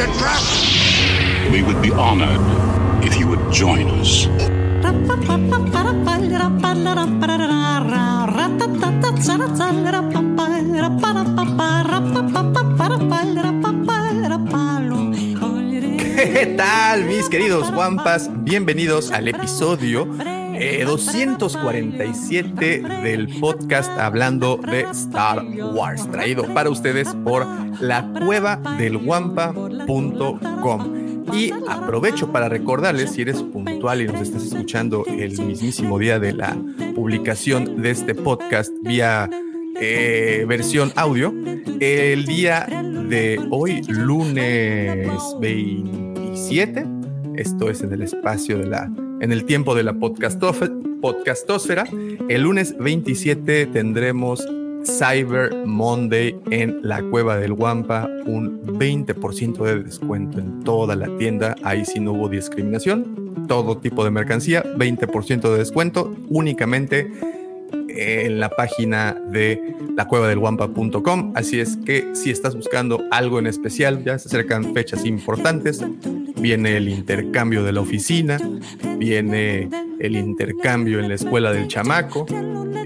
It's a trap! We would be honored if you would join us. ¿Qué tal, mis queridos guampas? Bienvenidos al episodio eh, 247 del podcast hablando de Star Wars, traído para ustedes por la cueva del Y aprovecho para recordarles, si eres puntual y nos estás escuchando el mismísimo día de la publicación de este podcast vía eh, versión audio, el día de hoy, lunes 27, esto es en el espacio de la, en el tiempo de la podcastosfera, el lunes 27 tendremos Cyber Monday en la Cueva del Guampa, un 20% de descuento en toda la tienda, ahí sí no hubo discriminación, todo tipo de mercancía, 20% de descuento únicamente en la página de la cueva del guampa.com. Así es que si estás buscando algo en especial, ya se acercan fechas importantes. Viene el intercambio de la oficina, viene el intercambio en la escuela del chamaco,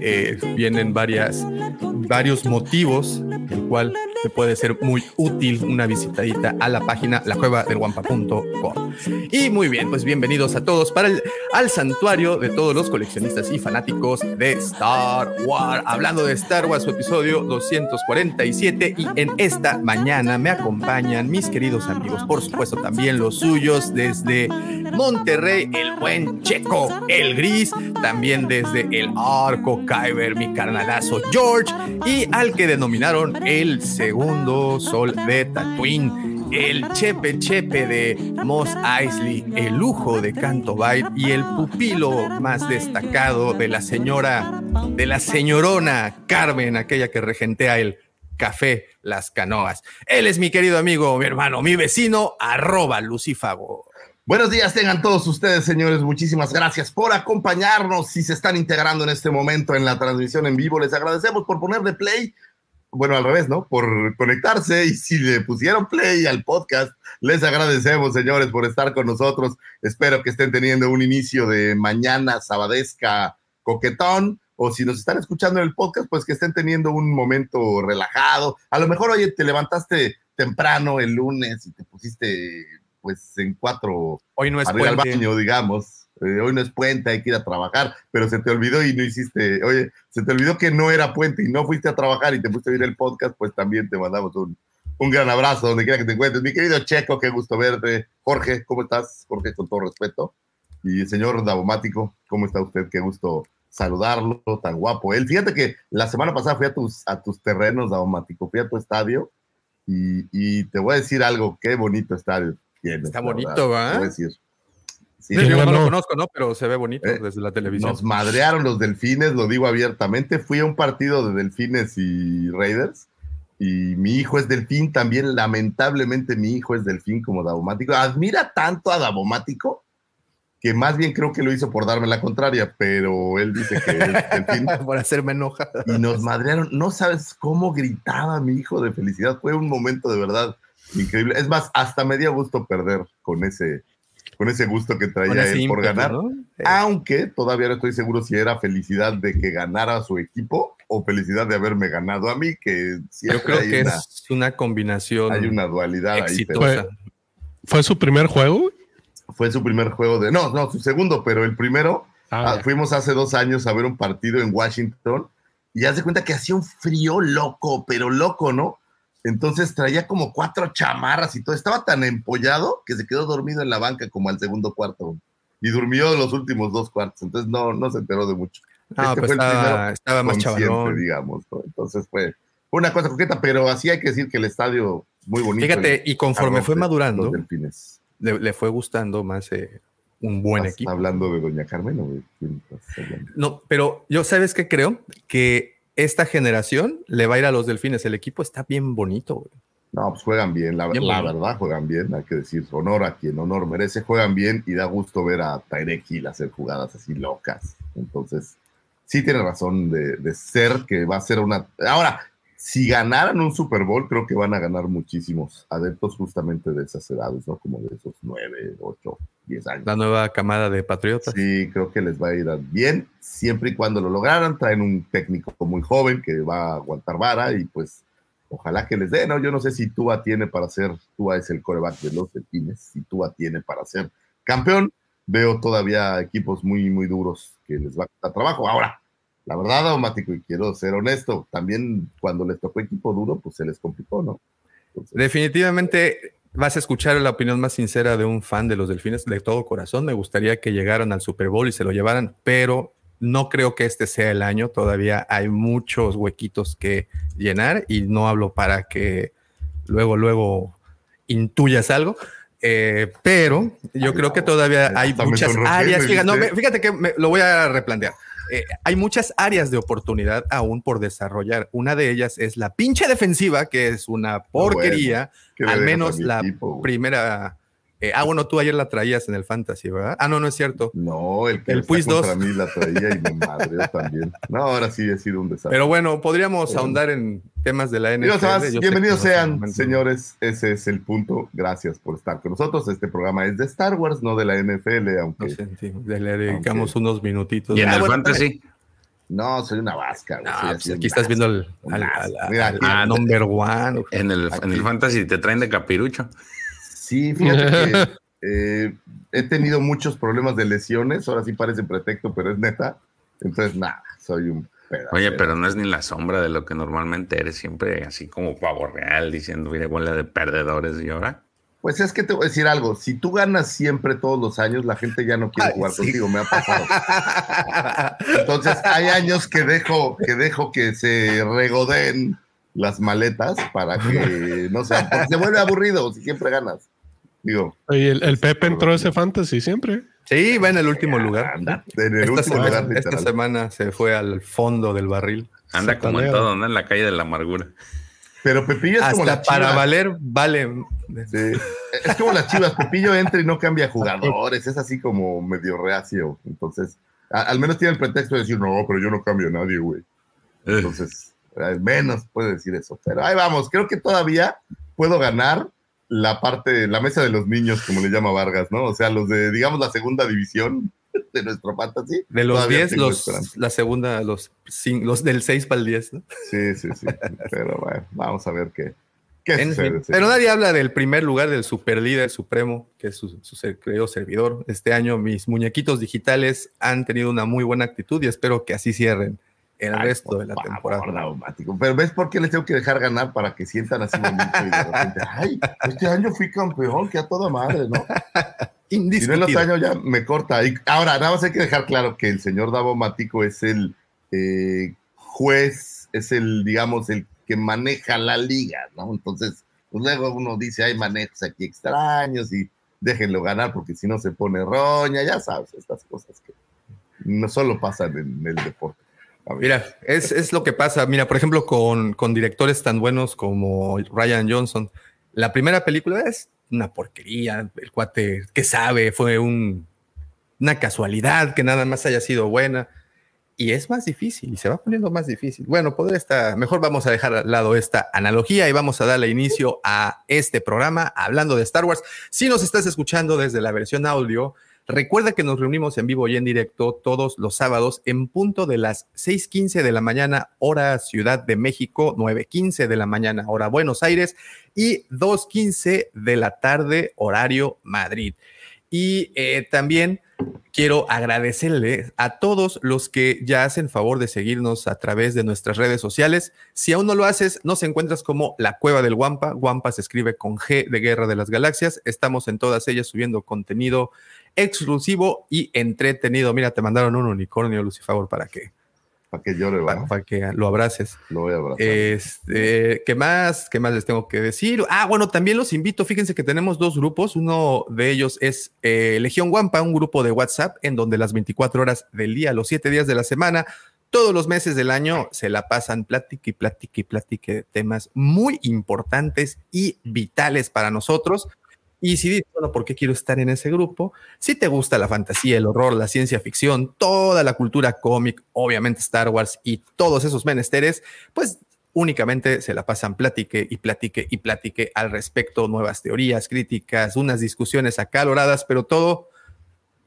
eh, vienen varias, varios motivos, el cual te puede ser muy útil una visitadita a la página lacuevadelguampa.com. Y muy bien, pues bienvenidos a todos para el, santuario de todos los coleccionistas y fanáticos de Star Wars. Hablando de Star Wars, su episodio 247 y en esta mañana me acompañan mis queridos amigos, por supuesto también los suyos desde Monterrey, el buen Checo, el gris, también desde el Arco Kyber, mi carnalazo George y al que denominaron el segundo sol de Tatooine el chepe chepe de Moss Eisley, el lujo de Canto Bight y el pupilo más destacado de la señora, de la señorona Carmen, aquella que regentea el café Las Canoas. Él es mi querido amigo, mi hermano, mi vecino, arroba Lucifago. Buenos días, tengan todos ustedes, señores. Muchísimas gracias por acompañarnos. Si se están integrando en este momento en la transmisión en vivo, les agradecemos por ponerle play bueno, al revés, ¿no? Por conectarse y si le pusieron play al podcast, les agradecemos, señores, por estar con nosotros. Espero que estén teniendo un inicio de mañana sabadesca coquetón. O si nos están escuchando en el podcast, pues que estén teniendo un momento relajado. A lo mejor, oye, te levantaste temprano el lunes y te pusiste, pues, en cuatro. Hoy no es al baño, digamos eh, hoy no es puente, hay que ir a trabajar, pero se te olvidó y no hiciste, oye, se te olvidó que no era puente y no fuiste a trabajar y te fuiste a oír el podcast, pues también te mandamos un, un gran abrazo donde quiera que te encuentres. Mi querido Checo, qué gusto verte. Jorge, ¿cómo estás? Jorge, con todo respeto. Y el señor Davomático, ¿cómo está usted? Qué gusto saludarlo, tan guapo. Él, fíjate que la semana pasada fui a tus, a tus terrenos, Davomático, fui a tu estadio y, y te voy a decir algo, qué bonito estadio tienes. Está bonito, ¿va? Te voy a decir. Sí, yo no, lo conozco, ¿no? Pero se ve bonito eh, desde la televisión. Nos madrearon los delfines, lo digo abiertamente. Fui a un partido de delfines y Raiders. Y mi hijo es delfín también. Lamentablemente, mi hijo es delfín como Davomático. Admira tanto a Davomático que más bien creo que lo hizo por darme la contraria, pero él dice que es delfín. por hacerme enoja. y nos madrearon. No sabes cómo gritaba mi hijo de felicidad. Fue un momento de verdad increíble. Es más, hasta me dio gusto perder con ese con ese gusto que traía él por ganar. Aunque todavía no estoy seguro si era felicidad de que ganara su equipo o felicidad de haberme ganado a mí, que Yo creo que es una combinación. Hay una dualidad exitosa. ahí. ¿Fue, su primer juego? Fue su primer juego de. No, no, su segundo, pero el primero. Ah, ah, fuimos hace dos años a ver un partido en Washington y hace cuenta que hacía un frío loco, pero loco, ¿no? Entonces traía como cuatro chamarras y todo. Estaba tan empollado que se quedó dormido en la banca como al segundo cuarto. Y durmió los últimos dos cuartos. Entonces no, no se enteró de mucho. Ah, pues estaba, más chavalón. digamos. Entonces fue una cosa coqueta, pero así hay que decir que el estadio muy bonito. Fíjate, y conforme fue madurando, le, le fue gustando más eh, un buen ¿Estás equipo. hablando de Doña Carmen o de quién estás hablando? No, pero yo sabes qué creo que esta generación le va a ir a los delfines. El equipo está bien bonito. güey. No, pues juegan bien, la, Bien la bueno. verdad juegan bien, hay que decir, honor a quien honor merece, juegan bien y da gusto ver a Tyrek Hill hacer jugadas así locas. Entonces, sí tiene razón de, de ser que va a ser una... Ahora, si ganaran un Super Bowl, creo que van a ganar muchísimos adeptos justamente de esas edades, ¿no? Como de esos 9, 8, 10 años. La nueva camada de patriotas. Sí, creo que les va a ir bien, siempre y cuando lo lograran. Traen un técnico muy joven que va a aguantar vara y pues ojalá que les dé, ¿no? Yo no sé si Tua tiene para ser, Tua es el coreback de los delfines, si Tua tiene para ser campeón. Veo todavía equipos muy, muy duros que les va a costar trabajo. Ahora, la verdad, Daumático, y quiero ser honesto, también cuando les tocó equipo duro, pues se les complicó, ¿no? Entonces, Definitivamente vas a escuchar la opinión más sincera de un fan de los delfines de todo corazón. Me gustaría que llegaran al Super Bowl y se lo llevaran, pero no creo que este sea el año. Todavía hay muchos huequitos que llenar y no hablo para que luego, luego intuyas algo. Eh, pero yo Ay, creo no, que todavía hay muchas áreas. Fíjate, no, me- fíjate que me- lo voy a replantear. Eh, hay muchas áreas de oportunidad aún por desarrollar. Una de ellas es la pinche defensiva, que es una porquería. ¿qué le al menos la primera. Eh, ah, bueno, tú ayer la traías en el Fantasy, ¿verdad? Ah, no, no es cierto. No, el que El Puis contra 2. mí la traía y me madreó también. No, ahora sí ha sido un desastre. Pero bueno, podríamos ahondar en temas de la NFL. Bienvenidos, no sean, señores. Ese es el punto. Gracias por estar con nosotros. Este programa es de Star Wars, no de la NFL, aunque No sé, sí, le dedicamos unos minutitos. Y en Ah, el bueno, fantasy. no soy una vasca. No, soy pues aquí estás vasca. viendo al, al, asco. al- Mira, al- aquí- al number one. En el, en el fantasy te traen de capirucho. Sí, fíjate que eh, he tenido muchos problemas de lesiones. Ahora sí parece pretexto, pero es neta. Entonces, nada, soy un pedazo. Oye, pero no es ni la sombra de lo que normalmente eres, siempre así como pavo real, diciendo, mire, bola de perdedores y ahora. Pues es que te voy a decir algo. Si tú ganas siempre todos los años, la gente ya no quiere Ay, jugar sí. contigo. Me ha pasado. Entonces, hay años que dejo que, dejo que se regodeen las maletas para que no sea, porque se vuelve aburrido si siempre ganas. Digo, Oye, el, el Pepe entró a ese fantasy siempre. Sí, va en el último lugar. anda, en el Esta último semana, lugar, esta semana se fue al fondo del barril. Anda como en todo, anda en la calle de la amargura. Pero Pepillo es como la para chivas. valer, vale. Sí. Es como las chivas. Pepillo entra y no cambia jugadores. Es así como medio reacio. Entonces, a- al menos tiene el pretexto de decir, no, pero yo no cambio a nadie, güey. Entonces, al menos puede decir eso. Pero ahí vamos, creo que todavía puedo ganar la parte, la mesa de los niños, como le llama Vargas, ¿no? O sea, los de, digamos, la segunda división de nuestro fantasy. De los todavía 10, tengo los, la segunda, los, los del 6 para el 10. ¿no? Sí, sí, sí. Pero bueno, vamos a ver qué, qué En sucede. fin, sí. pero nadie habla del primer lugar del superlíder supremo, que es su, su querido servidor. Este año mis muñequitos digitales han tenido una muy buena actitud y espero que así cierren el Ay, resto de la favor, temporada. Pero ¿ves por qué les tengo que dejar ganar para que sientan así bonito y de repente, ay, este año fui campeón, que a toda madre, ¿no? Si no, el Indiscutible. otro año ya me corta. Y ahora, nada más hay que dejar claro que el señor Davo Matico es el eh, juez, es el, digamos, el que maneja la liga, ¿no? Entonces, pues luego uno dice, hay manejos aquí extraños y déjenlo ganar porque si no se pone roña, ya sabes, estas cosas que no solo pasan en el deporte. A ver. Mira, es, es lo que pasa. Mira, por ejemplo, con, con directores tan buenos como Ryan Johnson, la primera película es una porquería. El cuate que sabe fue un, una casualidad que nada más haya sido buena. Y es más difícil y se va poniendo más difícil. Bueno, poder estar, mejor vamos a dejar al lado esta analogía y vamos a darle inicio a este programa hablando de Star Wars. Si nos estás escuchando desde la versión audio, Recuerda que nos reunimos en vivo y en directo todos los sábados en punto de las 6:15 de la mañana, hora Ciudad de México, 9:15 de la mañana, hora Buenos Aires y 2:15 de la tarde, horario Madrid. Y eh, también quiero agradecerle a todos los que ya hacen favor de seguirnos a través de nuestras redes sociales. Si aún no lo haces, nos encuentras como la Cueva del Guampa. Guampa se escribe con G de Guerra de las Galaxias. Estamos en todas ellas subiendo contenido exclusivo y entretenido. Mira, te mandaron un unicornio, Lucifavor, para que Para que llore, para, que lo abraces. Lo voy a abrazar. Este, ¿qué más? ¿Qué más les tengo que decir? Ah, bueno, también los invito. Fíjense que tenemos dos grupos. Uno de ellos es eh, Legión Guampa, un grupo de WhatsApp en donde las 24 horas del día, los 7 días de la semana, todos los meses del año se la pasan plática y plática y plática de temas muy importantes y vitales para nosotros. Y si dices, bueno, ¿por qué quiero estar en ese grupo? Si te gusta la fantasía, el horror, la ciencia ficción, toda la cultura cómic, obviamente Star Wars y todos esos menesteres, pues únicamente se la pasan platique y platique y platique al respecto, nuevas teorías, críticas, unas discusiones acaloradas, pero todo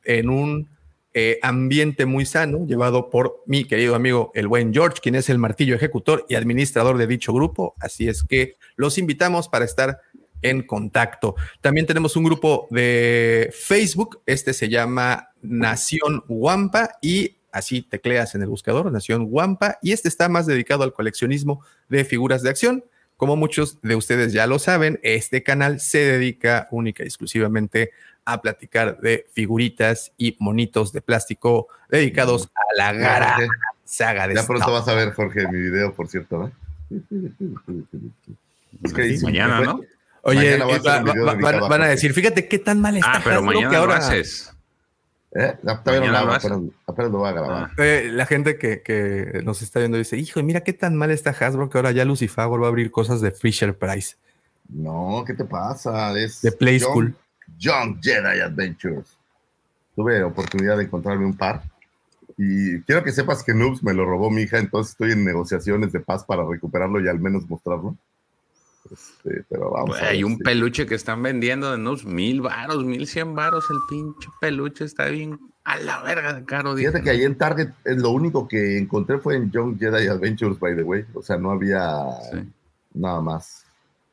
en un eh, ambiente muy sano, llevado por mi querido amigo el buen George, quien es el martillo ejecutor y administrador de dicho grupo. Así es que los invitamos para estar en contacto. También tenemos un grupo de Facebook, este se llama Nación Wampa y así tecleas en el buscador, Nación Wampa, y este está más dedicado al coleccionismo de figuras de acción. Como muchos de ustedes ya lo saben, este canal se dedica única y exclusivamente a platicar de figuritas y monitos de plástico dedicados a la gara saga de Ya pronto vas a ver, Jorge, mi video, por cierto, ¿no? Es que Mañana, ¿no? Oye, a va- va- dedicado van, a van a Jorge. decir, fíjate qué tan mal está Ah, pero Hasbro mañana que lo ahora haces. ¿Eh? No, todavía no Mañana lo haces. apenas, apenas lo voy a grabar. Ah. eh, la gente que, que nos está viendo dice, hijo, mira qué tan mal está Hasbro que ahora ya Lucifer va a abrir cosas de Fisher Price, No, ¿qué te pasa? Es de Play Young- School. Young Jedi Adventures. Tuve oportunidad de encontrarme un par. Y quiero que sepas que Noobs me lo robó mi hija, entonces estoy en negociaciones de paz para recuperarlo y al menos mostrarlo. Este, pero vamos. Ver hay un peluche que están vendiendo de unos mil varos, mil cien varos. El pinche peluche está bien a la verga de caro. Fíjate que ahí en Target eh, lo único que encontré fue en Young Jedi Adventures, by the way. O sea, no había Sí. nada más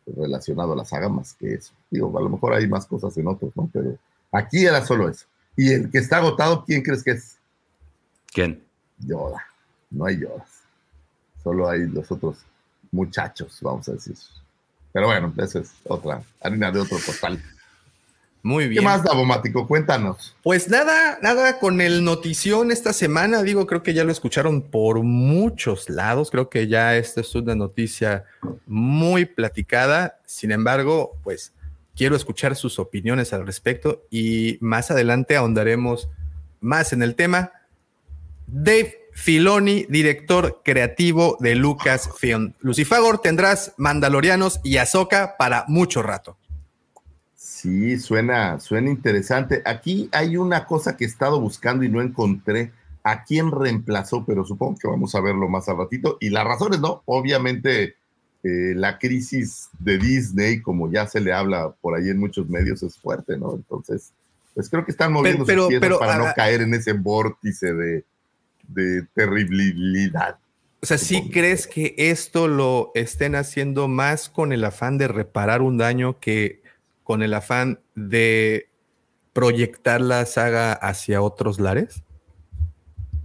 relacionado a la saga más que eso. Digo, a lo mejor hay más cosas en otros, ¿no? Pero aquí era solo eso. Y el que está agotado, ¿quién crees que es? ¿Quién? Yoda. No hay Yodas. Solo hay los otros muchachos, vamos a decir. Pero bueno, esa es otra harina de otro costal. Muy ¿Qué bien. más, Davomático? Cuéntanos. Pues nada, nada con el notición esta semana. Digo, creo que ya lo escucharon por muchos lados. Creo que ya esta es una noticia muy platicada. Sin embargo, pues quiero escuchar sus opiniones al respecto y más adelante ahondaremos más en el tema. Dave Filoni, director creativo de Lucasfilm. Lucifagor, tendrás Mandalorianos y Ahsoka para mucho rato. Sí, suena, suena interesante. Aquí hay una cosa que he estado buscando y no encontré a quién reemplazó, pero supongo que vamos a verlo más al ratito. Y las razones, ¿no? Obviamente, eh, la crisis de Disney, como ya se le habla por ahí en muchos medios, es fuerte, ¿no? Entonces, pues creo que están moviendo pero- sus piezas pero, para no caer en ese vórtice de, de terribilidad. O sea, ¿sí crees que esto lo estén haciendo más con el afán de reparar un daño que con el afán de proyectar la saga hacia otros lares?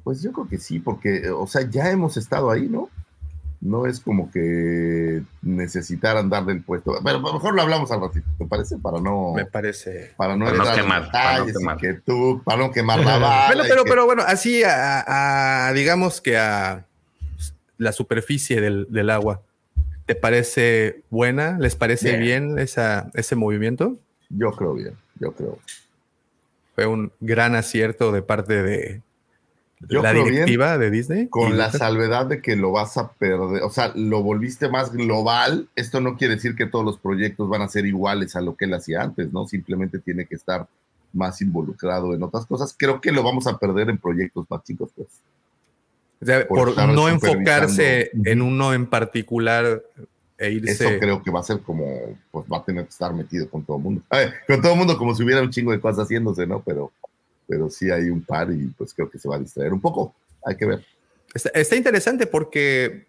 Pues yo creo que sí, porque, o sea, ya hemos estado ahí, ¿no? No es como que necesitaran darle el puesto. Pero a lo mejor lo hablamos al ratito, ¿te parece? Para no, Me parece. para no, para quemar, para no quemar. que tú, para no quemar la bala. Bueno, pero, que- pero bueno, así a, a- digamos que a la superficie del, del agua, ¿te parece buena? ¿Les parece Bien. bien, esa, ese movimiento? Yo creo bien, yo creo. Fue un gran acierto de parte de Yo la creo bien, de Disney. Con la Lucas. salvedad de que lo vas a perder, o sea, lo volviste más global. Esto no quiere decir que todos los proyectos van a ser iguales a lo que él hacía antes, ¿no? Simplemente tiene que estar más involucrado en otras cosas. Creo que lo vamos a perder en proyectos más chicos, pues. O sea, por por, no enfocarse en uno en particular e Eso irse. creo que va a ser como, pues va a tener que estar metido con todo el mundo. A ver, con todo el mundo como si hubiera un chingo de cosas haciéndose, ¿no? Pero, pero sí hay un par y pues creo que se va a distraer un poco. Hay que ver. Está, interesante porque,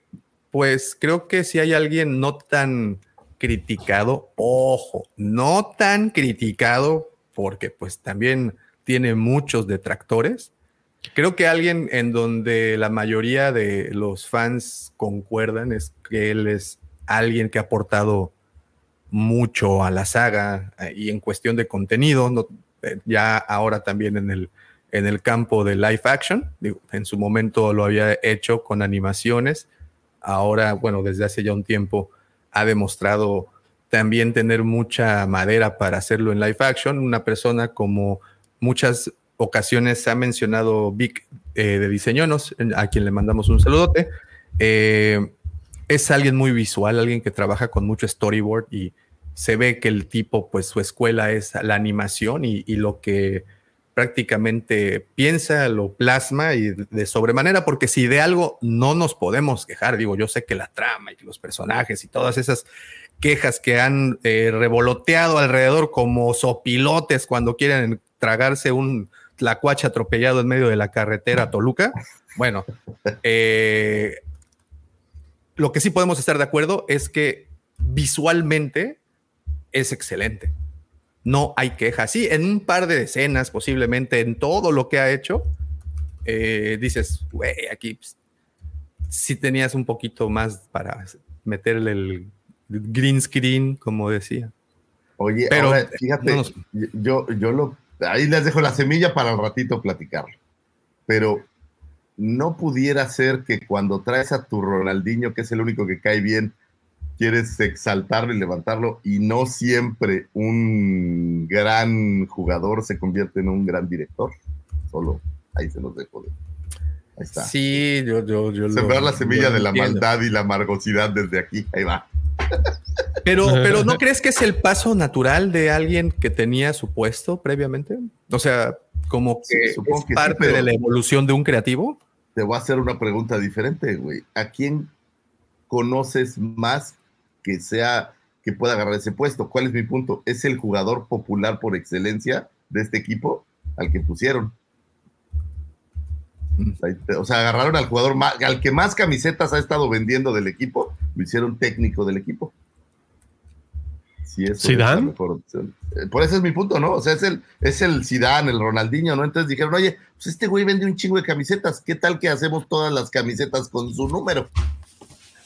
pues creo que si hay alguien no tan criticado, ojo, no tan criticado, porque pues también tiene muchos detractores. Creo que alguien en donde la mayoría de los fans concuerdan es que él es alguien que ha aportado mucho a la saga eh, y en cuestión de contenido, no- eh, ya ahora también en el, en el campo de live action. Digo, en su momento lo había hecho con animaciones. Ahora, bueno, desde hace ya un tiempo ha demostrado también tener mucha madera para hacerlo en live action. Una persona como muchas ocasiones ha mencionado Vic eh, de Diseñonos, a quien le mandamos un saludote. Eh, es alguien muy visual, alguien que trabaja con mucho storyboard y se ve que el tipo, pues su escuela es la animación y, y lo que prácticamente piensa, lo plasma y de sobremanera, porque si de algo no nos podemos quejar, digo, yo sé que la trama y los personajes y todas esas quejas que han eh, revoloteado alrededor como sopilotes cuando quieren tragarse un tlacuache atropellado en medio de la carretera a Toluca. Bueno, eh, lo que sí podemos estar de acuerdo es que visualmente es excelente. No hay queja. Sí, en un par de escenas, posiblemente en todo lo que ha hecho, eh, dices, güey, aquí pues, sí tenías un poquito más para meterle el green screen, como decía. Oye, Pero ahora, fíjate, no nos- yo, yo lo, ahí les dejo la semilla para el ratito platicarlo. Pero no pudiera ser que cuando traes a tu Ronaldinho, que es el único que cae bien, quieres exaltarlo y levantarlo, y no siempre un gran jugador se convierte en un gran director. Solo ahí se los dejo. de- Ahí está. Sí, yo, yo, yo lo- Sembrar la yo semilla lo de la entiendo. maldad y la amargosidad desde aquí. Ahí va. Pero, pero ¿no crees que es el paso natural de alguien que tenía su puesto previamente? O sea, como Sí, que supongo es que parte de la evolución de un creativo. te voy a hacer una pregunta diferente, güey. ¿A quién conoces más que sea que pueda agarrar ese puesto? ¿Cuál es mi punto? ¿Es el jugador popular por excelencia de este equipo al que pusieron? Te- O sea, agarraron al jugador más, al que más camisetas ha estado vendiendo del equipo, lo hicieron técnico del equipo. Sí, eso es la mejor opción. Eh, Por eso es mi punto, ¿no? O sea, es el, es el Zidane, el Ronaldinho, ¿no? Entonces dijeron, oye, pues este güey vende un chingo de camisetas, ¿qué tal que hacemos todas las camisetas con su número?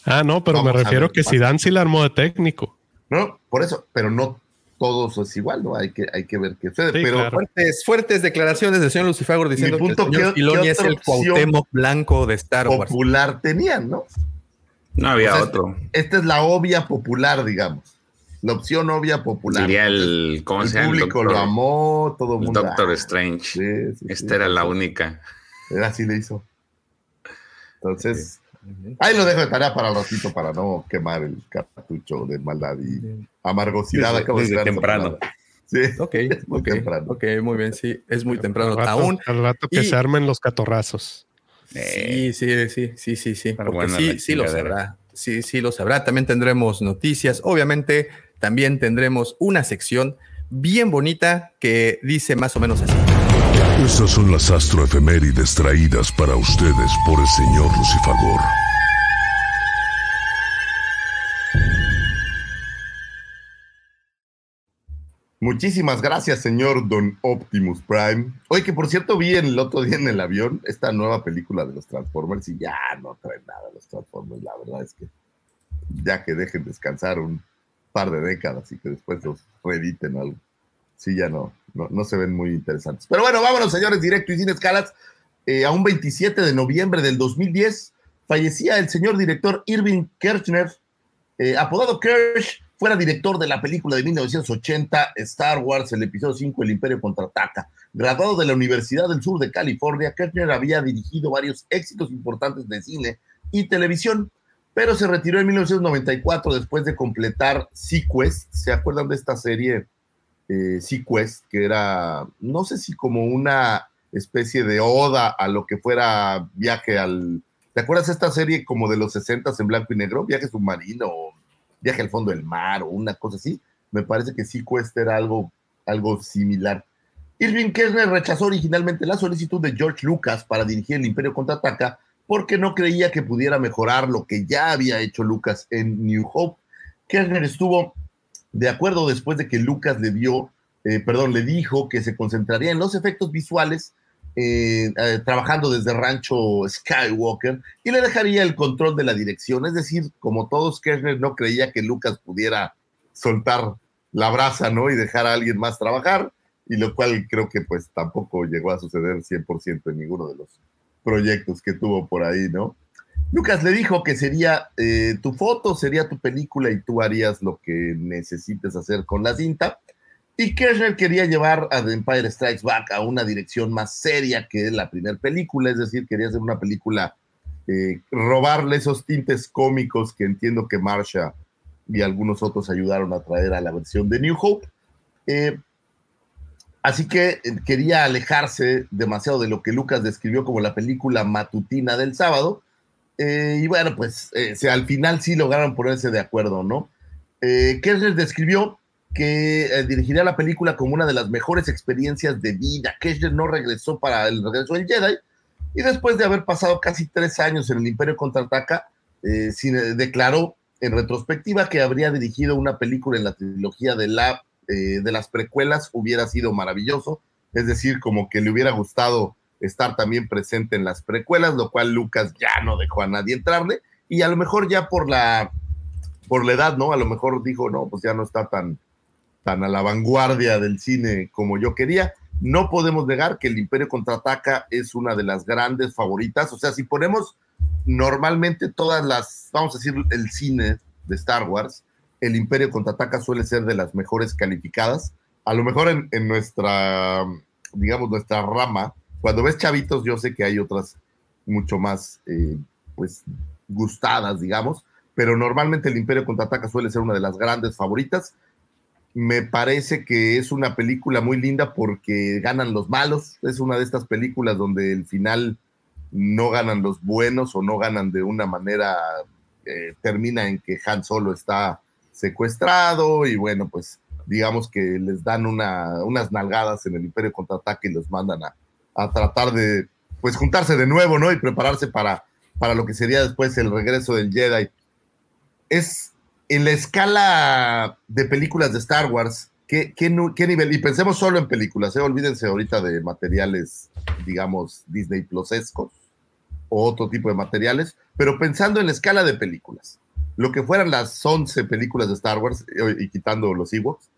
Ah, no, pero Vamos me a refiero ver que. Zidane sí la armó de técnico. ¿No? Por eso, pero no todos es igual, ¿no? Hay que, hay que ver qué sucede. Sí, pero claro. Fuertes, fuertes declaraciones del señor Lucifagor diciendo punto, que el señor ¿qué- Filoni qué es el Cuauhtémoc blanco de Star Wars. popular tenían, ¿no? No había O sea, otro. Esta es la obvia popular, digamos. La opción obvia popular. Diría el, ¿cómo el se llama? El público doctor, lo amó, todo el mundo. Doctor ah, Strange. sí, sí, Esta sí. era la única. Era así le hizo. Entonces, ahí lo dejo de tarea para el ratito para no quemar el cartucho de maldad y amargosidad. Desde- Acabo de desde esa temprano. Sí. Ok, muy ok, temprano. ok, muy bien, sí, es muy temprano Al rato, aún. al rato que Y- se armen los catorrazos. Eh, Sí, sí, sí, sí, sí, sí, Está porque sí, sí lo sabrá, sí, sí lo sabrá. También tendremos noticias, obviamente también tendremos una sección bien bonita que dice más o menos así. Estas son las astroefemérides traídas para ustedes por el señor Lucifagor. Muchísimas gracias, señor Don Optimus Prime. Oye, que por cierto vi el otro día en el avión esta nueva película de los Transformers y ya no traen nada los Transformers. La verdad es que ya que dejen descansar un par de décadas y que después los reediten algo. Sí, ya no, no, no se ven muy interesantes. Pero bueno, vámonos, señores, directo y sin escalas. Eh, a un 27 de noviembre del 2010 fallecía el señor director Irving Kirchner, eh, apodado Kirsch, fuera director de la película de 1980 Star Wars, el episodio 5, El Imperio Contraataca. Graduado de la Universidad del Sur de California, Kirchner había dirigido varios éxitos importantes de cine y televisión, pero se retiró en 1994 después de completar Sequest. ¿Se acuerdan de esta serie eh, Sequest? Que era, no sé si como una especie de oda a lo que fuera viaje al... ¿Te acuerdas esta serie como de los 60 en blanco y negro? Viaje submarino viaje al fondo del mar o una cosa así. Me parece que Sequest era algo, algo similar. Irving Kirchner rechazó originalmente la solicitud de George Lucas para dirigir el Imperio Contraataca porque no creía que pudiera mejorar lo que ya había hecho Lucas en New Hope. Kirchner estuvo de acuerdo después de que Lucas le dio, eh, perdón, le dijo que se concentraría en los efectos visuales, eh, eh, trabajando desde Rancho Skywalker, y le dejaría el control de la dirección. Es decir, como todos, Kirchner no creía que Lucas pudiera soltar la brasa, ¿no? Y dejar a alguien más trabajar. y lo cual creo que pues tampoco llegó a suceder 100% en ninguno de los proyectos que tuvo por ahí, ¿no? Lucas le dijo que sería eh, tu foto, sería tu película y tú harías lo que necesites hacer con la cinta. Y Kirchner quería llevar a The Empire Strikes Back a una dirección más seria que la primera película, es decir, quería hacer una película, eh, robarle esos tintes cómicos que entiendo que Marsha y algunos otros ayudaron a traer a la versión de New Hope. Eh, así que quería alejarse demasiado de lo que Lucas describió como la película matutina del sábado. Eh, y bueno, pues al final sí lograron ponerse de acuerdo, ¿no? Eh, Kirchner describió que dirigiría la película como una de las mejores experiencias de vida. Kirchner no regresó para el regreso del Jedi y después de haber pasado casi tres años en el Imperio Contraataca, declaró en retrospectiva que habría dirigido una película en la trilogía de, la, eh, de las precuelas hubiera sido maravilloso, es decir, como que le hubiera gustado estar también presente en las precuelas, lo cual Lucas ya no dejó a nadie entrarle, y a lo mejor ya por la, por la edad, ¿no? A lo mejor dijo, no, pues ya no está tan, tan a la vanguardia del cine como yo quería. No podemos negar que el Imperio Contraataca es una de las grandes favoritas, o sea, si ponemos normalmente todas las, vamos a decir, el cine de Star Wars, el Imperio Contraataca suele ser de las mejores calificadas. A lo mejor en, nuestra, digamos, nuestra rama, cuando ves chavitos, yo sé que hay otras mucho más, eh, pues, gustadas, digamos, pero normalmente el Imperio Contraataca suele ser una de las grandes favoritas. Me parece que es una película muy linda porque ganan los malos. Es una de estas películas donde el final no ganan los buenos o no ganan de una manera, eh, termina en que Han Solo está secuestrado y bueno, pues digamos que les dan una, unas nalgadas en el Imperio Contraataque y los mandan a, tratar de, pues juntarse de nuevo, ¿no? Y prepararse para, para lo que sería después el regreso del Jedi. Es en la escala de películas de Star Wars, ¿qué, qué, nivel? Y pensemos solo en películas, ¿eh? olvídense ahorita de materiales, digamos, Disney Plusescos otro tipo de materiales, pero pensando en la escala de películas, lo que fueran las 11 películas de Star Wars eh, y, quitando los Ewoks,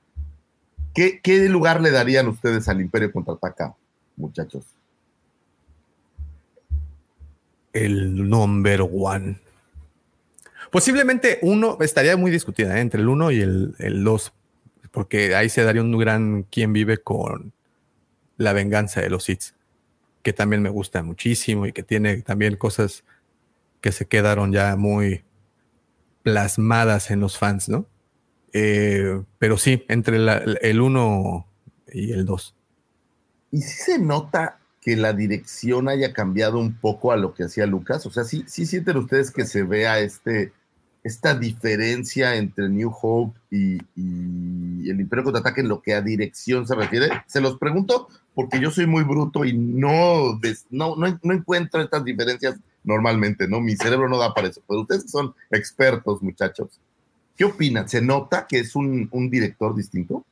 ¿qué, ¿qué, lugar le darían ustedes al Imperio Contraataca, muchachos? El number one. Posiblemente uno estaría muy discutida ¿eh? entre el uno y el, el dos, porque ahí se daría un gran quién vive con la venganza de los Sith que también me gusta muchísimo y que tiene también cosas que se quedaron ya muy plasmadas en los fans, ¿no? Eh, pero sí, entre el 1 y el 2. ¿Y si se nota que la dirección haya cambiado un poco a lo que hacía Lucas? O sea, sí, sí sienten ustedes que se vea este, esta diferencia entre New Hope y, el Imperio Contraataque en lo que a dirección se refiere? Se los pregunto porque yo soy muy bruto y no, no, no, encuentro estas diferencias normalmente, ¿no? Mi cerebro no da para eso, pero ustedes son expertos, muchachos. ¿Qué opinan? ¿Se nota que es un director distinto?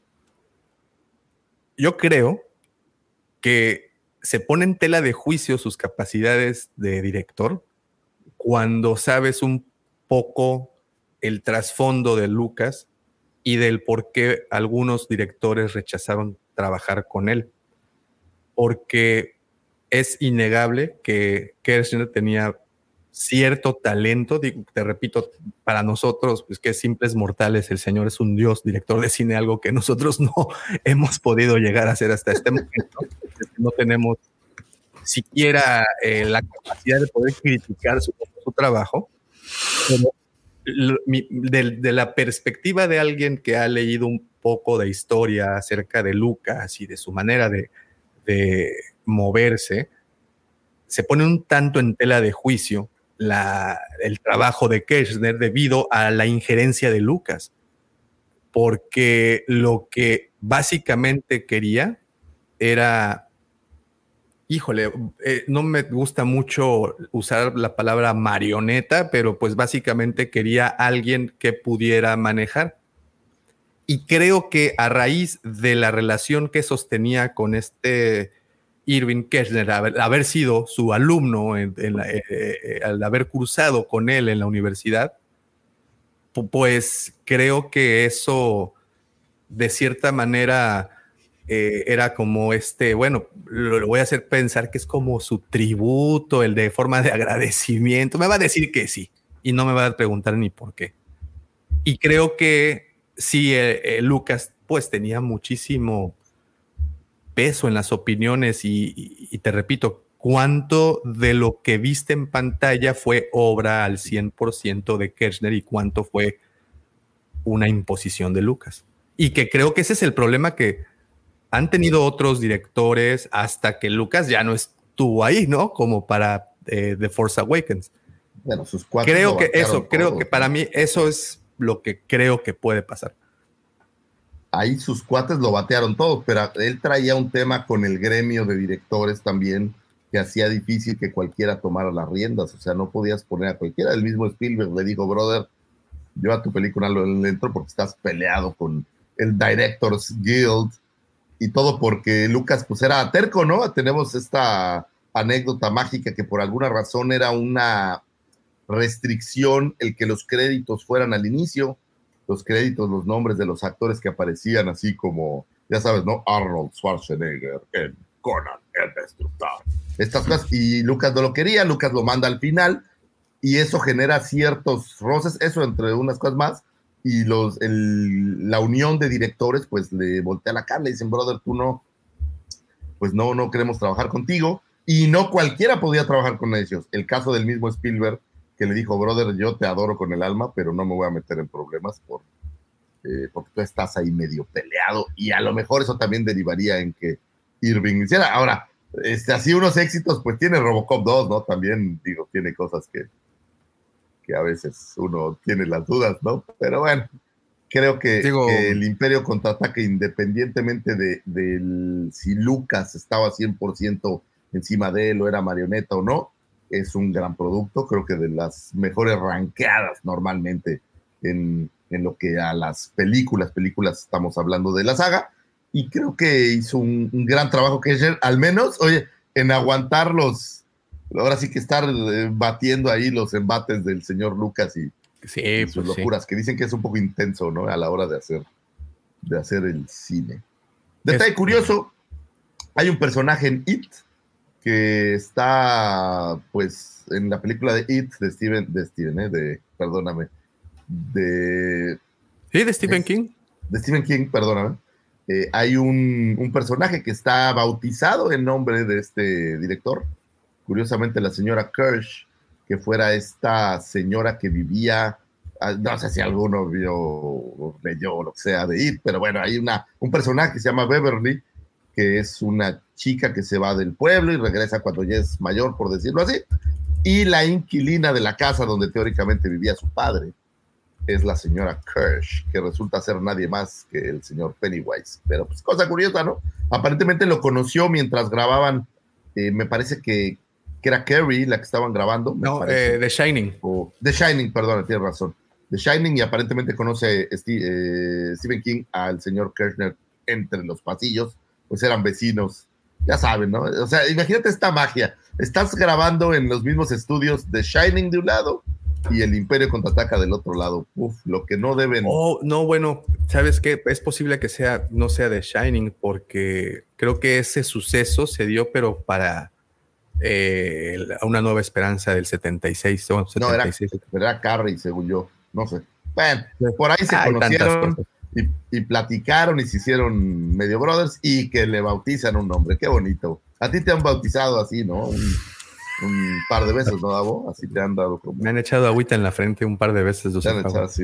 Yo creo que se pone en tela de juicio sus capacidades de director cuando sabes un poco el trasfondo de Lucas y del por qué algunos directores rechazaron trabajar con él. Porque es innegable que Kirchner tenía cierto talento, te repito, para nosotros, pues que es simples mortales, el señor es un dios, director de cine, algo que nosotros no hemos podido llegar a hacer hasta este momento, no tenemos siquiera eh, la capacidad de poder criticar su, trabajo, de, la perspectiva de alguien que ha leído un poco de historia acerca de Lucas y de su manera de, de moverse, se pone un tanto en tela de juicio el trabajo de Kirchner debido a la injerencia de Lucas, porque lo que básicamente quería era, híjole, eh, no me gusta mucho usar la palabra marioneta, pero pues básicamente quería alguien que pudiera manejar. Y creo que a raíz de la relación que sostenía con este Irving Kirchner, haber, sido su alumno, eh, eh, al haber cursado con él en la universidad, pues creo que eso de cierta manera eh, era como este, bueno, lo, lo voy a hacer pensar que es como su tributo, el de forma de agradecimiento. Me va a decir que sí y no me va a preguntar ni por qué. Y creo que sí, Lucas pues tenía muchísimo peso en las opiniones y, y- y te repito, cuánto de lo que viste en pantalla fue obra al 100% de Kirchner y cuánto fue una imposición de Lucas. Y que creo que ese es el problema que han tenido otros directores hasta que Lucas ya no estuvo ahí, ¿no? Como para eh, The Force Awakens. Bueno, sus cuatro. Creo que eso, creo que para mí eso es lo que creo que puede pasar. Ahí sus cuates lo batearon todos, pero él traía un tema con el gremio de directores también que hacía difícil que cualquiera tomara las riendas, o sea, no podías poner a cualquiera. El mismo Spielberg le dijo, brother, yo a tu película lo le entro porque estás peleado con el Directors Guild y todo porque Lucas pues era terco, ¿no? Tenemos esta anécdota mágica que por alguna razón era una restricción el que los créditos fueran al inicio, los créditos, los nombres de los actores que aparecían así como, ya sabes, ¿no? Arnold Schwarzenegger en Conan el Destructor. Estas cosas, y Lucas no lo quería, Lucas lo manda al final, y eso genera ciertos roces, eso entre unas cosas más, y los, el- la unión de directores, pues le voltea la cara, le dicen, brother, tú no, pues no, no queremos trabajar contigo, y no cualquiera podía trabajar con ellos. El caso del mismo Spielberg, que le dijo, brother, yo te adoro con el alma, pero no me voy a meter en problemas por, eh, porque tú estás ahí medio peleado, y a lo mejor eso también derivaría en que Irving hiciera. Ahora, este, así unos éxitos, pues tiene Robocop 2, ¿no? También, digo, tiene cosas que, que a veces uno tiene las dudas, ¿no? Pero bueno, creo que, Digo- que el Imperio contraataca independientemente de, si Lucas estaba 100% encima de él o era marioneta o no, es un gran producto, creo que de las mejores ranqueadas normalmente en, en lo que a las películas, películas estamos hablando de la saga, y creo que hizo un, un gran trabajo que al menos, oye, en aguantar los, ahora sí que estar eh, batiendo ahí los embates del señor Lucas y, Sí, y sus pues sí. locuras, que dicen que es un poco intenso, ¿no? A la hora de hacer, de hacer el cine. Detalle Es- curioso, hay un personaje en It que está, pues, en la película de It de Steven, de Steven, ¿eh? de, perdóname, de, Sí, de Stephen Es- King. de Stephen King, perdóname. eh, hay un, un personaje que está bautizado en nombre de este director. Curiosamente, la señora Kirsch, que fuera esta señora que vivía, ah, no sé si alguno vio o leyó o lo que sea de It, pero bueno, hay una, un personaje que se llama Beverly, que es una chica que se va del pueblo y regresa cuando ya es mayor, por decirlo así, y la inquilina de la casa donde teóricamente vivía su padre es la señora Kirsch, que resulta ser nadie más que el señor Pennywise. Pero pues cosa curiosa, ¿no? Aparentemente lo conoció mientras grababan, eh, me parece que, que era Carrie la que estaban grabando. me No, eh, The Shining. O The Shining, perdón, tienes razón. The Shining y aparentemente conoce Sti- eh, Stephen King al señor Kirchner entre los pasillos, pues eran vecinos, ya saben, ¿no? O sea, imagínate esta magia. Estás grabando en los mismos estudios The Shining de un lado y el Imperio contraataca del otro lado. Uf, lo que no deben. Oh, no, bueno, ¿sabes qué? Es posible que sea, no sea The Shining, porque creo que ese suceso se dio, pero para eh, una nueva esperanza del 76. bueno, no, era, 76. era Carrie, según yo. No sé. Bueno, por ahí se Hay conocieron. Y, y platicaron y se hicieron medio brothers y que le bautizan un nombre. Qué bonito. A ti te han bautizado así, ¿no? Un, un par de veces, ¿no, Davo? Así te han dado como. Me han echado agüita en la frente un par de veces. Te han José echado así.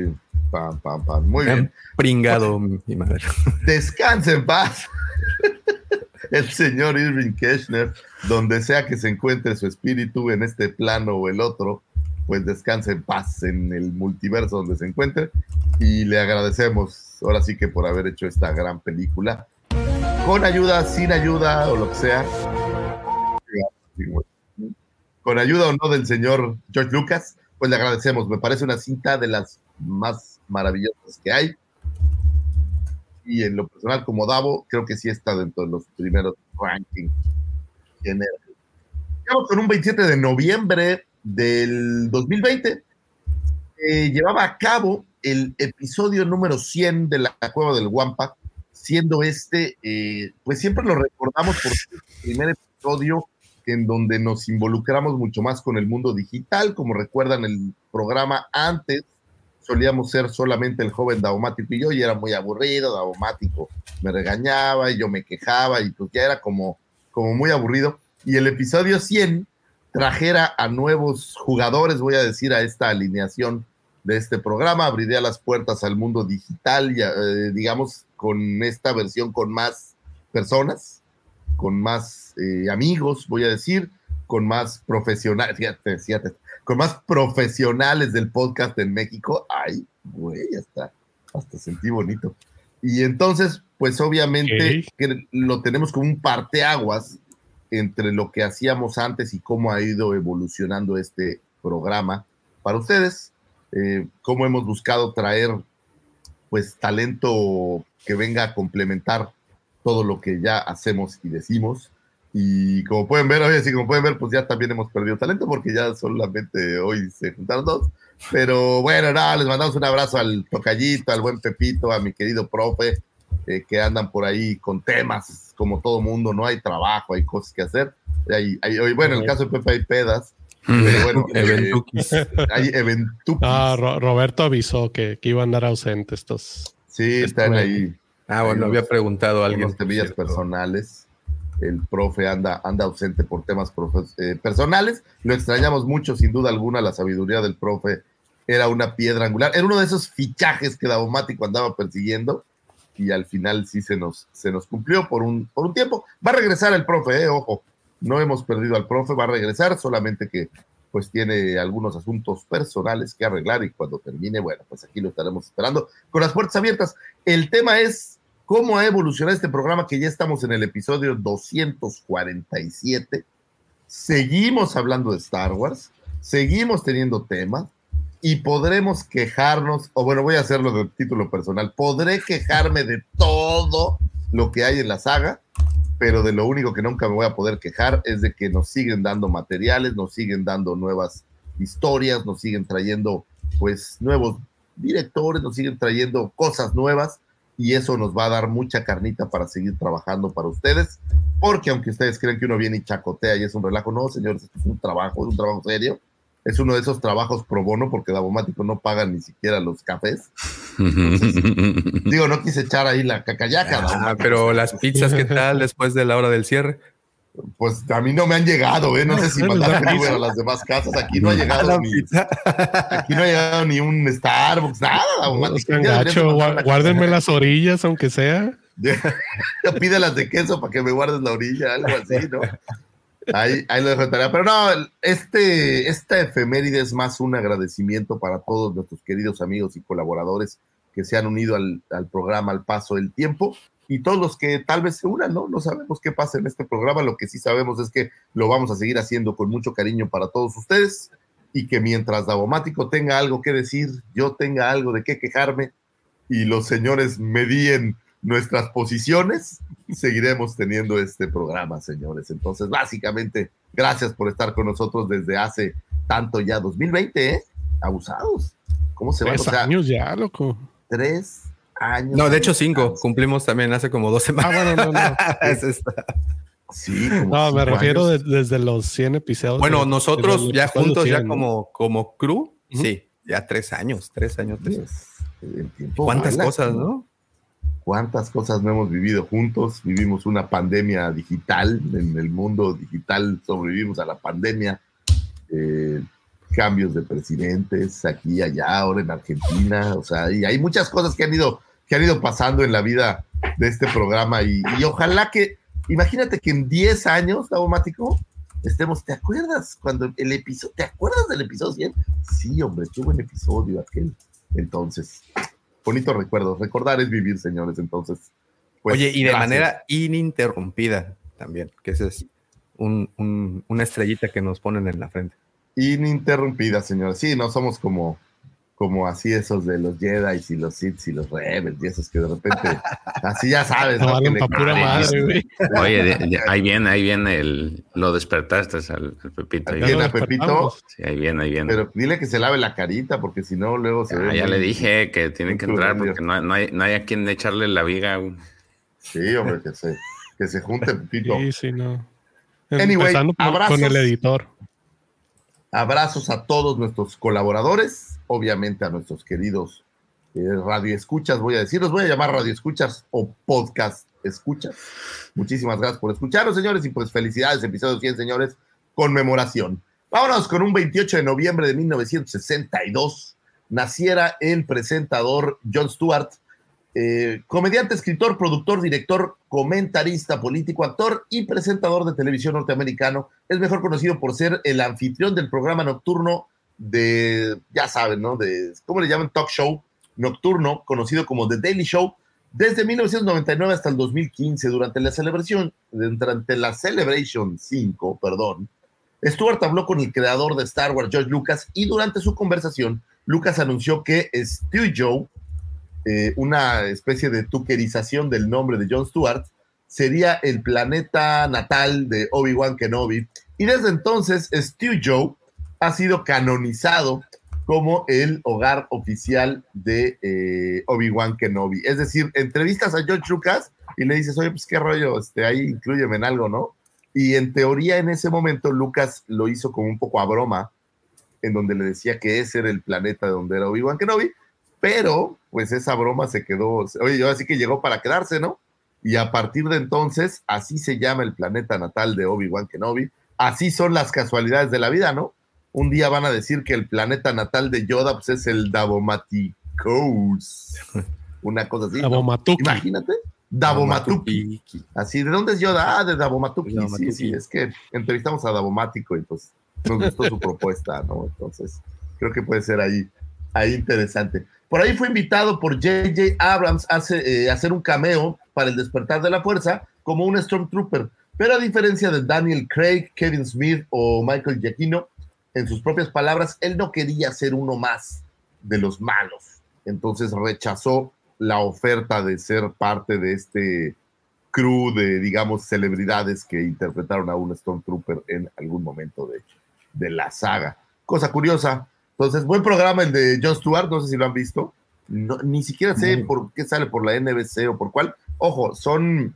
Pam, pam, pam. Muy Me bien. han pringado mi mi madre. Descanse en paz. El señor Irving Kirchner, donde sea que se encuentre su espíritu en este plano o el otro, pues descanse en paz en el multiverso donde se encuentre. Y le agradecemos ahora sí que por haber hecho esta gran película. Con ayuda, sin ayuda o lo que sea. Con ayuda o no del señor George Lucas, pues le agradecemos. Me parece una cinta de las más maravillosas que hay y en lo personal como Davo, creo que sí está dentro de los primeros rankings. generales. Llegamos con un 27 de noviembre del 2020. eh, llevaba a cabo el episodio número 100 de la Cueva del Guampa. siendo este, eh, pues siempre lo recordamos por el primer episodio en donde nos involucramos mucho más con el mundo digital. Como recuerdan el programa antes, solíamos ser solamente el joven Daumático y yo, y era muy aburrido, Daumático me regañaba y yo me quejaba y pues ya era como, como muy aburrido. Y el episodio 100 trajera a nuevos jugadores, voy a decir, a esta alineación de este programa, abriría las puertas al mundo digital, y, eh, digamos, con esta versión con más personas, con más eh, amigos, voy a decir, con más profesionales, fíjate, fíjate, con más profesionales del podcast en México. Ay, güey, hasta, hasta sentí bonito. Y entonces, pues obviamente que lo tenemos como un parteaguas entre lo que hacíamos antes y cómo ha ido evolucionando este programa para ustedes, eh, cómo hemos buscado traer pues talento que venga a complementar todo lo que ya hacemos y decimos. Y como pueden ver, así como pueden ver, pues ya también hemos perdido talento porque ya solamente hoy se juntaron dos. Pero bueno, nada, les mandamos un abrazo al tocallito, al buen Pepito, a mi querido profe, eh, que andan por ahí con temas, como todo mundo, ¿no? Hay trabajo, hay cosas que hacer. Hay, hay, bueno, en el caso de Pepe hay pedas. Pero bueno, eh, hay eventuquis. Ah, Roberto avisó que, que iban a andar ausentes estos. Sí, están ahí. Ah, bueno, había preguntado a alguien. temas personales. El profe anda, anda ausente por temas eh, personales. Lo extrañamos mucho, sin duda alguna, la sabiduría del profe era una piedra angular. Era uno de esos fichajes que Davomático andaba persiguiendo y al final sí se nos, se nos cumplió por un, por un tiempo. Va a regresar el profe, eh, ojo, no hemos perdido al profe, va a regresar, solamente que pues tiene algunos asuntos personales que arreglar y cuando termine, bueno, pues aquí lo estaremos esperando con las puertas abiertas. El tema es cómo ha evolucionado este programa que ya estamos en el episodio 247. Seguimos hablando de Star Wars, seguimos teniendo temas y podremos quejarnos, o bueno, voy a hacerlo de título personal, podré quejarme de todo lo que hay en la saga, pero de lo único que nunca me voy a poder quejar es de que nos siguen dando materiales, nos siguen dando nuevas historias, nos siguen trayendo pues nuevos directores, nos siguen trayendo cosas nuevas y eso nos va a dar mucha carnita para seguir trabajando para ustedes, porque aunque ustedes creen que uno viene y chacotea y es un relajo, no, señores, es un trabajo, es un trabajo serio, es uno de esos trabajos pro bono porque Davomático no paga ni siquiera los cafés. digo, no quise echar ahí la cacayaca. Ah, pero las pizzas, ¿qué tal después de la hora del cierre? Pues a mí no me han llegado, ¿eh? No sé si mandar a las demás casas. Aquí no ha llegado ni, aquí no ha llegado ni un Starbucks, nada. Gacho, guárdenme las orillas, aunque sea. Pídelas de queso para que me guardes la orilla, algo así, ¿no? Ahí, lo dejo Pero no, este, esta efeméride es más un agradecimiento para todos nuestros queridos amigos y colaboradores que se han unido al, al, programa al paso del tiempo y todos los que tal vez se unan, ¿no? No sabemos qué pasa en este programa, lo que sí sabemos es que lo vamos a seguir haciendo con mucho cariño para todos ustedes y que mientras Davomático tenga algo que decir, yo tenga algo de qué quejarme y los señores medíen nuestras posiciones, seguiremos teniendo este programa, señores. Entonces, básicamente, gracias por estar con nosotros desde hace tanto ya, 2020, ¿eh? Abusados. ¿Cómo se va? Tres años ya, loco. Tres años. No, de hecho, cinco. Cumplimos también hace como dos semanas. Ah, bueno, no, no. es esta. Sí, no, me refiero desde los 100 episodios. Bueno, nosotros ya juntos, ya como, como crew, sí, ya tres años, tres años. Tres. ¿Cuántas cosas, no? Cuántas cosas no hemos vivido juntos. Vivimos una pandemia digital, en el mundo digital sobrevivimos a la pandemia. Eh, cambios de presidentes aquí allá, ahora en Argentina, o sea, hay muchas cosas que han ido, que han ido pasando en la vida de este programa y, ojalá que, imagínate que en 10 años, Daumático, estemos, ¿te acuerdas cuando el episodio, ¿te acuerdas del episodio 100? Sí, hombre, qué buen episodio aquel. Entonces, bonito recuerdo. Recordar es vivir, señores. Entonces, pues, Oye, y de manera ininterrumpida también, que ese es un, una estrellita que nos ponen en la frente. Ininterrumpida, señores. Sí, no somos como como así esos de los Jedi y los Sith y los Rebels y esos que de repente, así ya sabes, ¿no? Oye, ahí viene, ahí viene el, lo despertaste al, Pepito. ¿Ahí viene a Pepito? Sí, ahí viene, ahí viene. Pero dile que se lave la carita porque si no luego se ah, Ya le dije que tiene que entrar porque no, no, hay, no hay a quien echarle la viga. Sí, hombre, que se, que se junte poquito. Sí, sí, no. Anyway, Empezando por- abrazos. con el editor. Abrazos a todos nuestros colaboradores, obviamente a nuestros queridos eh, radio escuchas, voy a decir, los voy a llamar radio escuchas o podcast escuchas. Muchísimas gracias por escucharnos, señores, y pues felicidades, episodio 100, señores, conmemoración. Vámonos con un 28 de noviembre de 1962, naciera el presentador Jon Stewart, eh, comediante, escritor, productor, director, comentarista, político, actor y presentador de televisión norteamericano. Es mejor conocido por ser el anfitrión del programa nocturno de, ya saben, ¿no? De, ¿cómo le llaman? Talk show nocturno, conocido como The Daily Show, desde 1999 hasta el 2015, durante la celebración, durante la Celebration 5, perdón, Stewart habló con el creador de Star Wars, George Lucas, y durante su conversación, Lucas anunció que Stu Joe, eh, una especie de tuquerización del nombre de Jon Stewart, sería el planeta natal de Obi-Wan Kenobi. Y desde entonces, Stu Joe ha sido canonizado como el hogar oficial de eh, Obi-Wan Kenobi. Es decir, entrevistas a George Lucas y le dices, oye, pues qué rollo, este, ahí incluyeme en algo, ¿no? Y en teoría en ese momento Lucas lo hizo como un poco a broma, en donde le decía que ese era el planeta donde era Obi-Wan Kenobi, pero pues esa broma se quedó, oye, yo así que llegó para quedarse, ¿no? Y a partir de entonces, así se llama el planeta natal de Obi-Wan Kenobi, así son las casualidades de la vida, ¿no? Un día van a decir que el planeta natal de Yoda pues, es el Davomaticos, una cosa así. ¿no? Dabomatuki. Imagínate, Davomatuki. Así, ¿de dónde es Yoda? Ah, de Davomatuki. Davomatuki. Sí, sí, es que entrevistamos a Davomático y pues nos gustó su propuesta, ¿no? Entonces, creo que puede ser ahí, ahí interesante. Por ahí fue invitado por J.J. Abrams a hacer, eh, hacer un cameo para el despertar de la fuerza como un Stormtrooper. Pero a diferencia de Daniel Craig, Kevin Smith o Michael Giacchino, en sus propias palabras, él no quería ser uno más de los malos. Entonces rechazó la oferta de ser parte de este crew de, digamos, celebridades que interpretaron a un Stormtrooper en algún momento de, de la saga. Cosa curiosa. Entonces, buen programa el de Jon Stewart, no sé si lo han visto. No, ni siquiera sé No. por qué sale por la NBC o por cuál. Ojo, son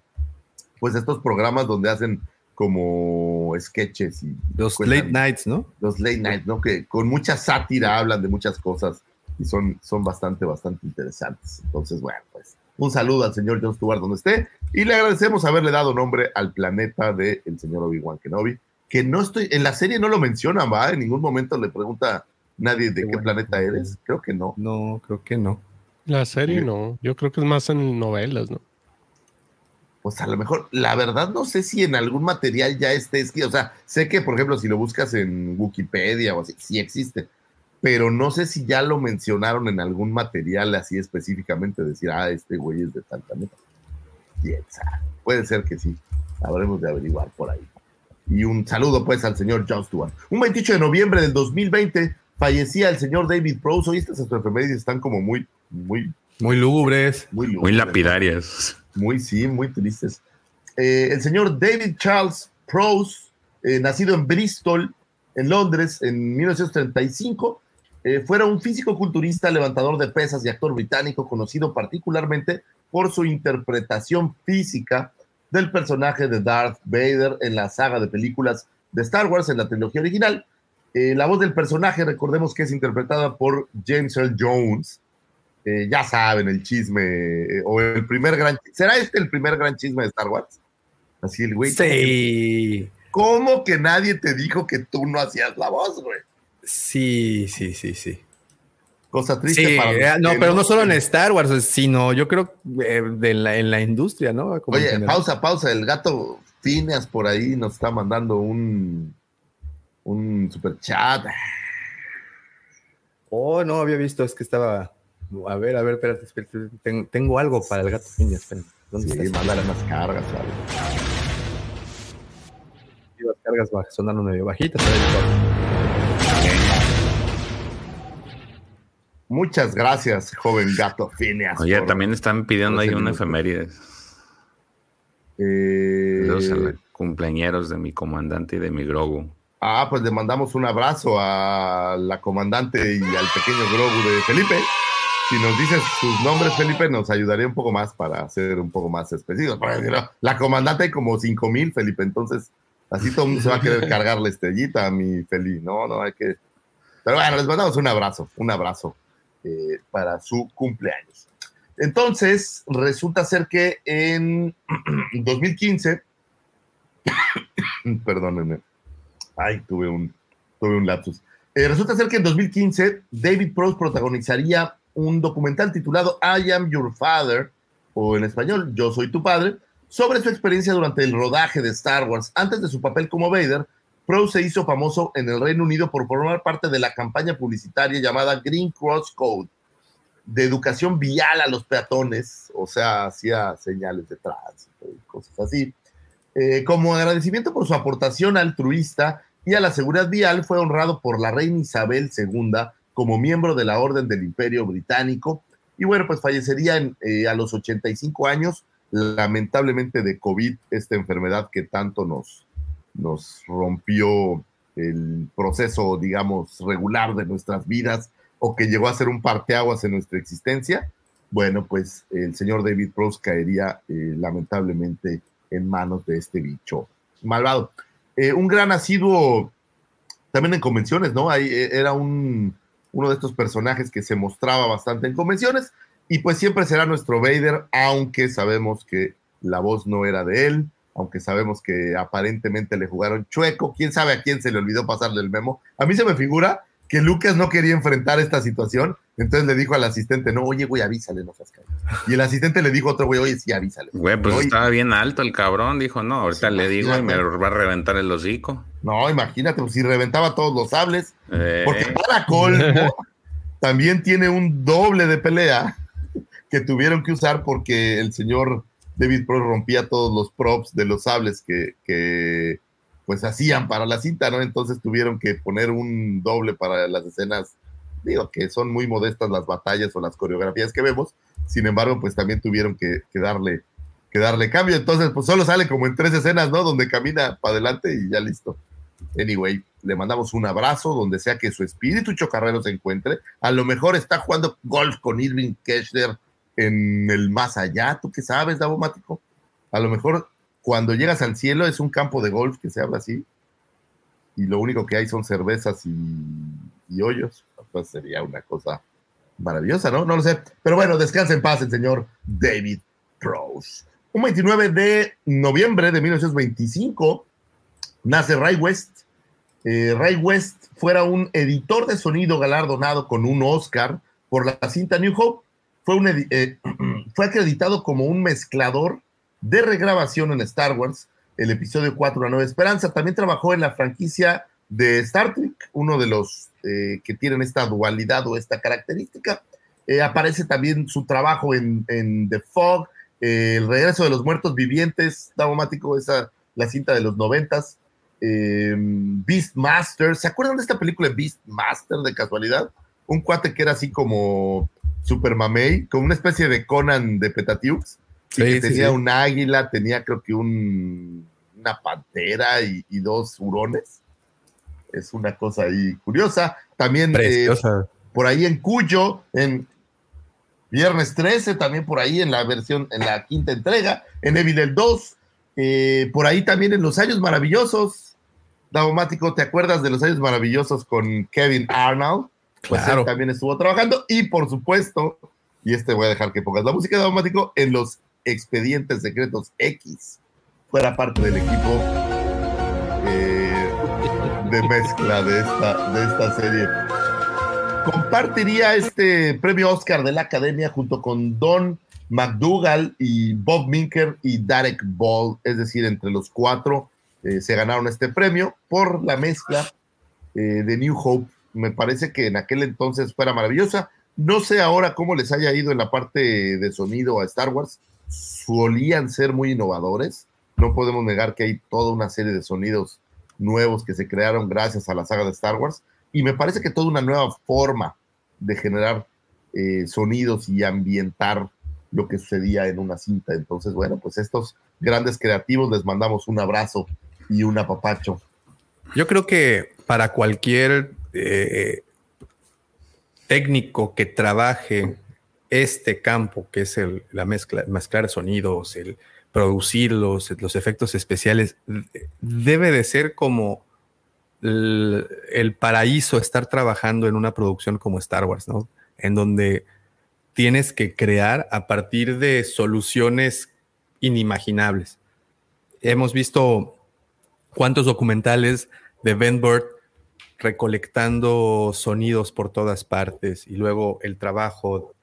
pues estos programas donde hacen como sketches y Los cuentan- late nights, ¿no? los late night, ¿no? Que con mucha sátira hablan de muchas cosas y son, son bastante, bastante interesantes. Entonces, bueno, pues un saludo al señor Jon Stewart donde esté y le agradecemos haberle dado nombre al planeta del señor Obi-Wan Kenobi, que no estoy, en la serie no lo mencionan, ¿va? En ningún momento le pregunta nadie de Qué qué bueno. planeta eres. Creo que no. No, creo que no. La serie no. Yo creo que es más en novelas, ¿no? Pues a lo mejor, la verdad no sé si en algún material ya esté escrito. O sea, sé que, por ejemplo, si lo buscas en Wikipedia o así, sí existe. Pero no sé si ya lo mencionaron en algún material así específicamente, decir, ah, este güey es de tal planeta. Puede ser que sí. Habremos de averiguar por ahí. Y un saludo, pues, al señor John Stewart. Un 28 de noviembre del 2020 fallecía el señor David Prowse. Hoy estas efemérides están como muy, muy, Muy lúgubres. muy, Muy lúgubres, ¿no? lapidarias. Muy, sí, muy tristes. Eh, el señor David Charles Prowse, eh, nacido en Bristol, en Londres, en 1935, eh, fuera un físico-culturista, levantador de pesas y actor británico, conocido particularmente por su interpretación física del personaje de Darth Vader en la saga de películas de Star Wars en la trilogía original. Eh, la voz del personaje, recordemos que es interpretada por James Earl Jones, eh, ya saben, el chisme, eh, o el primer gran... ¿Será este el primer gran chisme de Star Wars? Así el güey. Sí. ¿Cómo que nadie te dijo que tú no hacías la voz, güey? Sí, sí, sí, sí. Cosa triste Sí, para eh, no, pero no solo en Star Wars, sino yo creo eh, de la- en la industria, ¿no? Como Oye, pausa, pausa. El gato Phineas por ahí nos está mandando un, un super chat. Oh, no había visto, es que estaba. A ver, a ver, espérate, espérate. Ten- tengo algo para el gato Phineas, espérate. ¿Dónde Sí, está? mándale unas cargas, ¿sabes? Las cargas baj- sonaron medio bajitas. Muchas gracias, joven gato Phineas. Oye, por- también están pidiendo ahí una efeméride. Eh, los cumpleañeros de mi comandante y de mi Grogu. Ah, pues le mandamos un abrazo a la comandante y al pequeño Grogu de Felipe. Si nos dices sus nombres, Felipe, nos ayudaría un poco más para ser un poco más específicos. La comandante hay como 5 mil, Felipe, entonces así todo el mundo se va a querer cargar la estrellita mi Felipe. No, no, hay que... Pero bueno, les mandamos un abrazo, un abrazo eh, para su cumpleaños. Entonces, resulta ser que en 2015, perdónenme, ay, tuve un, tuve un lapsus. Eh, resulta ser que en 2015 David Prowse protagonizaría un documental titulado I Am Your Father, o en español, Yo Soy Tu Padre, sobre su experiencia durante el rodaje de Star Wars. Antes de su papel como Vader, Prowse se hizo famoso en el Reino Unido por formar parte de la campaña publicitaria llamada Green Cross Code, de educación vial a los peatones, o sea, hacía señales de tránsito y cosas así. Eh, como agradecimiento por su aportación altruista y a la seguridad vial, fue honrado por la reina Isabel II como miembro de la Orden del Imperio Británico. Y bueno, pues fallecería eh, a los 85 años, lamentablemente de COVID, esta enfermedad que tanto nos, nos rompió el proceso, digamos, regular de nuestras vidas o que llegó a ser un parteaguas en nuestra existencia, bueno, pues el señor David Prose caería eh, lamentablemente en manos de este bicho malvado. Eh, un gran asiduo también en convenciones, ¿no? Era un, uno de estos personajes que se mostraba bastante en convenciones y pues siempre será nuestro Vader, aunque sabemos que la voz no era de él, aunque sabemos que aparentemente le jugaron chueco, quién sabe a quién se le olvidó pasarle el memo. A mí se me figura que Lucas no quería enfrentar esta situación, entonces le dijo al asistente, no, oye, güey, avísale, no seas Y el asistente le dijo a otro güey, oye, sí, avísale. Güey, pues estaba bien alto el cabrón, dijo, no, ahorita le digo y me va a reventar el hocico. No, imagínate, pues si reventaba todos los sables, eh. porque para colmo también tiene un doble de pelea que tuvieron que usar porque el señor David Pro rompía todos los props de los sables que, que pues hacían para la cinta, ¿no? Entonces tuvieron que poner un doble para las escenas, digo que son muy modestas las batallas o las coreografías que vemos, sin embargo, pues también tuvieron que, darle que darle cambio, entonces pues solo sale como en tres escenas, ¿no? Donde camina para adelante y ya listo. Anyway, le mandamos un abrazo donde sea que su espíritu chocarrero se encuentre. A lo mejor está jugando golf con Irving Keshler en el más allá. ¿Tú qué sabes, Davomático? A lo mejor cuando llegas al cielo es un campo de golf que se habla así y lo único que hay son cervezas y, hoyos, pues sería una cosa maravillosa, ¿no? No lo sé. Pero bueno, descansa en paz el señor David Prose. Un 29 de noviembre de 1925 nace Ray West. Eh, Ray West fuera un editor de sonido galardonado con un Oscar por la cinta New Hope. Fue, eh, fue acreditado como un mezclador de regrabación en Star Wars, el episodio 4, La Nueva Esperanza. También trabajó en la franquicia de Star Trek, uno de los eh, que tienen esta dualidad o esta característica. Eh, aparece también su trabajo en, The Fog, eh, El regreso de los muertos vivientes, Davomático, esa la cinta de los noventas. Beastmaster, ¿se acuerdan de esta película Beastmaster de casualidad? Un cuate que era así como Super Mamey, como una especie de Conan de Petatiux tenía un águila, tenía creo que un, una pantera y, dos hurones. Es una cosa ahí curiosa. También eh, por ahí en Cuyo, en Viernes 13, también por ahí en la versión, en la quinta entrega, en Evil el 2, eh, por ahí también en Los Años Maravillosos. Daumático, ¿te acuerdas de Los Años Maravillosos con Kevin Arnold? Pues él también estuvo trabajando y por supuesto, y este voy a dejar que pongas la música de Daumático en los Expedientes Secretos X fuera parte del equipo eh, de mezcla de esta, de esta serie. Compartiría este premio Oscar de la Academia junto con Don McDougall y Bob Minker y Derek Ball, es decir, entre los cuatro eh, se ganaron este premio por la mezcla eh, de New Hope. Me parece que en aquel entonces fuera maravillosa. No sé ahora cómo les haya ido en la parte de sonido a Star Wars solían ser muy innovadores. No podemos negar que hay toda una serie de sonidos nuevos que se crearon gracias a la saga de Star Wars. Y me parece que toda una nueva forma de generar eh, sonidos y ambientar lo que sucedía en una cinta. Entonces, bueno, pues estos grandes creativos les mandamos un abrazo y un apapacho. Yo creo que para cualquier eh, técnico que trabaje este campo, que es el, la mezcla, mezclar sonidos, el producirlos, los efectos especiales, debe de ser como el, paraíso estar trabajando en una producción como Star Wars, ¿no? En donde tienes que crear a partir de soluciones inimaginables. Hemos visto cuántos documentales de Ben Burt recolectando sonidos por todas partes y luego el trabajo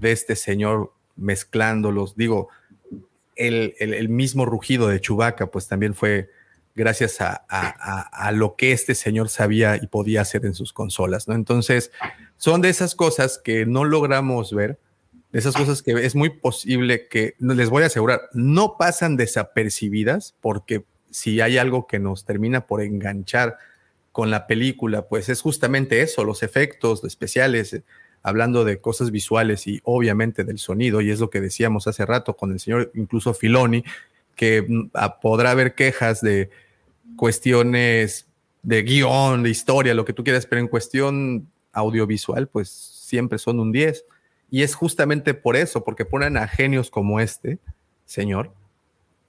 de este señor mezclándolos. Digo, el, el, mismo rugido de Chubaca, pues también fue gracias a, a, a, lo que este señor sabía y podía hacer en sus consolas, ¿no? Entonces, son de esas cosas que no logramos ver, de esas cosas que es muy posible que, les voy a asegurar, no pasan desapercibidas, porque si hay algo que nos termina por enganchar con la película, pues es justamente eso, los efectos especiales, hablando de cosas visuales y obviamente del sonido, y es lo que decíamos hace rato con el señor incluso Filoni, que mm, podrá haber quejas de cuestiones de guion, de historia, lo que tú quieras, pero en cuestión audiovisual, pues siempre son un 10. Y es justamente por eso, porque ponen a genios como este señor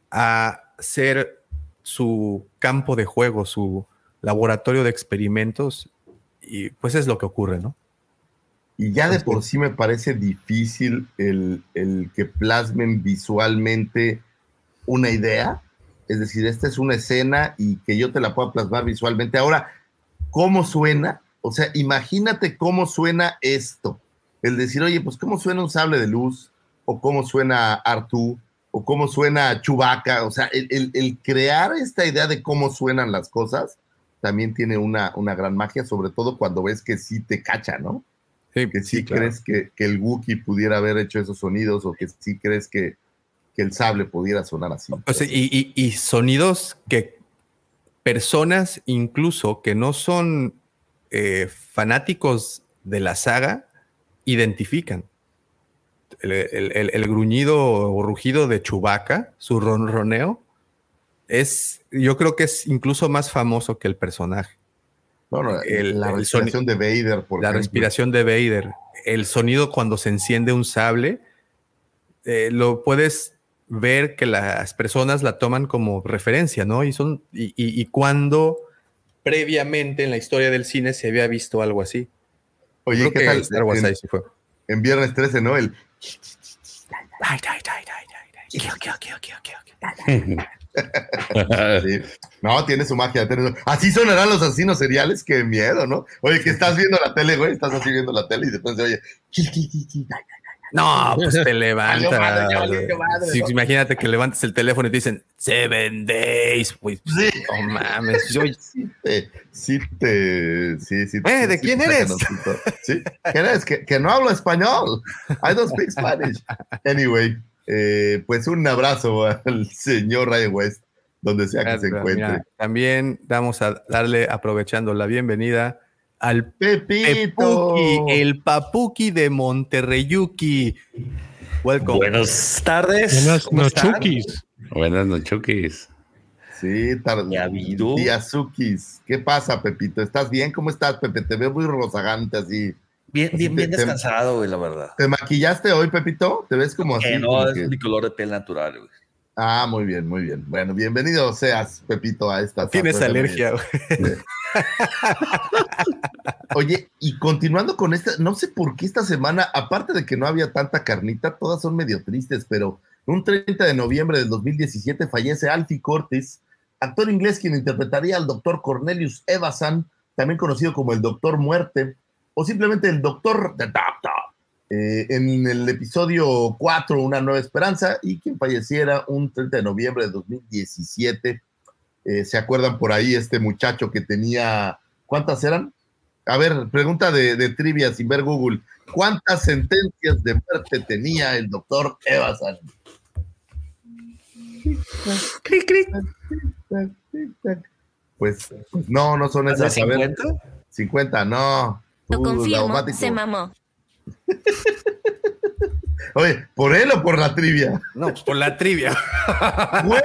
a ser su campo de juego, su laboratorio de experimentos, y pues es lo que ocurre, ¿no? Y ya de por sí me parece difícil el, el, que plasmen visualmente una idea. Es decir, esta es una escena y que yo te la pueda plasmar visualmente. Ahora, ¿cómo suena? O sea, imagínate cómo suena esto. El decir, oye, pues cómo suena un sable de luz, o cómo suena Artú, o cómo suena Chubaca. O sea, el, el, el, crear esta idea de cómo suenan las cosas también tiene una, una gran magia, sobre todo cuando ves que sí te cacha, ¿no? Que sí, crees que, que, el Wookiee pudiera haber hecho esos sonidos o que sí crees que, que el sable pudiera sonar así. O sea, y, y, y, sonidos que personas incluso que no son eh, fanáticos de la saga identifican. El, el, el, gruñido o rugido de Chewbacca, su ronroneo, es, yo creo que es incluso más famoso que el personaje. No, no, el, la respiración de Vader, por La respiración de Vader. El sonido cuando se enciende un sable, eh, lo puedes ver que las personas la toman como referencia, ¿no? Y son, y, y, y, cuando previamente en la historia del cine se había visto algo así. Oye, ¿qué tal? Star Wars en, ahí sí fue. en Viernes 13, ¿no? El. sí. No, tiene su magia. Tiene su... Así sonarán los asesinos seriales, qué miedo, ¿no? Oye, que estás viendo la tele, güey, estás así viendo la tele y después se oye. No, pues te levantas. Madre, madre, sí, no. Imagínate que levantes el teléfono y te dicen Seven Days. Pues, sí. No mames. Yo... Sí, te, sí, te, sí, sí, eh, ¿De quién eres? ¿Sí? ¿Quién eres? Que, que no hablo español. I don't speak Spanish. Anyway, eh, pues un abrazo al señor Ryan West, donde sea que se encuentre. Mira, también vamos a darle, aprovechando la bienvenida, al Pepito, Pepuki, el Papuki de Monterreyuki. Welcome. Buenas tardes. Buenas nochukis. Buenas nochukis. Sí, tarde. Díazukis. ¿Qué pasa, Pepito? ¿Estás bien? ¿Cómo estás, Pepe? Te veo muy rozagante así. Bien, bien, bien te, descansado, güey, la verdad. ¿Te maquillaste hoy, Pepito? ¿Te ves como así? Eh, no, es que... mi color de piel natural, güey. Ah, muy bien, muy bien. Bueno, bienvenido seas, Pepito, a esta. Tienes alergia, güey. Oye, y continuando con esta, no sé por qué esta semana, aparte de que no había tanta carnita, todas son medio tristes, pero un 30 de noviembre del 2017 fallece Alfie Cortis, actor inglés quien interpretaría al doctor Cornelius Evasan, también conocido como el Doctor Muerte, o simplemente el Doctor The Doctor, eh, en el episodio 4, Una Nueva Esperanza, y quien falleciera un 30 de noviembre de 2017. Eh, ¿Se acuerdan por ahí este muchacho que tenía, ¿cuántas eran? A ver, pregunta de, de trivia sin ver Google. ¿Cuántas sentencias de muerte tenía el doctor Evasan? Pues, pues no, no son esas. ¿50? 50, no. Lo uh, confirmo, se mamó. Oye, ¿por él o por la trivia? No, pues por la trivia. Güey,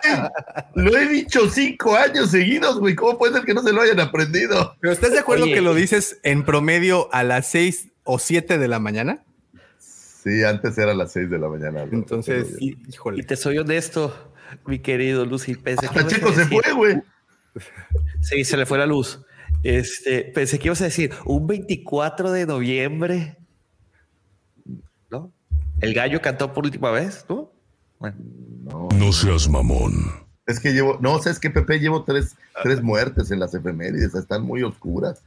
lo he dicho cinco años seguidos, güey. ¿Cómo puede ser que no se lo hayan aprendido? ¿Pero estás de acuerdo Oye, que lo dices en promedio a las seis o siete de la mañana? Sí, antes era a las 6 de la mañana. Entonces, híjole. Y te soy honesto, mi querido Lucy. Pensé Hasta Checo se fue, güey. Sí, se le fue la luz. Este, pensé que ibas a decir un 24 de noviembre. ¿No? El gallo cantó por última vez, ¿no? No, no seas mamón. Es que llevo, no, sabes que Pepe llevo tres, tres muertes en las efemérides, están muy oscuras.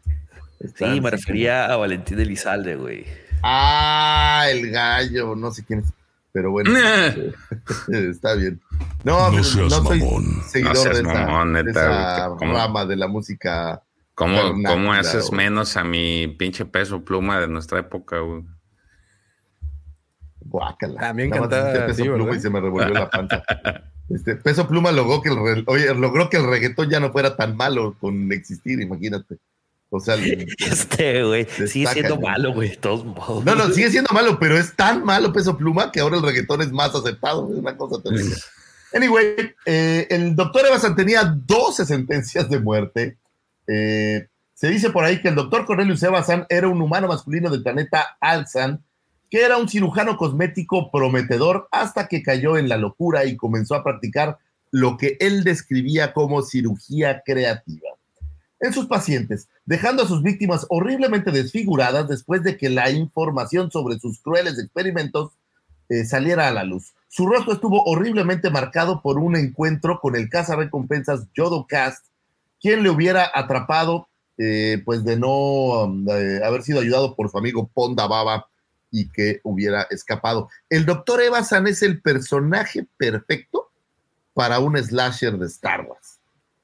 sí, me refería a Valentín Elizalde, güey. Ah, el gallo, no sé quién es. Pero bueno, está bien. No, no, soy seguidor de esa, rama de la música. ¿Cómo, ¿cómo haces menos a mi pinche peso pluma de nuestra época, güey? Guácala. También cantaba peso pluma y se me revolvió la panza. Este, peso pluma logró que el oye, logró que el reggaetón ya no fuera tan malo con existir, imagínate. O sea, este, güey, sigue siendo malo, güey, de todos modos. No, no, sigue siendo malo, pero es tan malo peso pluma que ahora el reggaetón es más aceptado. Es una cosa terrible. Anyway, eh, el doctor Evasan tenía 12 sentencias de muerte. Eh, se dice por ahí que el doctor Cornelius Evasan era un humano masculino del planeta Alzan, que era un cirujano cosmético prometedor hasta que cayó en la locura y comenzó a practicar lo que él describía como cirugía creativa en sus pacientes, dejando a sus víctimas horriblemente desfiguradas después de que la información sobre sus crueles experimentos eh, saliera a la luz. Su rostro estuvo horriblemente marcado por un encuentro con el recompensas Jodo Cast, quien le hubiera atrapado, eh, pues de no eh, haber sido ayudado por su amigo Ponda Baba y que hubiera escapado. El doctor Evasan es el personaje perfecto para un slasher de Star Wars.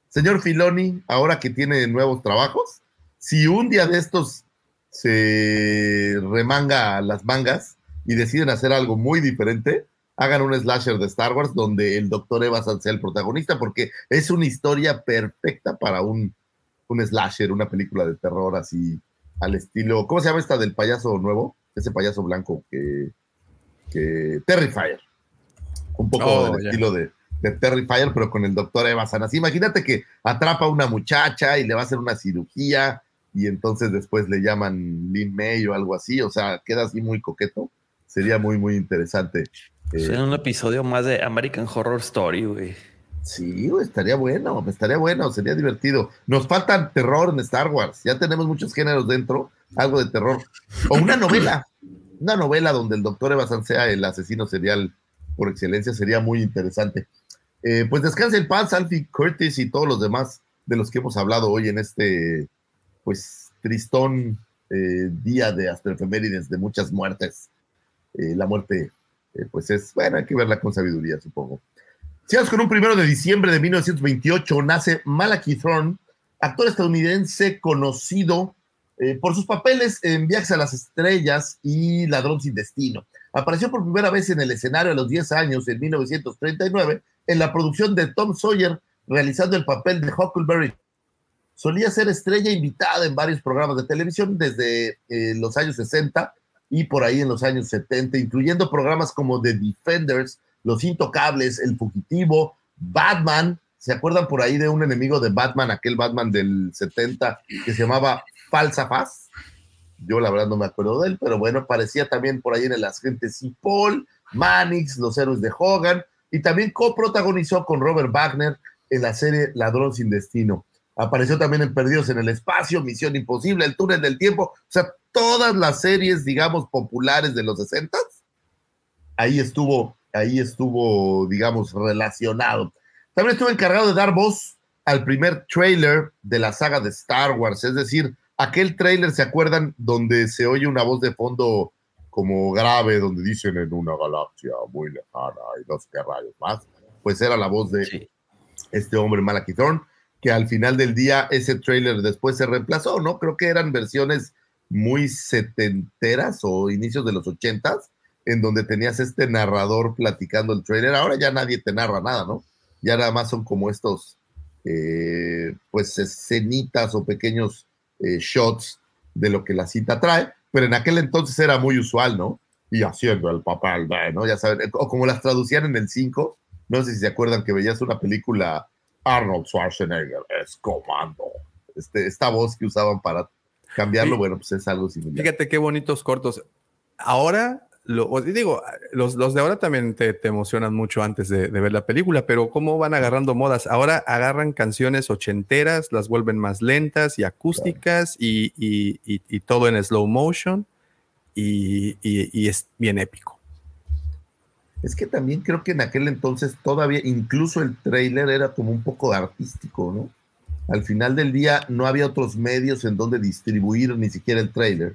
Señor Filoni, ahora que tiene nuevos trabajos, si un día de estos se remanga las mangas y deciden hacer algo muy diferente, hagan un slasher de Star Wars donde el doctor Evans sea el protagonista, porque es una historia perfecta para un, un slasher, una película de terror así al estilo. ¿Cómo se llama esta del payaso nuevo? Ese payaso blanco que. que Terrifier. Un poco oh, del estilo de, de Terrifier, pero con el doctor Eva Sanas. Imagínate que atrapa a una muchacha y le va a hacer una cirugía y entonces después le llaman Lin May o algo así, o sea, queda así muy coqueto. Sería muy, muy interesante. Sería eh, un episodio más de American Horror Story, güey. Sí, estaría bueno, estaría bueno, sería divertido. Nos falta terror en Star Wars, ya tenemos muchos géneros dentro, algo de terror. O una novela, una novela donde el doctor Eva sea el asesino serial por excelencia, sería muy interesante. Eh, pues descanse el paz, Alfie Curtis y todos los demás de los que hemos hablado hoy en este, pues, tristón eh, día de efemérides de muchas muertes. Eh, la muerte, pues es, bueno, hay que verla con sabiduría, supongo. Sigamos con un primero de diciembre de 1928, nace Malachi Thorne, actor estadounidense conocido por sus papeles en Viajes a las Estrellas y Ladrón sin Destino. Apareció por primera vez en el escenario a los 10 años, en 1939, en la producción de Tom Sawyer, realizando el papel de Huckleberry. Solía ser estrella invitada en varios programas de televisión desde eh, los años 60 y por ahí en los años 70, incluyendo programas como The Defenders, Los Intocables, El Fugitivo, Batman. ¿Se acuerdan por ahí de un enemigo de Batman, aquel Batman del 70 que se llamaba Falsa Faz? Yo la verdad no me acuerdo de él, pero bueno, aparecía también por ahí en el Agente Paul, Manix, Los Héroes de Hogan, y también coprotagonizó con Robert Wagner en la serie Ladrón sin Destino. Apareció también en Perdidos en el Espacio, Misión Imposible, El Túnel del Tiempo, o sea, todas las series, digamos, populares de los 60 ahí estuvo, ahí estuvo, digamos, relacionado. También estuvo encargado de dar voz al primer trailer de la saga de Star Wars, es decir, aquel trailer, ¿se acuerdan? Donde se oye una voz de fondo como grave donde dicen en una galaxia muy lejana y no sé qué rayos más, pues era la voz de este hombre Malachi que al final del día ese trailer después se reemplazó, ¿no? Creo que eran versiones muy setenteras o inicios de los ochentas, en donde tenías este narrador platicando el trailer. Ahora ya nadie te narra nada, ¿no? Ya nada más son como estos, eh, pues, escenitas o pequeños eh, shots de lo que la cita trae pero en aquel entonces era muy usual, ¿no? Y haciendo el papel ¿no? Ya saben, o como las traducían en el 5, no sé si se acuerdan que veías una película Arnold Schwarzenegger es comando. Este, esta voz que usaban para cambiarlo, bueno, pues es algo similar. Fíjate qué bonitos cortos. Ahora lo, digo, los, los de ahora también te, te emocionan mucho antes de, de ver la película, pero cómo van agarrando modas. Ahora agarran canciones ochenteras, las vuelven más lentas y acústicas y, y- y- y todo en slow motion y, y- y es bien épico. Es que también creo que en aquel entonces todavía, incluso el trailer era como un poco artístico, ¿no? Al final del día no había otros medios en donde distribuir ni siquiera el trailer.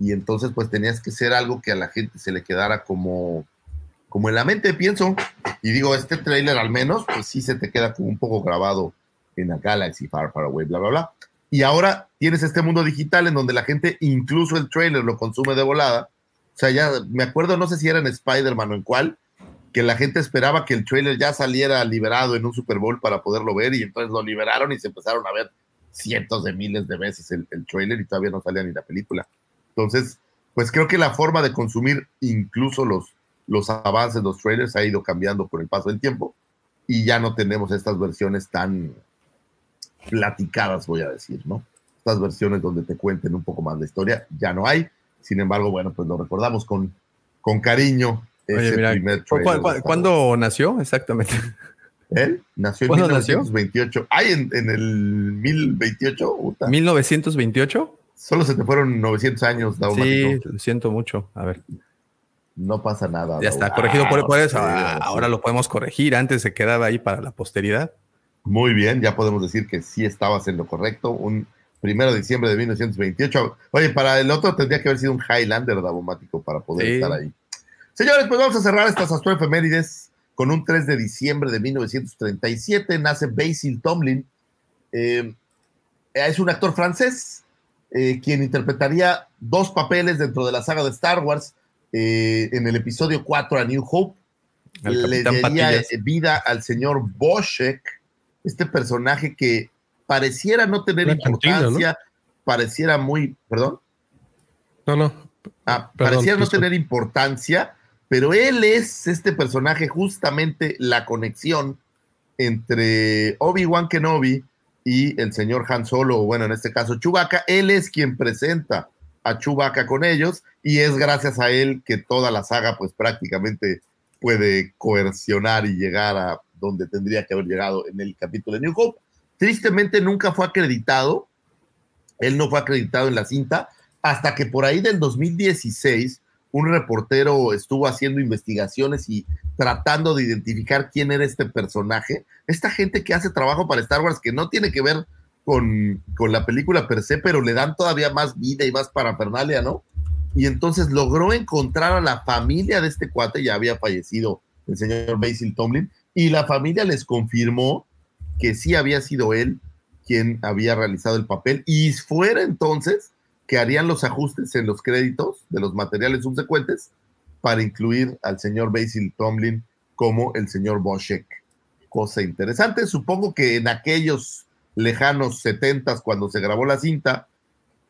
Y entonces pues tenías que ser algo que a la gente se le quedara como, como en la mente, pienso. Y digo, este trailer al menos, pues sí se te queda como un poco grabado en la Galaxy Far Far Away, bla, bla, bla. Y ahora tienes este mundo digital en donde la gente incluso el trailer lo consume de volada. O sea, ya me acuerdo, no sé si era en Spider-Man o en cuál, que la gente esperaba que el trailer ya saliera liberado en un Super Bowl para poderlo ver y entonces lo liberaron y se empezaron a ver cientos de miles de veces el, trailer y todavía no salía ni la película. Entonces, pues creo que la forma de consumir incluso los, los avances, los trailers ha ido cambiando con el paso del tiempo y ya no tenemos estas versiones tan platicadas, voy a decir, ¿no? Estas versiones donde te cuenten un poco más la historia, ya no hay. Sin embargo, bueno, pues lo recordamos con, con cariño. Oye, mira, ¿cu- ¿cuándo nació exactamente? Él nació en ¿Cuándo nació? 1928. Ay, en, en el 1028. puta. ¿1928? Solo se te fueron 900 años, Daumático. Sí, lo siento mucho. A ver, No pasa nada. ya está corregido por, por eso. sí, Ah, sí. ahora lo podemos corregir. Antes se quedaba ahí para la posteridad. Muy bien, ya podemos decir que sí estabas en lo correcto. Un primero de diciembre de 1928. Oye, para el otro tendría que haber sido un Highlander Daumático para poder Sí. estar ahí. Señores, pues vamos a cerrar estas astroefemérides con un 3 de diciembre de 1937. Nace Basil Tomlin. Eh, es un actor francés eh, quien interpretaría dos papeles dentro de la saga de Star Wars. eh, en el episodio 4 a New Hope, le daría Patillas. vida al señor Boschek, este personaje que pareciera no tener Una cantina, importancia, pareciera muy, perdón, No, no. Ah, Perdón, pareciera no tener importancia, pero él es este personaje justamente la conexión entre Obi-Wan Kenobi y el señor Han Solo, o bueno, en este caso Chewbacca. Él es quien presenta a Chewbacca con ellos y es gracias a él que toda la saga pues prácticamente puede coercionar y llegar a donde tendría que haber llegado en el capítulo de New Hope. Tristemente nunca fue acreditado, él no fue acreditado en la cinta, hasta que por ahí del 2016 un reportero estuvo haciendo investigaciones y tratando de identificar quién era este personaje. Esta gente que hace trabajo para Star Wars que no tiene que ver con, con la película per se, pero le dan todavía más vida y más parafernalia, ¿no? Y entonces logró encontrar a la familia de este cuate, ya había fallecido el señor Basil Tomlin, y la familia les confirmó que sí había sido él quien había realizado el papel, y fuera entonces que harían los ajustes en los créditos de los materiales subsecuentes para incluir al señor Basil Tomlin como el señor Boschek. Cosa interesante, supongo que en aquellos lejanos setentas cuando se grabó la cinta,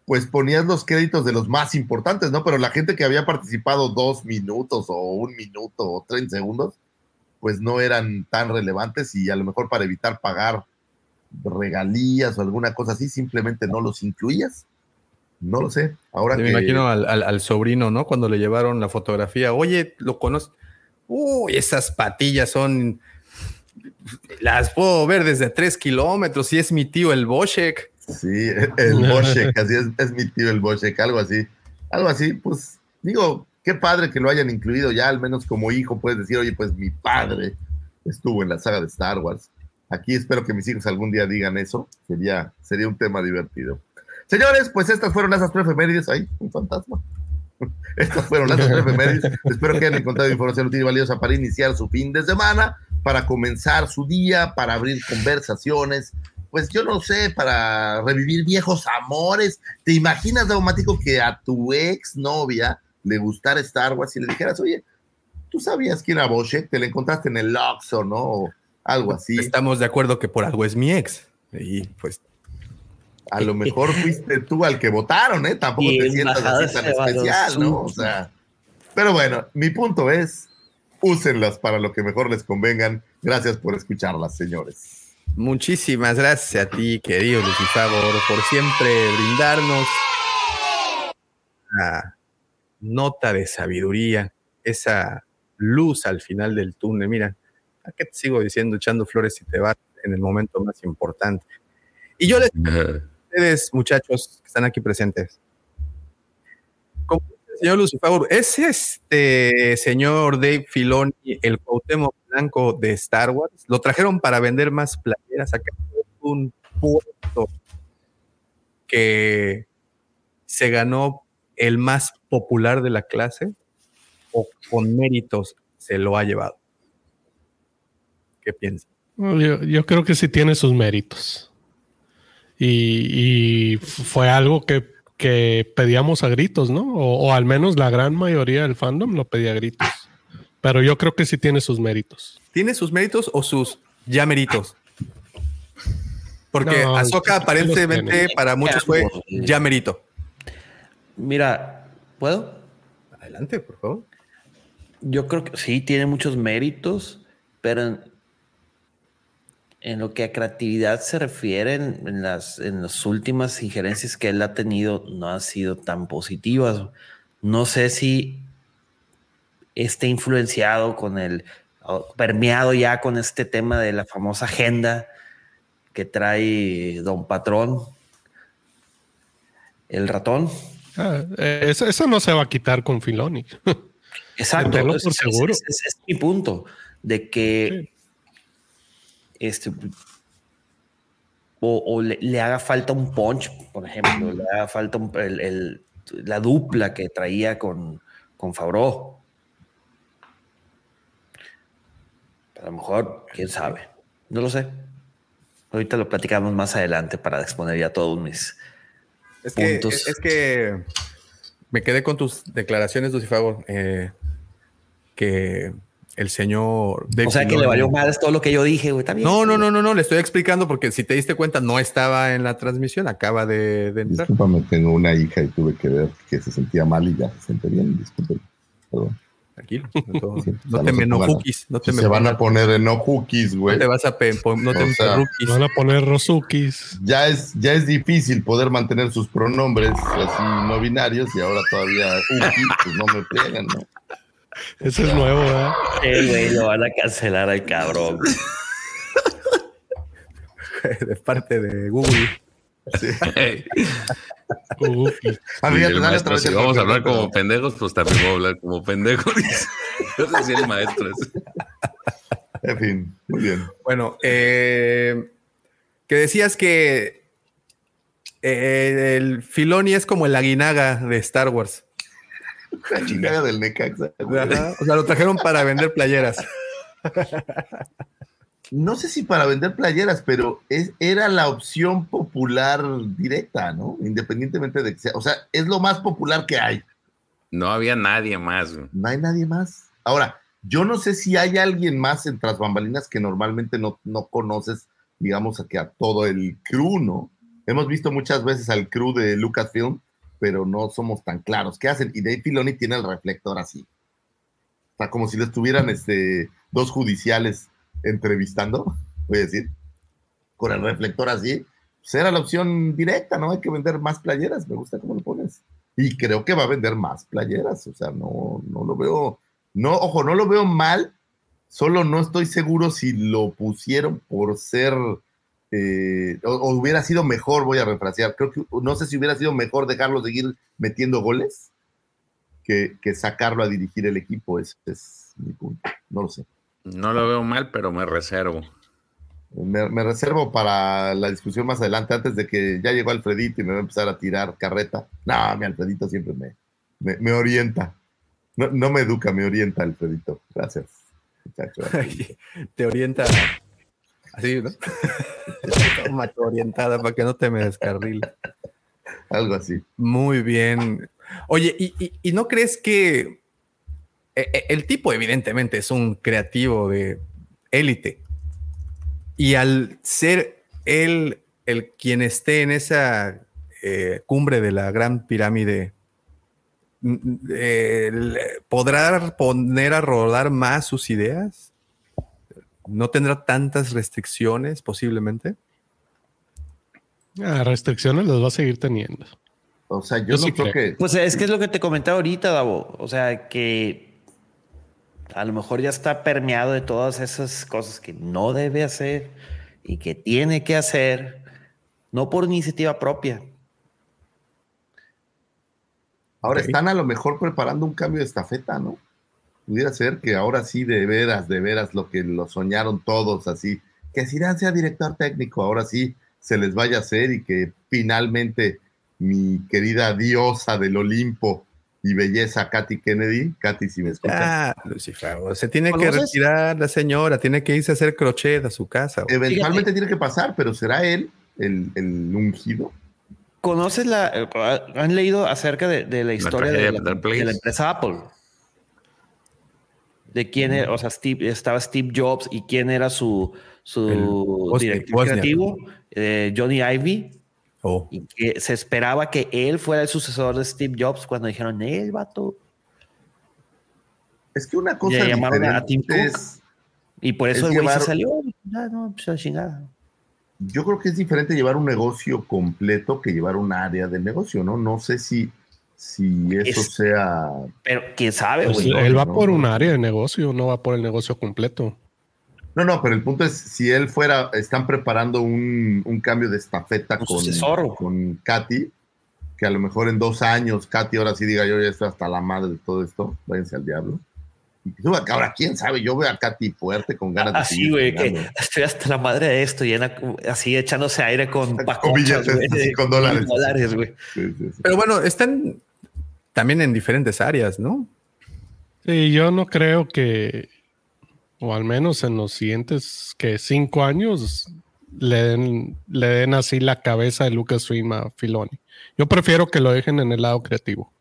pues ponías los créditos de los más importantes, ¿no? Pero la gente que había participado dos minutos o un minuto o 30 segundos, pues no eran tan relevantes y a lo mejor para evitar pagar regalías o alguna cosa así, simplemente no los incluías. No lo sé. Ahora Me que imagino al, al- al sobrino, ¿no? Cuando le llevaron la fotografía. Oye, ¿lo conoces? Uy, esas patillas son. Las puedo ver desde tres kilómetros. Y es mi tío, el Boschek. Sí, el Boschek, así es, es mi tío el Boschek, algo así. Algo así, pues digo, qué padre que lo hayan incluido ya, al menos como hijo puedes decir, oye, pues mi padre estuvo en la saga de Star Wars. Aquí espero que mis hijos algún día digan eso, sería, sería un tema divertido. Señores, pues estas fueron las efemérides. Ay, un fantasma. Estas fueron las efemérides. Espero que hayan encontrado información útil y valiosa para iniciar su fin de semana, para comenzar su día, para abrir conversaciones. Pues yo no sé, para revivir viejos amores. ¿Te imaginas, Daumático, que a tu ex novia le gustara Star Wars y le dijeras, oye, tú sabías quién era Boschek? Te la encontraste en el Oxxo, ¿no? O algo así. Estamos de acuerdo que por algo es mi ex. Y pues A lo mejor fuiste tú al que votaron, ¿eh? Tampoco te sientas así tan especial, ¿no? O sea, pero bueno, mi punto es, úsenlas para lo que mejor les convengan. Gracias por escucharlas, señores. muchísimas gracias a ti, querido Lucifagor, por siempre brindarnos a nota de sabiduría, esa luz al final del túnel. Mira, ¿a qué te sigo diciendo echando flores y te vas en el momento más importante? Y yo les muchachos que están aquí presentes, como dice el señor Lucifer, ¿es este señor Dave Filoni el Cuauhtémoc Blanco de Star Wars? Lo trajeron para vender más playeras acá un puesto que se ganó el más popular de la clase o con méritos se lo ha llevado. ¿Qué piensa? Yo creo que sí tiene sus méritos. Y, y fue algo que, que, pedíamos a gritos, ¿no? O, o, al menos la gran mayoría del fandom lo pedía a gritos. Pero yo creo que sí tiene sus méritos. ¿Tiene sus méritos o sus ya méritos? Porque no, Ahsoka aparentemente para muchos fue ya mérito. Mira, ¿puedo? Adelante, por favor. Yo creo que sí, tiene muchos méritos, pero en, lo que a creatividad se refiere, en, las, en las últimas injerencias que él ha tenido, no han sido tan positivas. No sé si esté influenciado con el, permeado ya con este tema de la famosa agenda que trae Don Patrón, el ratón. Ah, eso, eso, no se va a quitar con Filoni. Exacto, por es, seguro. Es, mi punto de que sí. Este o, o le, le, haga falta un punch, por ejemplo, le haga falta un, el, el, la dupla que traía con, con Favreau. A lo mejor, quién sabe, no lo sé. Ahorita lo platicamos más adelante para exponer ya todos mis es puntos. Que, es, es, que me quedé con tus declaraciones, Lucifago, eh, que el señor... David o sea, que le valió más todo lo que yo dije, güey. También. No, no, no, no, no, le estoy explicando porque si te diste cuenta, no estaba en la transmisión, acaba de, de entrar. Discúlpame, tengo una hija y tuve que ver que se sentía mal y ya se siente bien. Discúlpame. Perdón. Tranquilo. No, sí, no te me no cookies. No te si me se van a poner en no cookies, güey. No te vas a pe no te sea, rookies. Van a poner rosukis. Ya es, ya es difícil poder mantener sus pronombres así no binarios y ahora todavía uki, pues no me pegan, ¿no? Eso es nuevo, ¿verdad? Eh, güey, lo van a cancelar al cabrón. de parte de Google. Sí. Uh, a mí, el maestro, si vamos a hablar como pendejos, pues también voy a hablar como pendejo. Yo decía el maestro. En fin, muy bien. Bueno, eh, que decías que eh, el Filoni es como el Aguinaga de Star Wars. La chingada del Necaxa. O sea, lo trajeron para vender playeras. no sé si para vender playeras, pero es, era la opción popular directa, ¿no? Independientemente de que sea, o sea, es lo más popular que hay. No había nadie más. Güey. No hay nadie más. Ahora, yo no sé si hay alguien más en tras bambalinas que normalmente no, no conoces, digamos, a que a todo el crew, ¿no? Hemos visto muchas veces al crew de Lucasfilm, pero no somos tan claros. ¿Qué hacen? Y Dave Filoni tiene el reflector así. O sea, como si le estuvieran este, dos judiciales entrevistando, voy a decir, con el reflector así, pues era la opción directa, ¿no? Hay que vender más playeras, me gusta cómo lo pones. Y creo que va a vender más playeras, o sea, no, no lo veo, no, ojo, no lo veo mal, solo no estoy seguro si lo pusieron por ser, eh, o, o, hubiera sido mejor, voy a refrasear, creo que, no sé si hubiera sido mejor dejarlo seguir metiendo goles que, que sacarlo a dirigir el equipo, ese es mi punto, no lo sé. No lo veo mal, pero me reservo. Me, me, reservo para la discusión más adelante, antes de que ya llegó Alfredito y me va a empezar a tirar carreta. No, mi Alfredito siempre me, me, me orienta. No, no, me educa, me orienta Alfredito. Gracias, muchacho. Te orienta así, ¿no? Tu orientada para que no te me descarriles. Algo así. Muy bien. Oye, ¿y, y, y no crees que el tipo evidentemente es un creativo de élite. Y al ser él el quien esté en esa eh, cumbre de la gran pirámide, eh, ¿podrá poner a rodar más sus ideas? ¿No tendrá tantas restricciones posiblemente? Ah, restricciones las va a seguir teniendo. O sea, yo, no creo que. Pues es que es lo que te comentaba ahorita, Davo. O sea, que a lo mejor ya está permeado de todas esas cosas que no debe hacer y que tiene que hacer, no por iniciativa propia. Ahora están a lo mejor preparando un cambio de estafeta, ¿no? Pudiera ser que ahora sí, de veras, de veras, lo que lo soñaron todos, así, que Zidane sea director técnico, ahora sí se les vaya a hacer y que finalmente mi querida diosa del Olimpo y belleza Katy Kennedy, Katy si me escuchas. Ah, Lucifer, se tiene que retirar la señora, tiene que irse a hacer crochet a su casa. Eventualmente tiene que pasar, pero ¿será él el, el ungido? ¿Conoces la, eh, han leído acerca de, la historia de la, empresa Apple? De quién era, o sea, Steve, estaba Steve Jobs y quién era su, su director creativo, eh, Johnny Ivy. Oh. Y que se esperaba que él fuera el sucesor de Steve Jobs cuando dijeron, él, vato. Es que una cosa. Y llamaron a Tim Cook. Y por eso el güey se salió. Ah, no, pues chingada. Yo creo que es diferente llevar un negocio completo que llevar un área del negocio, ¿no? No sé si, si eso sea. Pero quién sabe, pues güey. él va por un área de negocio, no va por el negocio completo. No, no, pero el punto es, si él fuera, están preparando un, cambio de estafeta con, con Katy, que a lo mejor en dos años Katy ahora sí diga, yo ya estoy hasta la madre de todo esto, váyanse al diablo. Y ahora, quién sabe, yo veo a Katy fuerte con ganas de Así, güey, que estoy hasta la madre de esto, llena, así echándose aire con con dólares. Pero bueno, están también en diferentes áreas, ¿no? Sí, yo no creo que o al menos en los siguientes que cinco años, le den, le den así la cabeza de Lucasfilm a Filoni. Yo prefiero que lo dejen en el lado creativo.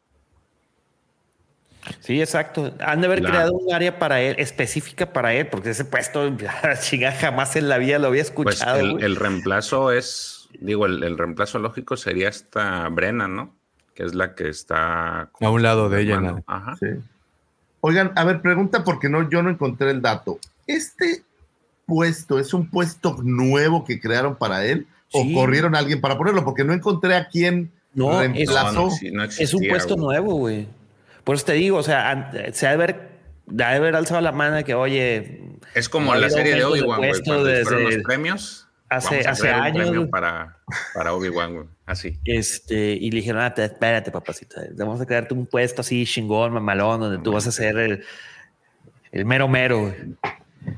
Sí, exacto. Han de haber creado un área para él, específica para él, porque ese puesto, chinga, jamás en la vida lo había pues escuchado. el, reemplazo es, digo, el, reemplazo lógico sería esta Brenna, ¿no? Que es la que está a un lado de ella. ¿no? Ajá. Sí. Oigan, a ver, pregunta porque no, yo no encontré el dato. ¿Este puesto es un puesto nuevo que crearon para él o corrieron a alguien para ponerlo? Porque no encontré a quién no, reemplazó. Es, un puesto nuevo, güey. Por eso te digo, o sea, se ha de haber, de haber alzado la mano de que, oye. Es como la serie de Obi-Wan, güey. los premios hace, hace años. para, para Obi-Wan, así. Este, y le dijeron, ah, espérate, papacito, vamos a crearte un puesto así chingón, mamalón, donde tú vas a ser el, el mero mero.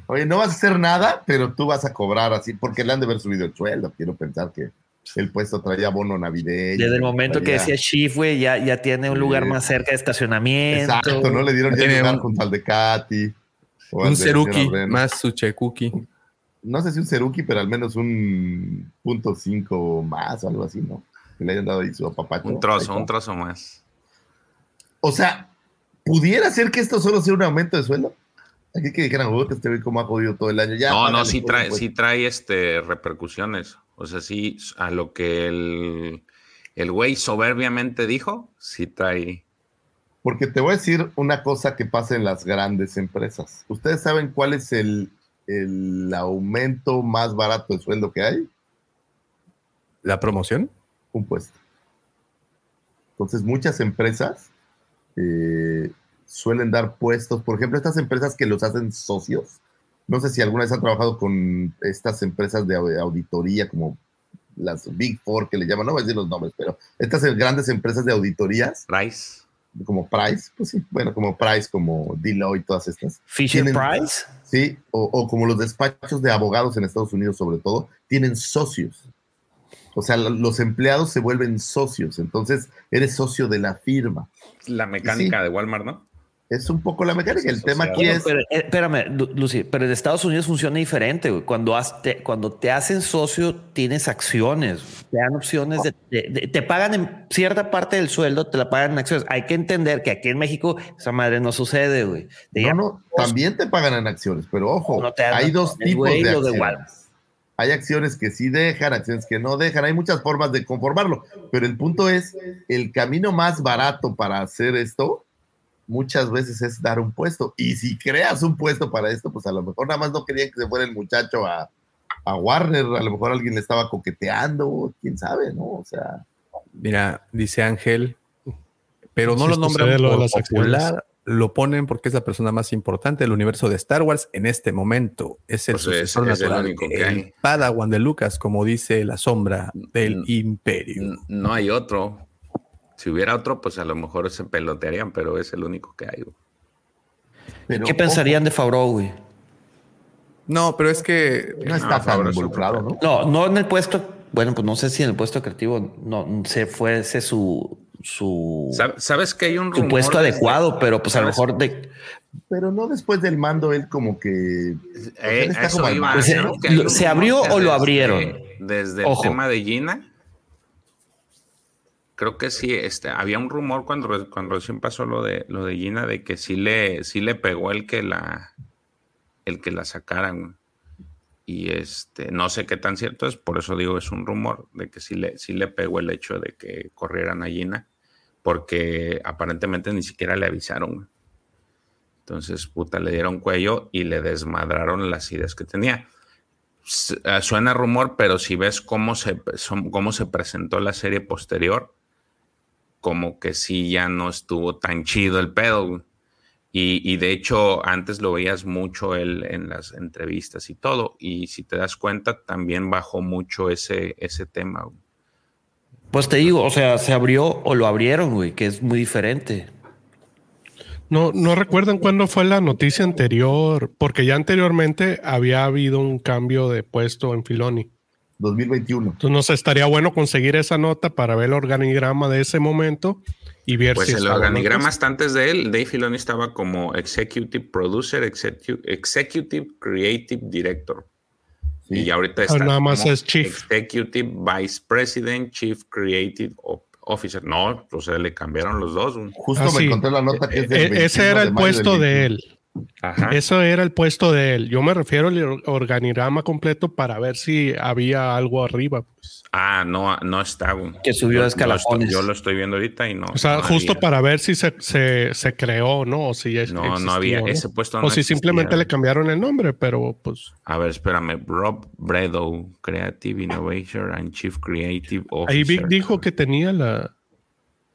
Oye, no vas a hacer nada, pero tú vas a cobrar así, porque le han de haber subido el sueldo. Quiero pensar que el puesto traía bono navideño. Desde el momento que decía Chief, güey, ya, ya tiene un lugar más cerca de estacionamiento. Exacto, ¿no? Le dieron ya lugar junto al de Katy. Un Ceruki, más su Chekuki no sé si un Ceruki, pero al menos un punto cinco más o algo así, ¿no? Que le hayan dado ahí su apapacho. Un trozo, un trozo más. O sea, ¿pudiera ser que esto solo sea un aumento de sueldo? Aquí que dijeran, que este ve cómo ha jodido todo el año. Ya, no, no, sí trae, sí trae este, repercusiones. O sea, sí, a lo que el, el güey soberbiamente dijo, sí trae. Porque te voy a decir una cosa que pasa en las grandes empresas. ¿Ustedes saben cuál es el el aumento más barato de sueldo que hay? ¿La promoción? Un puesto. Entonces, muchas empresas eh, suelen dar puestos, por ejemplo, estas empresas que los hacen socios. No sé si alguna vez han trabajado con estas empresas de auditoría como las Big Four que le llaman, no voy a decir los nombres, pero estas grandes empresas de auditorías. Price como Price, pues sí, bueno, como Price, como Deloitte, todas estas. Fisher Price. Sí, o, como los despachos de abogados en Estados Unidos, sobre todo, tienen socios. O sea, los empleados se vuelven socios, entonces eres socio de la firma. La mecánica de Walmart, ¿no? Es un poco la mecánica. El tema aquí es. Eh, espérame, Lucy, pero en Estados Unidos funciona diferente. Cuando, te, cuando te hacen socio, tienes acciones, te dan opciones de, te pagan en cierta parte del sueldo, te la pagan en acciones. Hay que entender que aquí en México esa madre no sucede, güey. No, no, también te pagan en acciones, pero ojo, hay dos tipos de acciones. hay acciones que sí dejan, acciones que no dejan. Hay muchas formas de conformarlo, pero el punto es el camino más barato para hacer esto muchas veces es dar un puesto. Y si creas un puesto para esto, pues a lo mejor nada más no querían que se fuera el muchacho a, Warner, a lo mejor alguien le estaba coqueteando, quién sabe, ¿no? O sea, Mira, dice Ángel, pero no lo nombran por popular, lo ponen porque es la persona más importante del universo de Star Wars en este momento. Es el pues sucesor natural, el, único que hay. Padawan de Lucas, como dice la sombra del Imperio. No hay otro. Si hubiera otro, pues a lo mejor se pelotearían, pero es el único que hay. ¿Qué pensarían de Favreau, güey? No, pero es que no está tan involucrado, ¿no? No, no en el puesto. Bueno, pues no sé si en el puesto creativo no se fuese su su sabes que hay un su puesto adecuado, pero pues a lo mejor de pero no después del mando él como que eh, se, abrió o lo abrieron desde el tema de Gina creo que sí este había un rumor cuando cuando recién pasó lo de lo de Gina de que sí le sí le pegó el que la el que la sacaran y este no sé qué tan cierto es, por eso digo es un rumor de que sí le, sí le pegó el hecho de que corrieran a Gina, porque aparentemente ni siquiera le avisaron. Entonces, puta, le dieron cuello y le desmadraron las ideas que tenía. Eh, suena rumor, pero si ves cómo se, cómo se presentó la serie posterior, como que sí ya no estuvo tan chido el pedo. Y, de hecho, antes lo veías mucho él en las entrevistas y todo. Y si te das cuenta, también bajó mucho ese, ese tema. Pues te digo, o sea, se abrió o lo abrieron, güey, que es muy diferente. No, no recuerdan cuándo fue la noticia anterior, porque ya anteriormente había habido un cambio de puesto en Filoni. 2021. Entonces nos estaría bueno conseguir esa nota para ver el organigrama de ese momento y ver pues el organigrama hasta antes de él, Dave Filoni estaba como Executive Producer, Executive, Creative Director. Y ahorita está nada más es Chief. Executive Vice President, Chief Creative Officer. No, o sea, le cambiaron los dos. Justo ah, me encontré la nota que es e, e, Ese era el puesto de él. Eso era el puesto de él. Yo me refiero al organigrama completo para ver si había algo arriba. Pues. Ah, no, no está. Que subió a escalafones. yo lo estoy viendo ahorita y no. O sea, justo para ver si se, se, creó, ¿no? O si No, no había ese puesto. o si simplemente le cambiaron el nombre, pero pues. A ver, espérame. Rob Bredo, Creative Innovation and Chief Creative Officer. Ahí Vic dijo que tenía la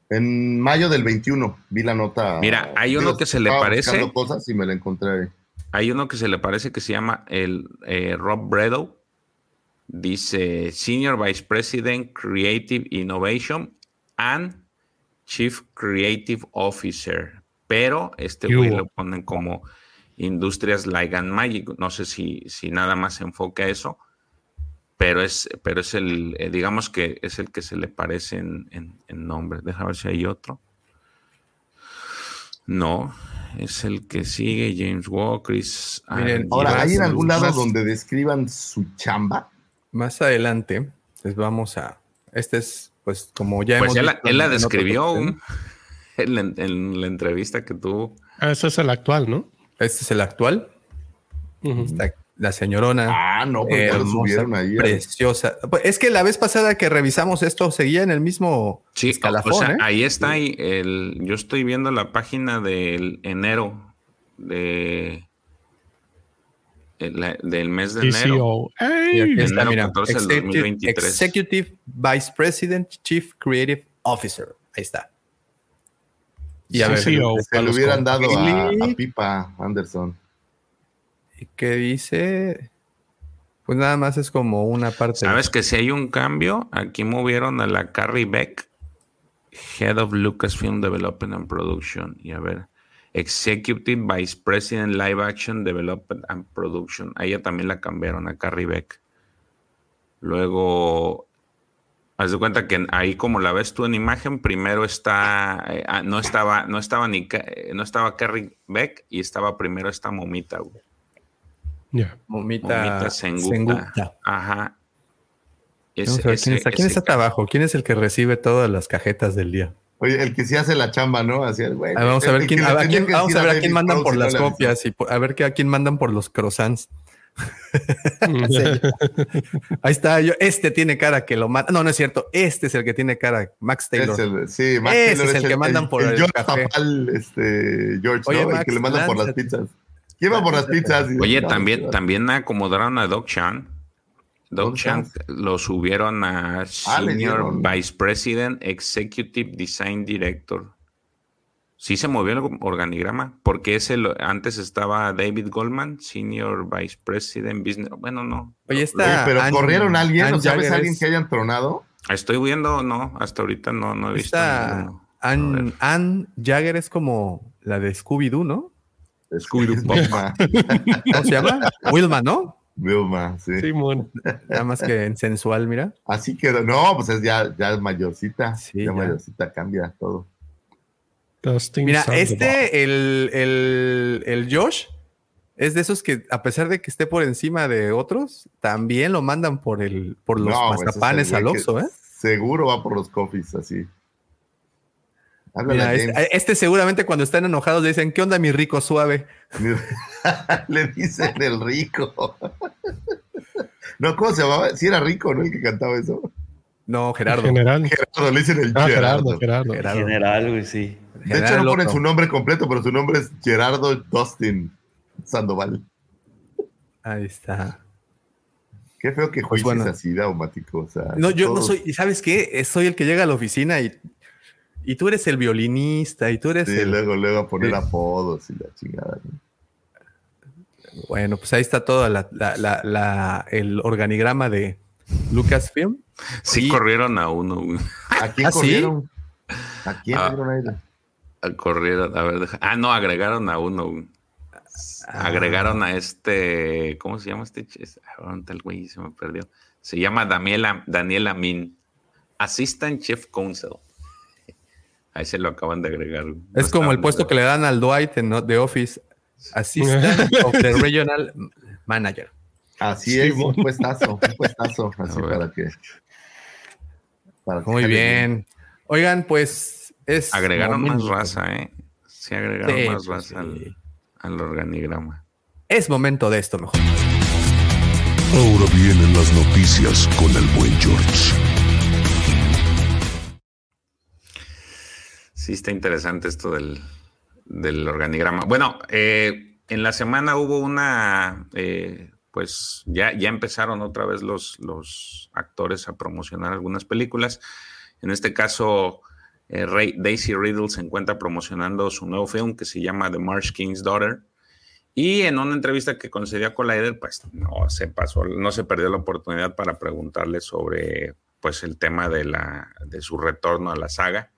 en mayo del 21 vi la nota. Mira, hay uno que se le parece. cosas y me la encontré. Hay uno que se le parece que se llama el eh, Rob Bredo. Dice Senior Vice President Creative Innovation and Chief Creative Officer. Pero este güey lo ponen como Industrias Light and Magic. No sé si, si nada más se enfoca a eso pero es, pero es el, eh, digamos que es el que se le parece en, en, nombre. Deja ver si hay otro. No, es el que sigue James Walker. Miren, ahora, ¿hay en algún lado donde describan su chamba? Más adelante, les vamos a. Este es, pues, como ya pues hemos. Él, la describió en, la entrevista que tuvo. Ah, ese es el actual, ¿no? Este es el actual. Está la señorona. Ah, no, porque subieron ahí. Preciosa. Pues, es que la vez pasada que revisamos esto seguía en el mismo sí, escalafón. O sea, ¿eh? ahí está. Ahí el, yo estoy viendo la página del enero de del mes de enero. está, mira, Executive, Vice President, Chief Creative Officer. Ahí está. Y a ver, se lo hubieran dado a, a Pipa Anderson. ¿Qué dice? Pues nada más es como una parte. ¿Sabes que si hay un cambio? Aquí movieron a la Carrie Beck, Head of Lucasfilm Development and Production. Y a ver, Executive Vice President Live Action Development and Production. A ella también la cambiaron a Carrie Beck. Luego, haz de cuenta que ahí como la ves tú en imagen, primero está, eh, ah, no estaba, no estaba ni, no estaba Carrie Beck y estaba primero esta momita, güey. Momita, Momita Ajá. ¿quién, está, ¿quién está abajo? ¿Quién es el que recibe todas las cajetas del día? Oye, el que sí hace la chamba, ¿no? Así güey, vamos a ver quién, a, quién, vamos a ver a quién mandan por las copias y a ver a quién mandan por los croissants. Ahí está, yo, este tiene cara que lo manda. No, no es cierto. Este es el que tiene cara, Max Taylor. sí, Max Taylor es el, que mandan por el, café. este, George, Oye, el que le mandan por las pizzas. ¿Quién va por las pizzas? Oye, también, también acomodaron a Doc Chan. Doug ¿Dónde Chant estás? lo subieron a Ah, Senior. Vice President Executive Design Director. Sí se movió el organigrama, porque ese lo- antes estaba David Goldman, Senior Vice President Business. Bueno, no. Oye, Oye, esta. pero Ann- corrieron a alguien, Ann ¿o sabes Jagger alguien es- que hayan tronado? Estoy viendo, no, hasta ahorita no, no he visto. A. Ann, Ann Jagger es como la de Scooby-Doo, ¿no? Scooby-Doo. ¿Cómo se llama? Wilma, ¿no? Vilma, sí. Simón. Nada más que en sensual, mira. Así quedó. No, pues es ya, ya es mayorcita. Sí, ya, ya. mayorcita cambia todo. Mira, este, el, el, el Josh, es de esos que, a pesar de que esté por encima de otros, también lo mandan por el, por los No, ese es el mazapanes al Oxxo, ¿eh? Seguro va por los coffees, así. Mira, este, este seguramente cuando están enojados le dicen, ¿qué onda mi rico suave? Le dicen el rico. no, ¿cómo se llamaba? Si era rico, ¿no? El que cantaba eso. No, Gerardo. General. Gerardo, le dicen el Ah, Gerardo. Gerardo, Gerardo. Gerardo. General, güey, sí. De hecho, no ponen su nombre completo, pero su nombre es Gerardo Dustin Sandoval. Ahí está. Qué feo que Pues juicies bueno. así, daumático. O sea, No, yo no soy, ¿y ¿sabes qué? Soy el que llega a la oficina y, y tú eres el violinista y tú eres Sí, el... luego, luego a poner Sí. apodos y la chingada. ¿no? Bueno, pues ahí está todo la, la- la- la- el organigrama de Lucasfilm. Sí, Y- corrieron a uno, güey. ¿A quién ¿Ah, sí? corrieron? ¿A quién Ah. corrieron a Corrieron, a ver, deja- Ah, no, agregaron a uno, güey. Ah. Agregaron a este, ¿cómo se llama este? ah, ¿Dónde está el güey? Se me perdió. Se llama Daniela, Daniela Min, Assistant Chief Counsel. Ahí se lo acaban de agregar. No Es como el puesto que le dan al Dwight en The Office, Assistant of the Regional Manager. Así Sí, es, un puestazo, un puestazo, así A ver. para que. para que Muy bien. Oigan, pues es... Agregaron más raza, ¿eh? Sí, agregaron Sí, más raza al, al organigrama. Es momento de esto mejor. Ahora vienen las noticias con el buen George. Sí, está interesante esto del, del organigrama. Bueno, eh, en la semana hubo una, eh, pues ya, ya empezaron otra vez los, los actores a promocionar algunas películas. En este caso, eh, Ray- Daisy Riddle se encuentra promocionando su nuevo film que se llama The Marsh King's Daughter. Y en una entrevista que concedió a Collider, pues no se pasó, no se perdió la oportunidad para preguntarle sobre pues el tema de, la, de su retorno a la saga.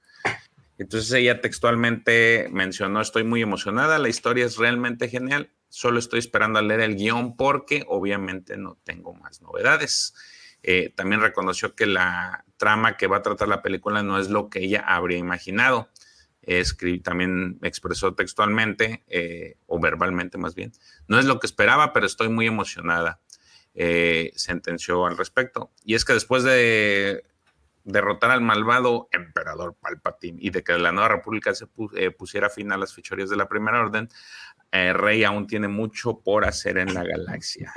Entonces ella textualmente mencionó, estoy muy emocionada, la historia es realmente genial, solo estoy esperando a leer el guion porque obviamente no tengo más novedades. Eh, también reconoció que la trama que va a tratar la película no es lo que ella habría imaginado. También expresó textualmente, eh, o verbalmente más bien, no es lo que esperaba, pero estoy muy emocionada, eh, sentenció al respecto. Y es que después de derrotar al malvado emperador Palpatine y de que la nueva república se eh, pusiera fin a las fechorías de la primera orden, eh, Rey aún tiene mucho por hacer en la galaxia.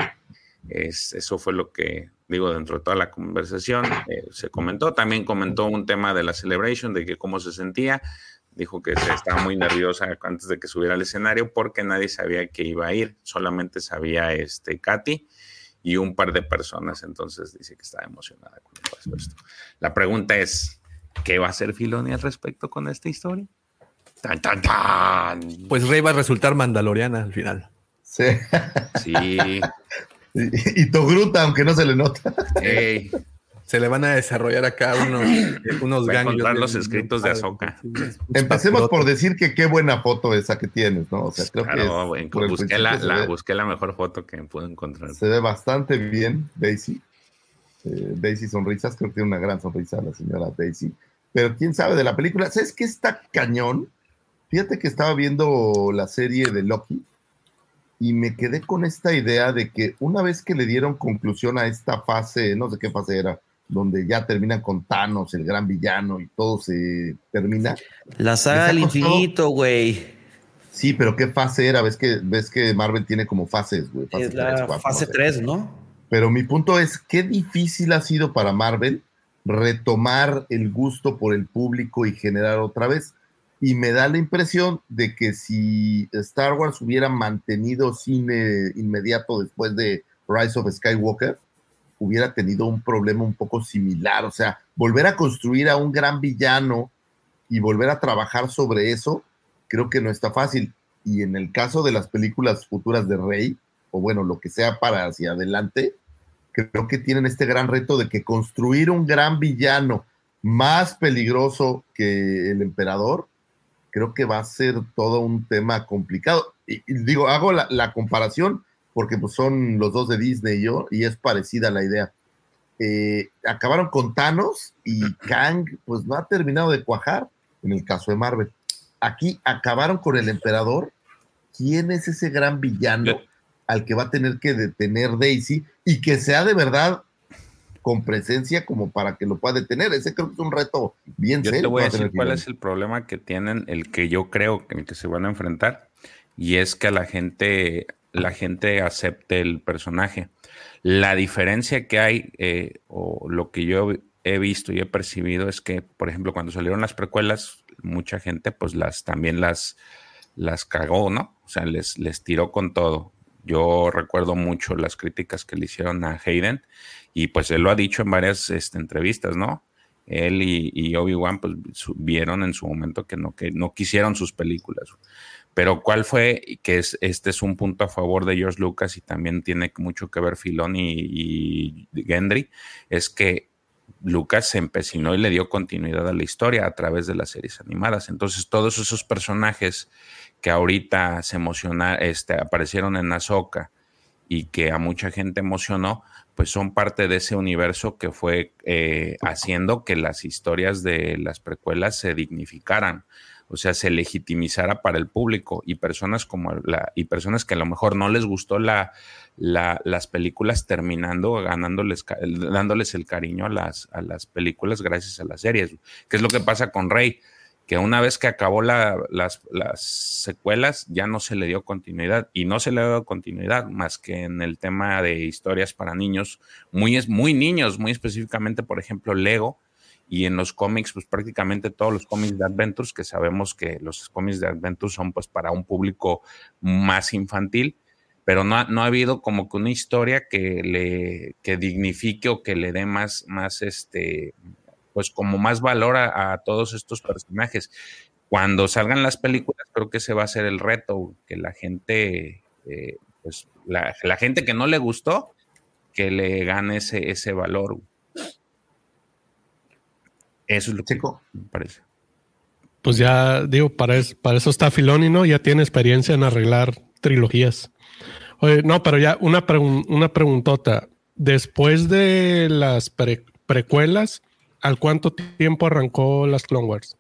Es, eso fue lo que digo dentro de toda la conversación. eh, se comentó, también comentó un tema de la celebration, de que cómo se sentía. Dijo que se estaba muy nerviosa antes de que subiera al escenario porque nadie sabía que iba a ir, solamente sabía este Katy y un par de personas, entonces dice que estaba emocionada con todo esto. La pregunta es, ¿qué va a hacer Filoni al respecto con esta historia? ¡Tan, tan, tan! Pues Rey va a resultar mandaloriana al final. Sí. Sí, Y, y Togruta, aunque no se le nota. ey, Se le van a desarrollar acá unos, unos Va a ganglios encontrar bien- los escritos de unos Empecemos por decir que qué buena foto esa que tienes, ¿no? O sea, creo que claro, es- la, la- busqué la mejor foto que pude encontrar. Se ve bastante bien, Daisy. Eh, Daisy Sonrisas, creo que tiene una gran sonrisa la señora Daisy. Pero quién sabe de la película. ¿Sabes qué está cañón? Fíjate que estaba viendo la serie de Loki y me quedé con esta idea de que una vez que le dieron conclusión a esta fase, no sé qué fase era, donde ya terminan con Thanos, el gran villano, y todo se termina. La saga del infinito, güey. Sí, pero ¿qué fase era? ¿Ves que, ves que Marvel tiene como fases, güey? Fase Es la fase no sé. 3, ¿no? Pero mi punto es, qué difícil ha sido para Marvel retomar el gusto por el público y generar otra vez. Y me da la impresión de que si Star Wars hubiera mantenido cine inmediato después de Rise of Skywalker, hubiera tenido un problema un poco similar. O sea, volver a construir a un gran villano y volver a trabajar sobre eso, creo que no está fácil. Y en el caso de las películas futuras de Rey, o bueno, lo que sea para hacia adelante, creo que tienen este gran reto de que construir un gran villano más peligroso que el emperador, creo que va a ser todo un tema complicado. Y, digo, hago la, comparación porque pues, son los dos de Disney y yo, y es parecida la idea. Eh, acabaron con Thanos y Kang, pues no ha terminado de cuajar en el caso de Marvel. Aquí acabaron con el emperador. ¿Quién es ese gran villano al que va a tener que detener Daisy y que sea de verdad con presencia como para que lo pueda detener. Ese creo que es un reto bien yo serio. Te voy a decir cuál es el problema que tienen, el que yo creo que, el que se van a enfrentar, y es que la gente, la gente acepte el personaje. La diferencia que hay, eh, o lo que yo he visto y he percibido, es que, por ejemplo, cuando salieron las precuelas, mucha gente, pues las también las, las cagó, ¿no? O sea, les, les tiró con todo. Yo recuerdo mucho las críticas que le hicieron a Hayden y pues él lo ha dicho en varias este, entrevistas, ¿no? Él y, Obi-Wan pues vieron en su momento que no, que no quisieron sus películas. Pero cuál fue, que es, este es un punto a favor de George Lucas y también tiene mucho que ver Filoni y, Gendry, es que Lucas se empecinó y le dio continuidad a la historia a través de las series animadas. Entonces, todos esos personajes que ahorita se emociona, este, aparecieron en Ahsoka y que a mucha gente emocionó, pues son parte de ese universo que fue eh, haciendo que las historias de las precuelas se dignificaran, o sea, se legitimizara para el público y personas como la, y personas que a lo mejor no les gustó la, las películas terminando, ganándoles, dándoles el cariño a las, a las películas gracias a las series, que es lo que pasa con Rey que una vez que acabó las, secuelas ya no se le dio continuidad y no se le dio continuidad más que en el tema de historias para niños, muy, muy niños, muy específicamente, por ejemplo, Lego y en los cómics, pues prácticamente todos los cómics de Adventures, que sabemos que los cómics de Adventures son pues para un público más infantil, pero no ha, no ha habido como que una historia que le que dignifique o que le dé más, más este, pues como más valor a, todos estos personajes. Cuando salgan las películas, creo que ese va a ser el reto, que la gente, eh, pues la, gente que no le gustó, que le gane ese, ese valor. Eso es lo que me parece. Pues ya digo, para, para eso está Filoni, ¿no? Ya tiene experiencia en arreglar trilogías. Oye, no, pero ya una, una preguntota. Después de las precuelas, ¿Al cuánto tiempo arrancó las Clone Wars?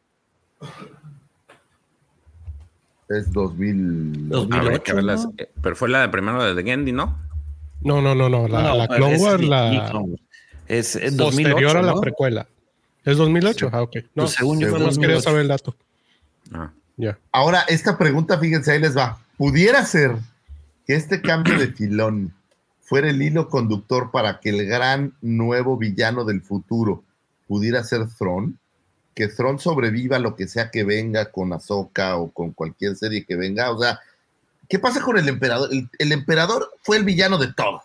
Es 2000. 2008, eh, pero fue la de primero de The Gendy, ¿no? No, no, no, no. La, Clone Wars, la. Es, es posterior a la precuela. ¿Es 2008? Ah, ok. No, pues según yo, más quería saber el dato. Ah. Ya. Ahora, esta pregunta, fíjense, ahí les va. ¿Pudiera ser que este cambio de filón fuera el hilo conductor para que el gran nuevo villano del futuro pudiera ser Thrawn, que Thrawn sobreviva lo que sea que venga con Ahsoka o con cualquier serie que venga. O sea, ¿qué pasa con el emperador? El, emperador fue el villano de todos.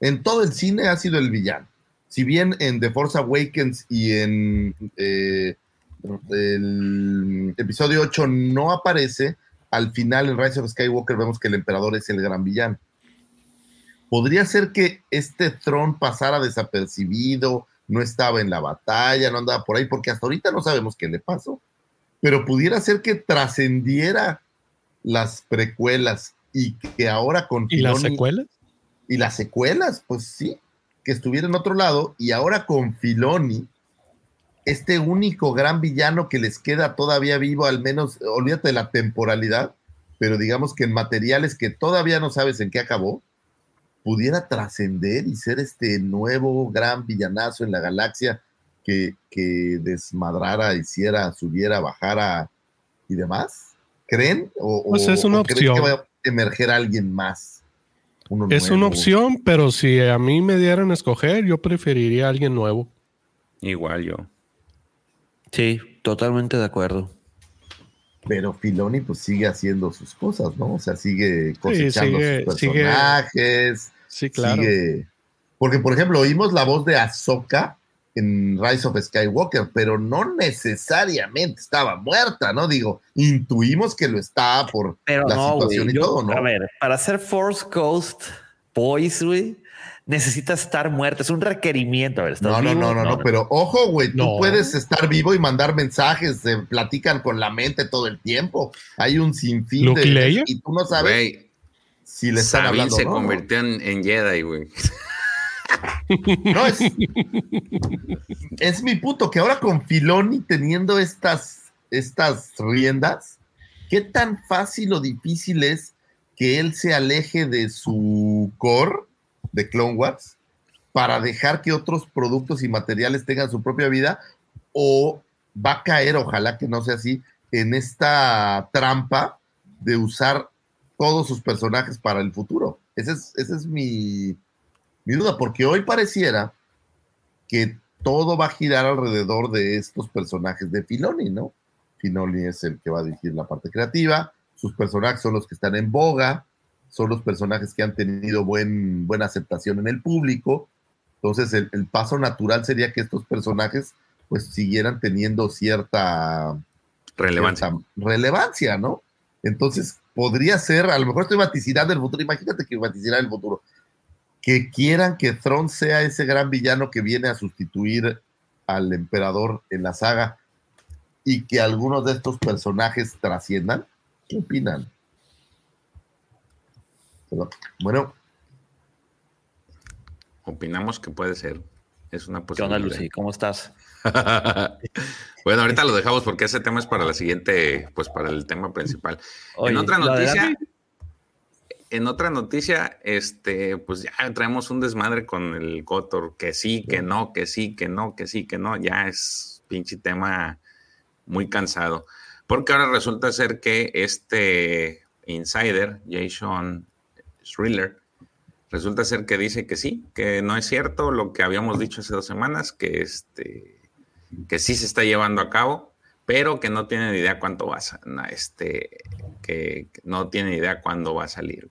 En todo el cine ha sido el villano. Si bien en The Force Awakens y en eh, el episodio 8 no aparece, al final en Rise of Skywalker vemos que el emperador es el gran villano. Podría ser que este Throne pasara desapercibido, no estaba en la batalla, no andaba por ahí, porque hasta ahorita no sabemos qué le pasó, pero pudiera ser que trascendiera las precuelas y que ahora con... ¿Y las secuelas? Y las secuelas, pues sí, que estuviera en otro lado y ahora con Filoni, este único gran villano que les queda todavía vivo, al menos, olvídate de la temporalidad, pero digamos que en materiales que todavía no sabes en qué acabó, pudiera trascender y ser este nuevo gran villanazo en la galaxia que, que desmadrara, hiciera, subiera, bajara y demás? ¿Creen? ¿O, pues es una opción. que va a emerger alguien más? Es una opción, pero si a mí me dieran a escoger, yo preferiría a alguien nuevo. Igual yo. Sí, totalmente de acuerdo. Pero Filoni pues sigue haciendo sus cosas, ¿no? O sea, sigue cosechando sus personajes. Sí, claro. Porque, por ejemplo, oímos la voz de Ahsoka en Rise of Skywalker, pero no necesariamente estaba muerta, ¿no? Digo, intuimos que lo estaba por Pero la no, situación y yo- todo, ¿no? A ver, para hacer Force Ghost Boys, güey, necesitas estar muerto. Es un requerimiento. A ver, ¿estás No, no, no, no, no, pero ojo, güey, tú No. puedes estar vivo y mandar mensajes, se platican con la mente todo el tiempo. Hay un sinfín ¿Luke de y Leia? y tú no sabes si le están Sabine hablando. se convirtió en, en Jedi, güey. No, es, es mi punto, que ahora con Filoni teniendo estas, estas riendas, ¿qué tan fácil o difícil es que él se aleje de su core de Clone Wars para dejar que otros productos y materiales tengan su propia vida? ¿O va a caer, ojalá que no sea así, en esta trampa de usar todos sus personajes para el futuro? Ese es, ese es mi, mi duda, porque hoy pareciera que todo va a girar alrededor de estos personajes de Filoni, ¿no? Filoni es el que va a dirigir la parte creativa, sus personajes son los que están en boga, son los personajes que han tenido buen, buena aceptación en el público, entonces el, el paso natural sería que estos personajes pues siguieran teniendo cierta Relevancia. cierta relevancia, ¿no? Entonces, podría ser, a lo mejor estoy vaticinando el futuro, imagínate que vaticinar el futuro, que quieran que Thrawn sea ese gran villano que viene a sustituir al emperador en la saga y que algunos de estos personajes trasciendan. ¿Qué opinan? Bueno, Opinamos que puede ser. Es una ¿Qué posibilidad. onda, Lucy? ¿Cómo estás? bueno, ahorita lo dejamos porque ese tema es para la siguiente, pues para el tema principal. Oye, en otra noticia, en otra noticia, este, pues ya traemos un desmadre con el Cotor, que sí, que no, que sí, que no, que sí, que no, ya es pinche tema muy cansado. Porque ahora resulta ser que este insider, Jason Thriller, resulta ser que dice que sí, que no es cierto lo que habíamos dicho hace dos semanas, que este, que sí se está llevando a cabo, pero que no tiene ni idea cuánto va a este, que no tiene ni idea cuándo va a salir.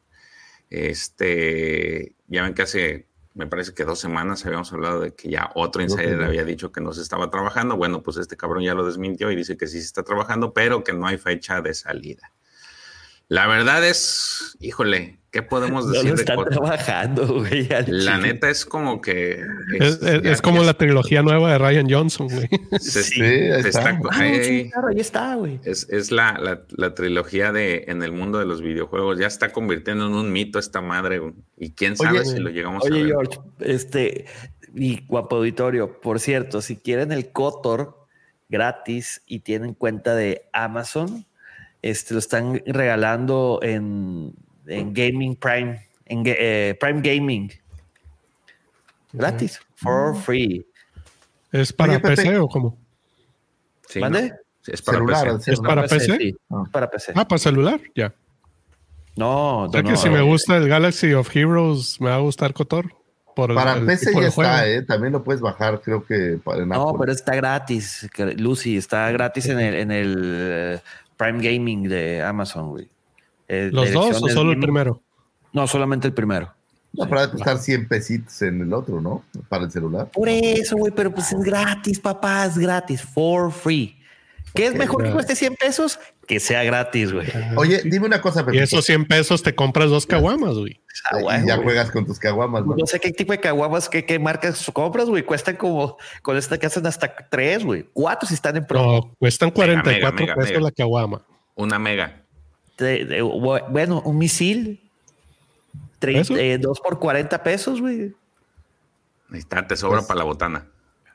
Este, ya ven que hace, me parece que dos semanas habíamos hablado de que ya otro insider Ujú. había dicho que no se estaba trabajando. Bueno, pues este cabrón ya lo desmintió y dice que sí se está trabajando, pero que no hay fecha de salida. La verdad es, híjole, ¿qué podemos No decir de están Cotor? trabajando, güey. La neta es como que Es, es- ya- es como ya la trilogía nueva de Ryan Johnson, güey. se- Sí, ahí se está. está- Ah, no, Ey, sí, claro, ahí está, güey. Es, es la, la, la trilogía de en el mundo de los videojuegos. Ya está convirtiendo en un mito esta madre. güey. Y quién sabe Oye, si lo llegamos a Oye, ver. George, este, mi guapo auditorio, por cierto, si quieren el Cotor gratis y tienen cuenta de Amazon, este, lo están regalando en, en Gaming Prime, en eh, Prime Gaming. Gratis, for free. ¿Es para Oye, Pepe. PC o cómo? Sí, ¿Mande? ¿no? Sí, es para celular, PC. ¿Es para PC? sí, Ah. es para PC. Ah, para celular, ya. No, O sea no, que no, si me gusta el Galaxy of Heroes, me va a gustar Cotor. Por Para el PC ya está, ¿eh? También lo puedes bajar, creo que para No, Apple. pero está gratis, Lucy, está gratis en el, en el Prime Gaming de Amazon, güey. Eh, ¿Los dos o solo el primero? No, solamente el primero. No, de costar 100 pesitos en el otro, ¿no? Para el celular. Por eso, güey, pero pues es gratis, papá, es gratis, for free. ¿Qué es mejor que cueste 100 pesos? Que sea gratis, güey. Oye, dime una cosa, Y Pepe. esos 100 pesos te compras dos caguamas, güey. Ah, y güey, ya güey. juegas con tus caguamas, ¿no? No sé qué tipo de caguamas, qué, qué marcas compras, güey. Cuestan como, con esta que hacen hasta tres, güey. Cuatro si están en pro. No, cuestan 44 mega, pesos mega. la caguama. Una mega. De- de- bu- bueno, un misil. tre- ¿Eso? eh, dos por 40 pesos, güey. Ahí está, te sobra Pues, para la botana.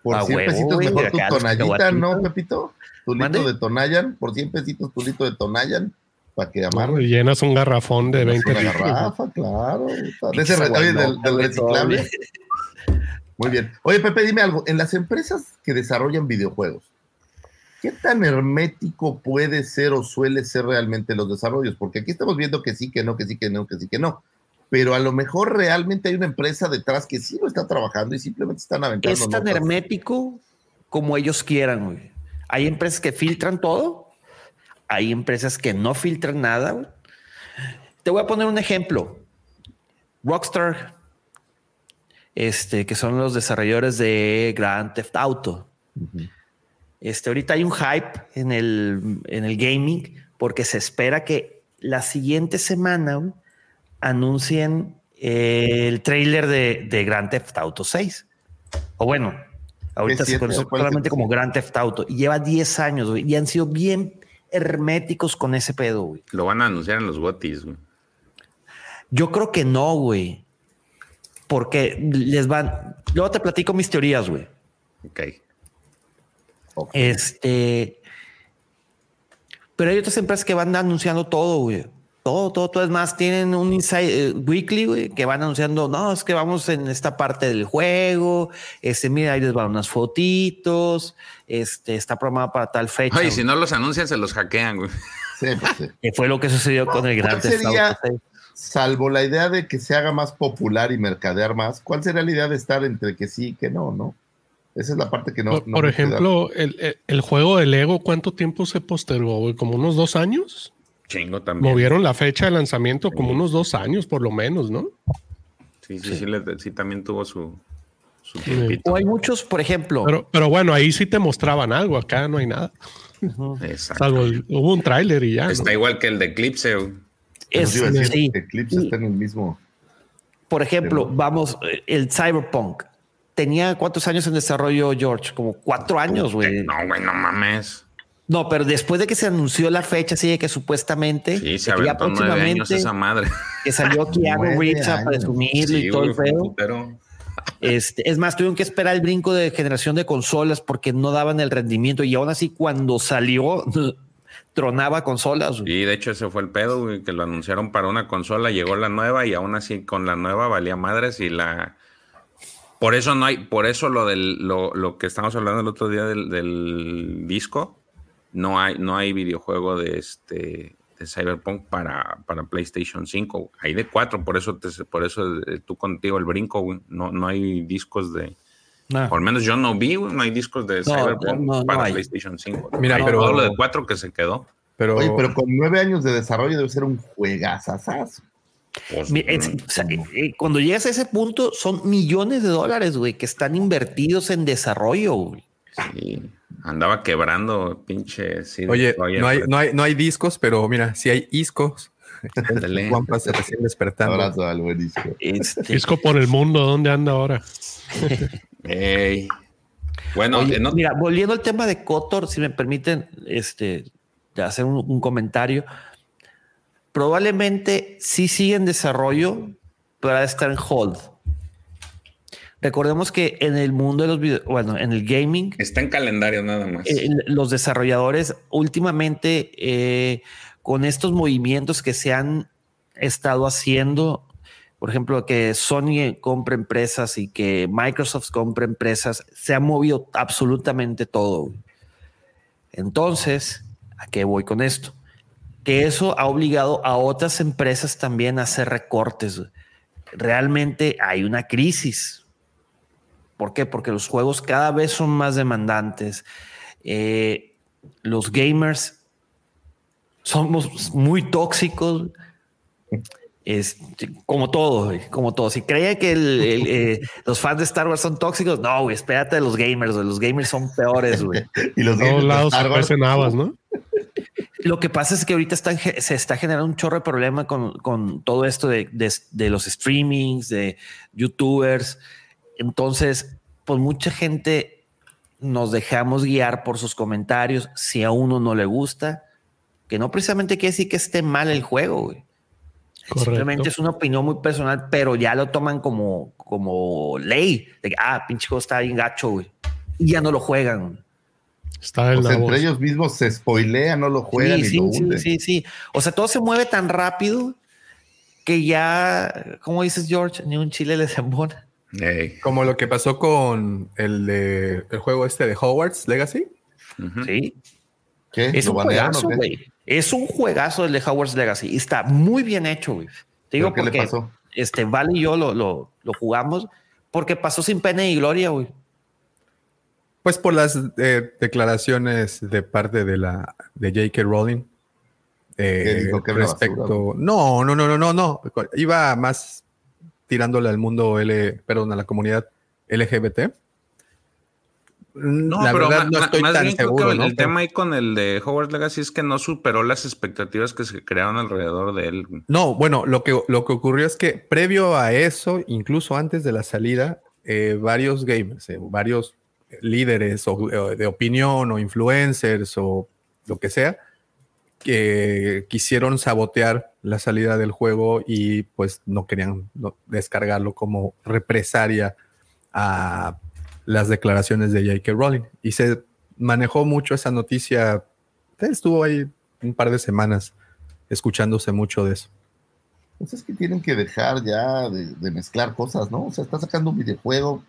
Por a 100 huevo, pesitos güey, mejor tu tonallita. ¿no, Pepito? Tu litro de Tonayan, por 100 pesitos tu litro de Tonayan, para que amarre. Llenas un garrafón de 20 Una litros. garrafa, claro. De ese oye, del, reciclable. Muy bien. Oye, Pepe, dime algo. En las empresas que desarrollan videojuegos, ¿qué tan hermético puede ser o suele ser realmente los desarrollos? Porque aquí estamos viendo que sí, que no, que sí, que no, que sí, que no. Pero a lo mejor realmente hay una empresa detrás que sí lo está trabajando y simplemente están aventando. Es tan notas. hermético como ellos quieran, güey. Hay empresas que filtran todo, hay empresas que no filtran nada. Te voy a poner un ejemplo. Rockstar este, que son los desarrolladores de Grand Theft Auto. Este, ahorita hay un hype en el, en el gaming porque se espera que la siguiente semana anuncien el trailer de, de Grand Theft Auto 6. O bueno, ahorita se conoce ¿Cuál solamente como Grand Theft Auto y lleva 10 años güey, y han sido bien herméticos con ese pedo. güey. Lo van a anunciar en los Gotis, güey. Yo creo que no, güey. Porque les van. Luego te platico mis teorías, güey. Ok. Este. Pero hay otras empresas que van anunciando todo, güey. Todo, todo, todo. Es más, tienen un Inside eh, Weekly, güey, que van anunciando, no, es que vamos en esta parte del juego. Este, mira, ahí les van unas fotitos. Este, está programado para tal fecha. Oye, si no los anuncian, se los hackean, güey. Sí, pues sí. Que fue lo que sucedió con el ¿Cuál Gran sería, salvo la idea de que se haga más popular y mercadear más, cuál sería la idea de estar entre que sí y que no, no? Esa es la parte que no. por no ejemplo, el, el- el juego de Lego, ¿cuánto tiempo se postergó? güey? ¿Como unos dos años? Chingo también. Movieron la fecha de lanzamiento como unos dos años, por lo menos, ¿no? Sí, sí, sí, le- sí, también tuvo su, su tiempito. O hay muchos, por ejemplo. Pero, pero bueno, ahí sí te mostraban algo, acá no hay nada. Exacto. Salvo el- hubo un tráiler y ya. ¿no? Está igual que el de Eclipse, güey. es, sí. Eclipse está en el mismo. Por ejemplo, vamos, el Cyberpunk. Tenía cuántos años en desarrollo, George? Como cuatro años, güey. No, güey, no mames. No, pero después de que se anunció la fecha, así de que supuestamente, Sí, se que nueve años esa madre. que salió Keanu Reeves a presumirlo y Sí, todo el feo. Este, es más, tuvieron que esperar el brinco de generación de consolas porque no daban el rendimiento y aún así cuando salió tronaba consolas. Y de hecho ese fue el pedo, güey, que lo anunciaron para una consola, llegó la nueva y aún así con la nueva valía madres y la... Por eso no hay, por eso lo del, lo, lo que estamos hablando el otro día del, del disco, no hay, no hay videojuego de este de Cyberpunk para, para PlayStation 5. Hay de 4, por eso te- por eso eh, tú contigo el brinco, güey. No, no hay discos de. Nah. al menos yo no vi, güey, no hay discos de Cyberpunk no, no para. PlayStation 5. Mira, Hay pero- todo lo de 4 que se quedó. Pero, Oye, pero con nueve años de desarrollo debe ser un juegazazazo. Pues, es- o sea, eh, eh, cuando llegas a ese punto, son millones de dólares, güey, que están invertidos en desarrollo. güey. Sí, andaba quebrando pinche. sí, oye, no hay, no, hay, no hay discos, pero mira, si hay iscos. Ándale. Juanpa se recién despertando. Abrazo al buenísimo. Este, Disco por el mundo, ¿dónde anda ahora? Ey. Bueno, Oye, mira, volviendo al tema de Cotor, si me permiten este, de hacer un, un comentario, probablemente sí sigue en desarrollo, pero ahora está en hold. Recordemos que en el mundo de los videos, bueno, en el gaming, está en calendario nada más. eh, los desarrolladores últimamente eh, con estos movimientos que se han estado haciendo, por ejemplo, que Sony compra empresas y que Microsoft compra empresas, se ha movido absolutamente todo. Entonces, ¿a qué voy con esto? Que eso ha obligado a otras empresas también a hacer recortes. Realmente hay una crisis. ¿Por qué? Porque los juegos cada vez son más demandantes. Eh, los gamers somos muy tóxicos. Este, como todo, güey, como todo. Si creía que el- el, eh, los fans de Star Wars son tóxicos, no, güey, espérate de los gamers, güey. Los gamers son peores, güey. Y los todos de lados Star se Wars, cuecen habas, ¿no? Lo que pasa es que ahorita están se está generando un chorro de problema con, con todo esto de, de- de los streamings, de youtubers. Entonces, pues mucha gente nos dejamos guiar por sus comentarios si a uno no le gusta, que no precisamente quiere decir que esté mal el juego, güey. Simplemente es una opinión muy personal, pero ya lo toman como, como ley. De que, ah, pinche juego está bien gacho, güey. Y ya no lo juegan. Está en pues, la entre voz. ellos mismos se spoilean, no lo juegan Sí, y sí, lo sí, hunden. sí, sí. O sea, todo se mueve tan rápido que ya, como dices, George, ni un chile les embona. Como lo que pasó con el, de, el juego este de Hogwarts Legacy. Sí. ¿Qué? Es ¿Lo un juegazo, güey. Es un juegazo el de Howard's Legacy. Y está muy bien hecho, güey. Te digo ¿Pero qué le porque pasó? este Vale y yo lo, lo, lo jugamos porque pasó sin pena y gloria, güey. Pues por las eh, declaraciones de parte de la de J.K. Rowling. eh, ¿Qué dijo? ¿Que era una respecto. basura? no, no, no, no, no, no. Iba más tirándole al mundo L, perdón, a la comunidad LGBT. No, la pero verdad no estoy más tan bien creo seguro, que ¿no? el tema ahí con el de Hogwarts Legacy es que no superó las expectativas que se crearon alrededor de él. No, bueno, lo que, lo que ocurrió es que previo a eso, incluso antes de la salida, eh, varios gamers, eh, varios líderes o de opinión o influencers o lo que sea, que quisieron sabotear la salida del juego y pues no querían descargarlo como represalia a las declaraciones de J.K. Rowling. Y se manejó mucho esa noticia, estuvo ahí un par de semanas escuchándose mucho de eso. Pues es que tienen que dejar ya de, de mezclar cosas, ¿no? O sea, estás sacando un videojuego,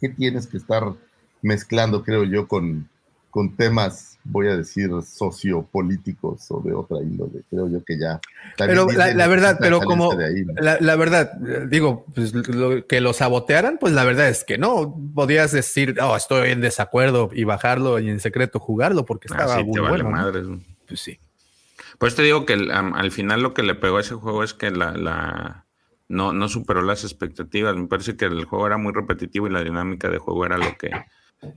¿qué tienes que estar mezclando, creo yo, con, con temas, voy a decir, sociopolíticos o de otra índole? Creo yo que ya. Pero la, verdad, pero como de ahí, ¿no? la, la verdad, digo, pues, lo- que lo sabotearan, pues la verdad es que no. Podías decir, oh, estoy en desacuerdo y bajarlo y en secreto jugarlo porque estaba Así muy te vale bueno. Pues sí. Pues te digo que el- am- al final lo que le pegó a ese juego es que la, la- no, no superó las expectativas. Me parece que el juego era muy repetitivo y la dinámica de juego era lo que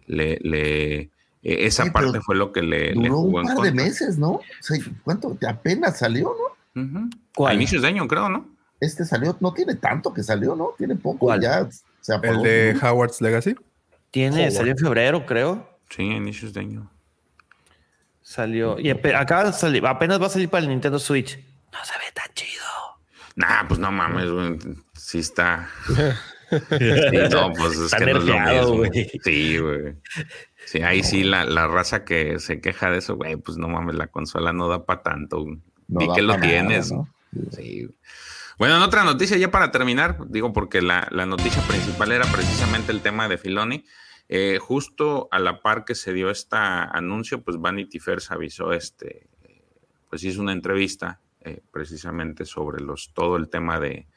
le, le- e- esa parte fue lo que le, le Duró jugó un en par de meses, ¿no? O sea, ¿cuánto? Apenas salió, ¿no? A inicios de año, creo, ¿no? Este salió, no tiene tanto que salió, ¿no? Tiene poco, ¿Cuál? ya se apagó. El de ¿no? Howard's Legacy. Tiene, Howard. salió en febrero, creo. Sí, a inicios de año. Salió. Y acaba de salir, apenas va a salir para el Nintendo Switch. No se ve tan chido. Nah, pues no mames, güey. Sí está. Sí, no, pues es Está que no es lo mismo. Sí, güey. Sí, ahí sí la, la raza que se queja de eso, güey, pues no mames, la consola no da para tanto. No Di que lo nada, tienes. ¿no? Sí. güey. Bueno, en otra noticia, ya para terminar, digo, porque la, la noticia principal era precisamente el tema de Filoni. Eh, justo a la par que se dio este anuncio, pues Vanity Fair se avisó, este, pues hizo una entrevista eh, precisamente sobre los, todo el tema de,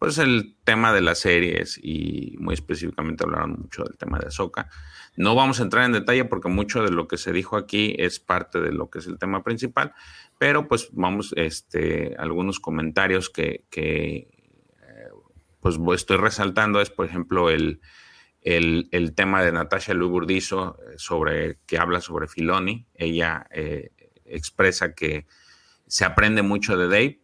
pues el tema de las series y muy específicamente hablaron mucho del tema de Ahsoka. No vamos a entrar en detalle porque mucho de lo que se dijo aquí es parte de lo que es el tema principal, pero pues vamos, este, algunos comentarios que, que eh, pues estoy resaltando es, por ejemplo, el, el, el tema de Natasha Lui Burdizo eh, sobre, que habla sobre Filoni. Ella eh, expresa que se aprende mucho de Dave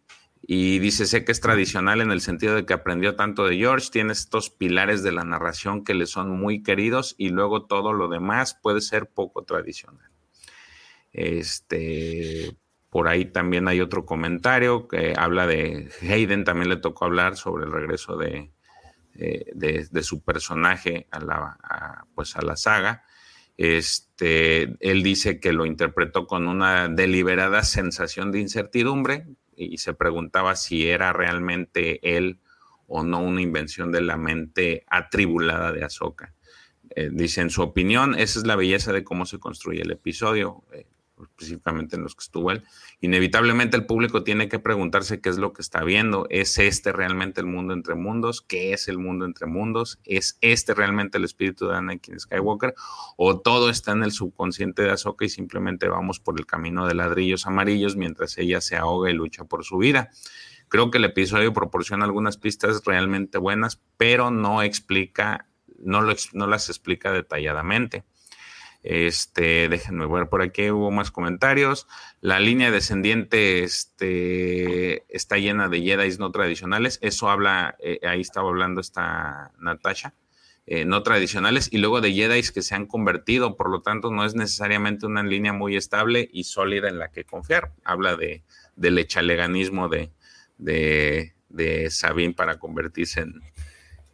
y dice, sé que es tradicional en el sentido de que aprendió tanto de George, tiene estos pilares de la narración que le son muy queridos y luego todo lo demás puede ser poco tradicional. Este, por ahí también hay otro comentario que habla de Hayden, también le tocó hablar sobre el regreso de, eh, de, su personaje a la, pues a la saga. Este, él dice que lo interpretó con una deliberada sensación de incertidumbre y se preguntaba si era realmente él o no una invención de la mente atribulada de Ahsoka. Eh, dice, en su opinión, esa es la belleza de cómo se construye el episodio, eh, específicamente en los que estuvo él. Inevitablemente el público tiene que preguntarse qué es lo que está viendo. ¿Es este realmente el mundo entre mundos? ¿Qué es el mundo entre mundos? ¿Es este realmente el espíritu de Anakin Skywalker? ¿O todo está en el subconsciente de Ahsoka y simplemente vamos por el camino de ladrillos amarillos mientras ella se ahoga y lucha por su vida? Creo que el episodio proporciona algunas pistas realmente buenas, pero no explica, no, lo, no las explica detalladamente. Este, déjenme ver por aquí, hubo más comentarios. La línea descendiente este, está llena de Jedi no tradicionales. Eso habla, eh, ahí estaba hablando esta Natasha. Eh, no tradicionales y luego de Jedi que se han convertido, por lo tanto no es necesariamente una línea muy estable y sólida en la que confiar. Habla de, del echaleganismo de, de, Sabine para convertirse en,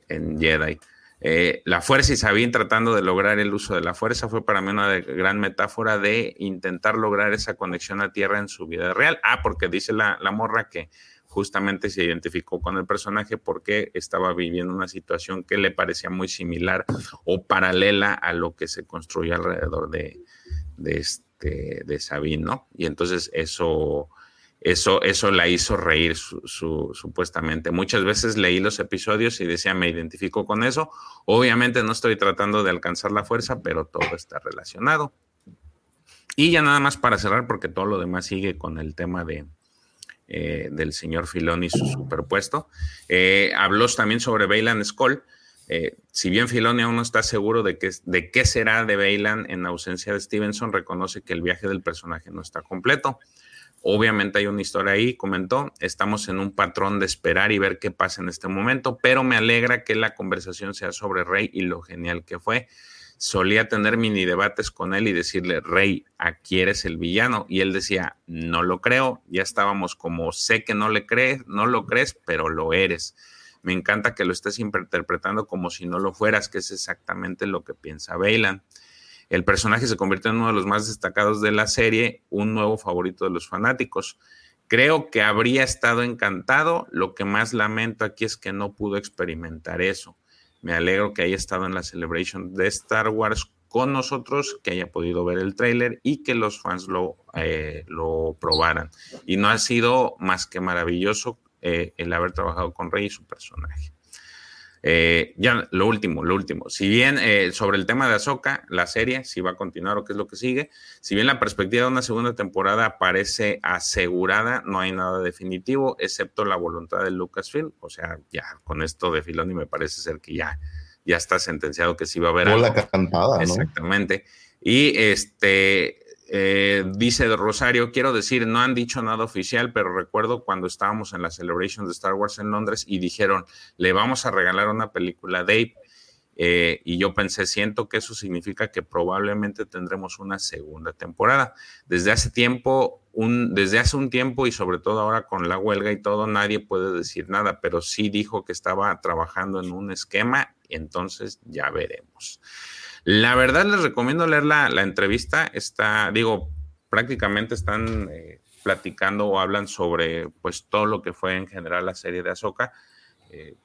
en Jedi. Eh, la fuerza y Sabine tratando de lograr el uso de la fuerza fue para mí una de, gran metáfora de intentar lograr esa conexión a tierra en su vida real. Ah, porque dice la, la morra que justamente se identificó con el personaje porque estaba viviendo una situación que le parecía muy similar o paralela a lo que se construyó alrededor de, de, este, de Sabine, ¿no? Y entonces eso eso, eso la hizo reír su, su, supuestamente. Muchas veces leí los episodios y decía, me identifico con eso. Obviamente no estoy tratando de alcanzar la fuerza, pero todo está relacionado. Y ya nada más para cerrar, porque todo lo demás sigue con el tema de, eh, del señor Filoni su superpuesto. Eh, habló también sobre Bailan Skoll. Eh, si bien Filoni aún no está seguro de, de qué será de Bailan en ausencia de Stevenson, reconoce que el viaje del personaje no está completo. Obviamente hay una historia ahí, comentó, estamos en un patrón de esperar y ver qué pasa en este momento, pero me alegra que la conversación sea sobre Rey y lo genial que fue. Solía tener mini debates con él y decirle, Rey, aquí eres el villano. Y él decía, no lo creo, ya estábamos como, sé que no le crees, no lo crees, pero lo eres. Me encanta que lo estés interpretando como si no lo fueras, que es exactamente lo que piensa Bailan. El personaje se convirtió en uno de los más destacados de la serie, un nuevo favorito de los fanáticos. Creo que habría estado encantado. Lo que más lamento aquí es que no pudo experimentar eso. Me alegro que haya estado en la celebration de Star Wars con nosotros, que haya podido ver el tráiler y que los fans lo, eh, lo probaran. Y no ha sido más que maravilloso eh, el haber trabajado con Rey y su personaje. Eh, ya, lo último, lo último. Si bien eh, sobre el tema de Ahsoka, la serie, si va a continuar o qué es lo que sigue, si bien la perspectiva de una segunda temporada parece asegurada, no hay nada definitivo, excepto la voluntad de Lucasfilm. O sea, ya con esto de Filoni me parece ser que ya, ya está sentenciado que sí va a haber. la cantada, ¿no? Exactamente. Y este, eh, dice Rosario, quiero decir, no han dicho nada oficial, pero recuerdo cuando estábamos en la Celebration de Star Wars en Londres y dijeron, le vamos a regalar una película a Dave. Eh, y yo pensé, siento que eso significa que probablemente tendremos una segunda temporada. Desde hace tiempo, un, desde hace un tiempo y sobre todo ahora con la huelga y todo, nadie puede decir nada, pero sí dijo que estaba trabajando en un esquema, entonces ya veremos. La verdad les recomiendo leer la, entrevista. Está, digo, prácticamente están eh, platicando o hablan sobre pues todo lo que fue en general la serie de Azoka. Eh,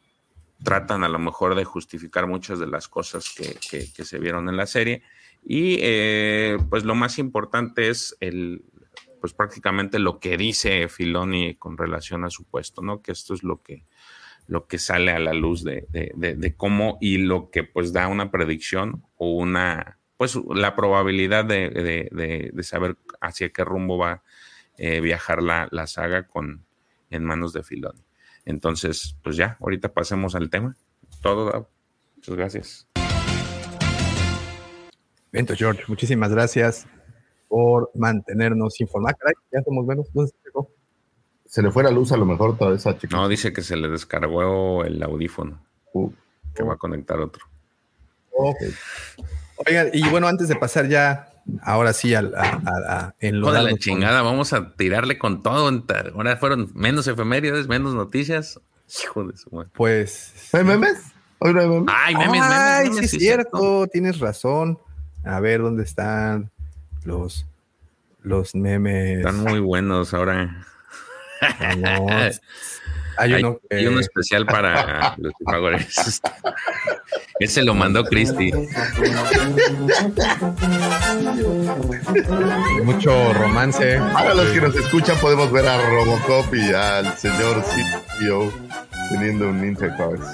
tratan a lo mejor de justificar muchas de las cosas que, se vieron en la serie. Y eh, pues lo más importante es el, pues prácticamente lo que dice Filoni con relación a su puesto, ¿no? Que esto es lo que, lo que sale a la luz de, de, cómo y lo que pues da una predicción o una, pues la probabilidad de, saber hacia qué rumbo va eh, viajar la, la, saga con, en manos de Filoni. Entonces, pues ya, ahorita pasemos al tema. Todo, muchas gracias. Bento George, muchísimas gracias por mantenernos informados. ya somos menos. ¿Dónde se se le fue la luz a lo mejor toda esa chica. No, dice que se le descargó el audífono. Uh, que va a conectar otro. Oigan, y bueno, antes de pasar ya, ahora sí, a, a, en lo de la chingada, vamos a tirarle con todo. Ahora fueron menos efemérides, menos noticias. Hijo de su madre. Pues. ¿Hay memes? Ay, memes, memes. Ay, sí, es cierto, tienes razón. A ver, ¿dónde están los, los memes? Están muy buenos ahora. Hay, uno, especial para los pagores. Ese lo mandó Cristi. Mucho romance. Para los que nos escuchan, podemos ver a Robocop y al señor CEO teniendo un intercourse.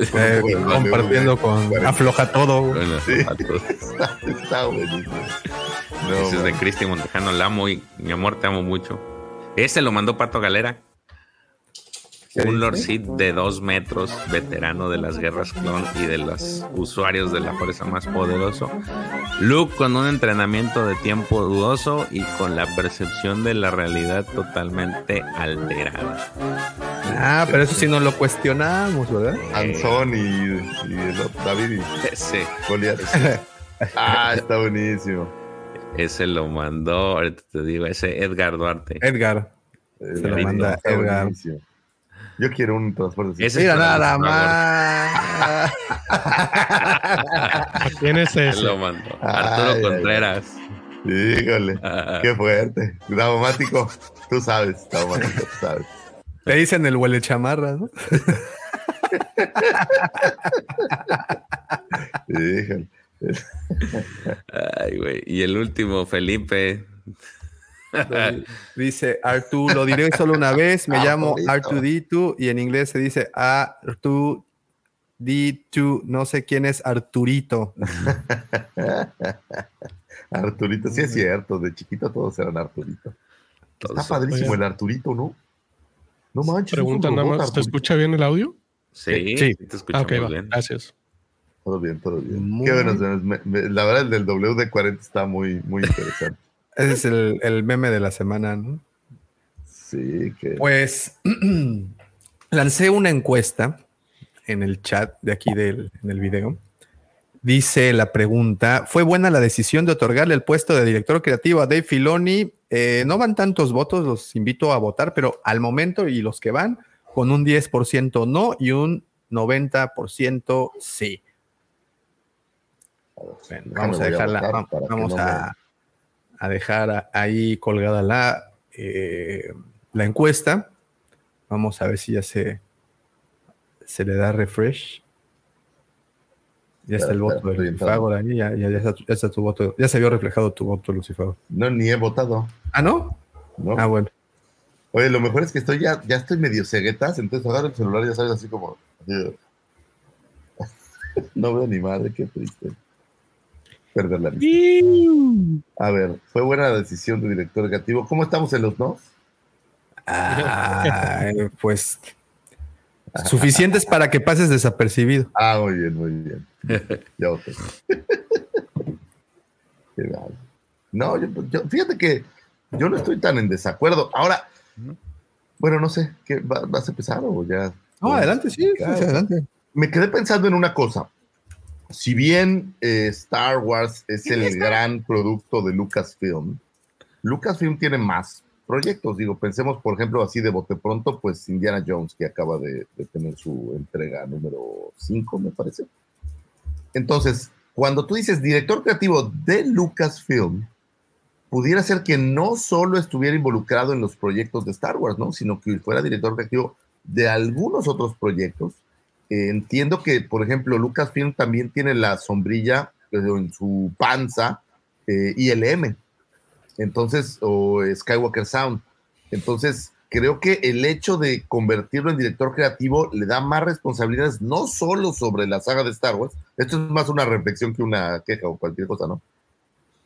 Eh, compartiendo con afloja todo. está, buenísimo. Ese es de Cristi Montejano, la amo y mi amor, te amo mucho. Ese lo mandó Pato Galera. Un Lord Sith de dos metros, veterano de las guerras clon y de los usuarios de la fuerza más poderoso. Luke con un entrenamiento de tiempo dudoso y con la percepción de la realidad totalmente alterada. Ah, pero eso sí no lo cuestionamos, ¿verdad? Anson y, y David y sí. Ah, está buenísimo. Ese lo mandó, ahorita te digo, ese Edgar Duarte. Edgar. Se lo manda Edgar. Yo quiero un transporte. Ese Mira nada más. ¿Quién es ese? Lo mandó. Arturo Contreras. Híjole, qué fuerte. Daumático, tú sabes, Daumático, tú sabes. Le dicen el huele chamarra, ¿no? Híjole. Ay, güey. Y el último, Felipe. Dice Artu, lo diré solo una vez, me llamo Artudito y en inglés se dice Artu D2, no sé quién es Arturito. Arturito, sí es cierto, de chiquito todos eran Arturito. Está padrísimo el Arturito, ¿no? No manches. Pregunta nada más, ¿te escucha bien el audio? Sí, Sí. te escuchamos Ah, bien. gracias. Todo bien, todo bien. Muy Qué bueno. Me- me- la verdad, el del WD-40 está muy, muy interesante. Ese es el, el meme de la semana, ¿no? Sí, que. Pues lancé una encuesta en el chat de aquí del, en el video. Dice la pregunta: ¿Fue buena la decisión de otorgarle el puesto de director creativo a Dave Filoni? Eh, no van tantos votos, los invito a votar, pero al momento y los que van, con un 10% no y un 90% sí. Bueno, vamos a dejarla, vamos no a, a dejar ahí colgada la, eh, la encuesta. Vamos a ver si ya se, se le da refresh. Ya está el voto de Lucifago ahí, ya, ya, ya está, ya está tu voto, ya se vio reflejado tu voto, Lucifago. No, ni he votado. Ah, ¿no? ¿no? Ah, bueno. Oye, lo mejor es que estoy ya, ya estoy medio ceguetas, entonces agarro el celular y ya sabes, así como. no veo ni madre, qué triste. Perder la vista. A ver, fue buena la decisión de director creativo. ¿Cómo estamos en los nos? Ah, pues suficientes para que pases desapercibido. Ah, muy bien, muy bien. Ya voté. No, yo, yo- fíjate que yo no estoy tan en desacuerdo. Ahora, bueno, no sé, ¿qué, va- ¿vas a empezar o ya? No, adelante, sí, sí, adelante. Me quedé pensando en una cosa. Si bien eh, Star Wars es el gran producto de Lucasfilm, Lucasfilm tiene más proyectos. Digo, pensemos, por ejemplo, así de bote pronto, pues Indiana Jones, que acaba de, de tener su entrega número 5, me parece. Entonces, cuando tú dices director creativo de Lucasfilm, pudiera ser que no solo estuviera involucrado en los proyectos de Star Wars, ¿no? Sino que fuera director creativo de algunos otros proyectos. Eh, entiendo que, por ejemplo, Lucasfilm también tiene la sombrilla eh, en su panza eh, ILM, entonces, o Skywalker Sound. Entonces, creo que el hecho de convertirlo en director creativo le da más responsabilidades, no solo sobre la saga de Star Wars, esto es más una reflexión que una queja o cualquier cosa, ¿no?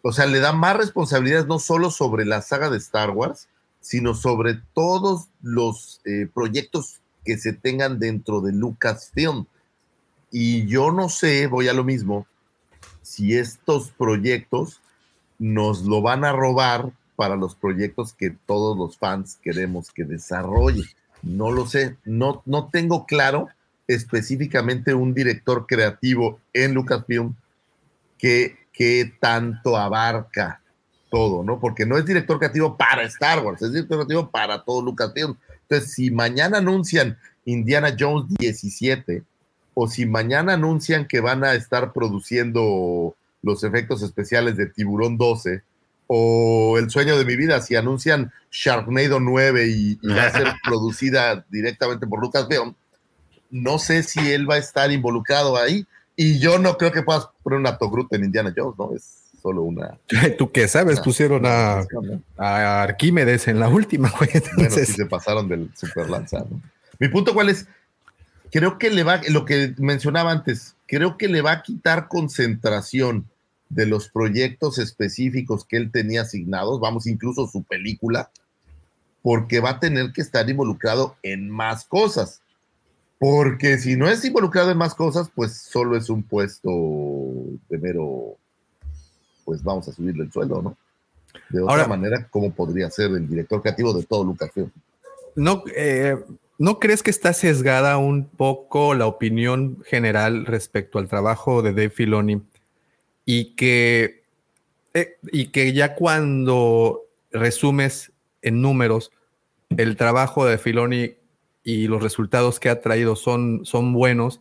O sea, le da más responsabilidades no solo sobre la saga de Star Wars, sino sobre todos los eh, proyectos que se tengan dentro de Lucasfilm. Y yo no sé, voy a lo mismo, si estos proyectos nos lo van a robar para los proyectos que todos los fans queremos que desarrolle. No lo sé, no, no tengo claro específicamente un director creativo en Lucasfilm que, que tanto abarca todo, ¿no? Porque no es director creativo para Star Wars, es director creativo para todo Lucasfilm. Entonces, si mañana anuncian Indiana Jones 17, o si mañana anuncian que van a estar produciendo los efectos especiales de Tiburón 12, o El sueño de mi vida, si anuncian Sharknado 9 y, y va a ser producida directamente por Lucasfilm, no sé si él va a estar involucrado ahí, y yo no creo que puedas poner una Togrut en Indiana Jones, ¿no? Es solo una... ¿Tú qué sabes? una- Pusieron una a, Arquímedes en la última, güey. Bueno, Entonces, sí se pasaron del super lanza, ¿no? Mi punto cuál es, creo que le va, lo que mencionaba antes, creo que le va a quitar concentración de los proyectos específicos que él tenía asignados, vamos, incluso su película, porque va a tener que estar involucrado en más cosas. Porque si no es involucrado en más cosas, pues solo es un puesto de mero, pues vamos a subirle el sueldo, ¿no? De otra Ahora- manera, ¿cómo podría ser el director creativo de todo Lucasfilm? ¿no, eh, ¿no crees que está sesgada un poco la opinión general respecto al trabajo de Dave Filoni y que, eh, y que ya cuando resumes en números el trabajo de Filoni y los resultados que ha traído son, son buenos,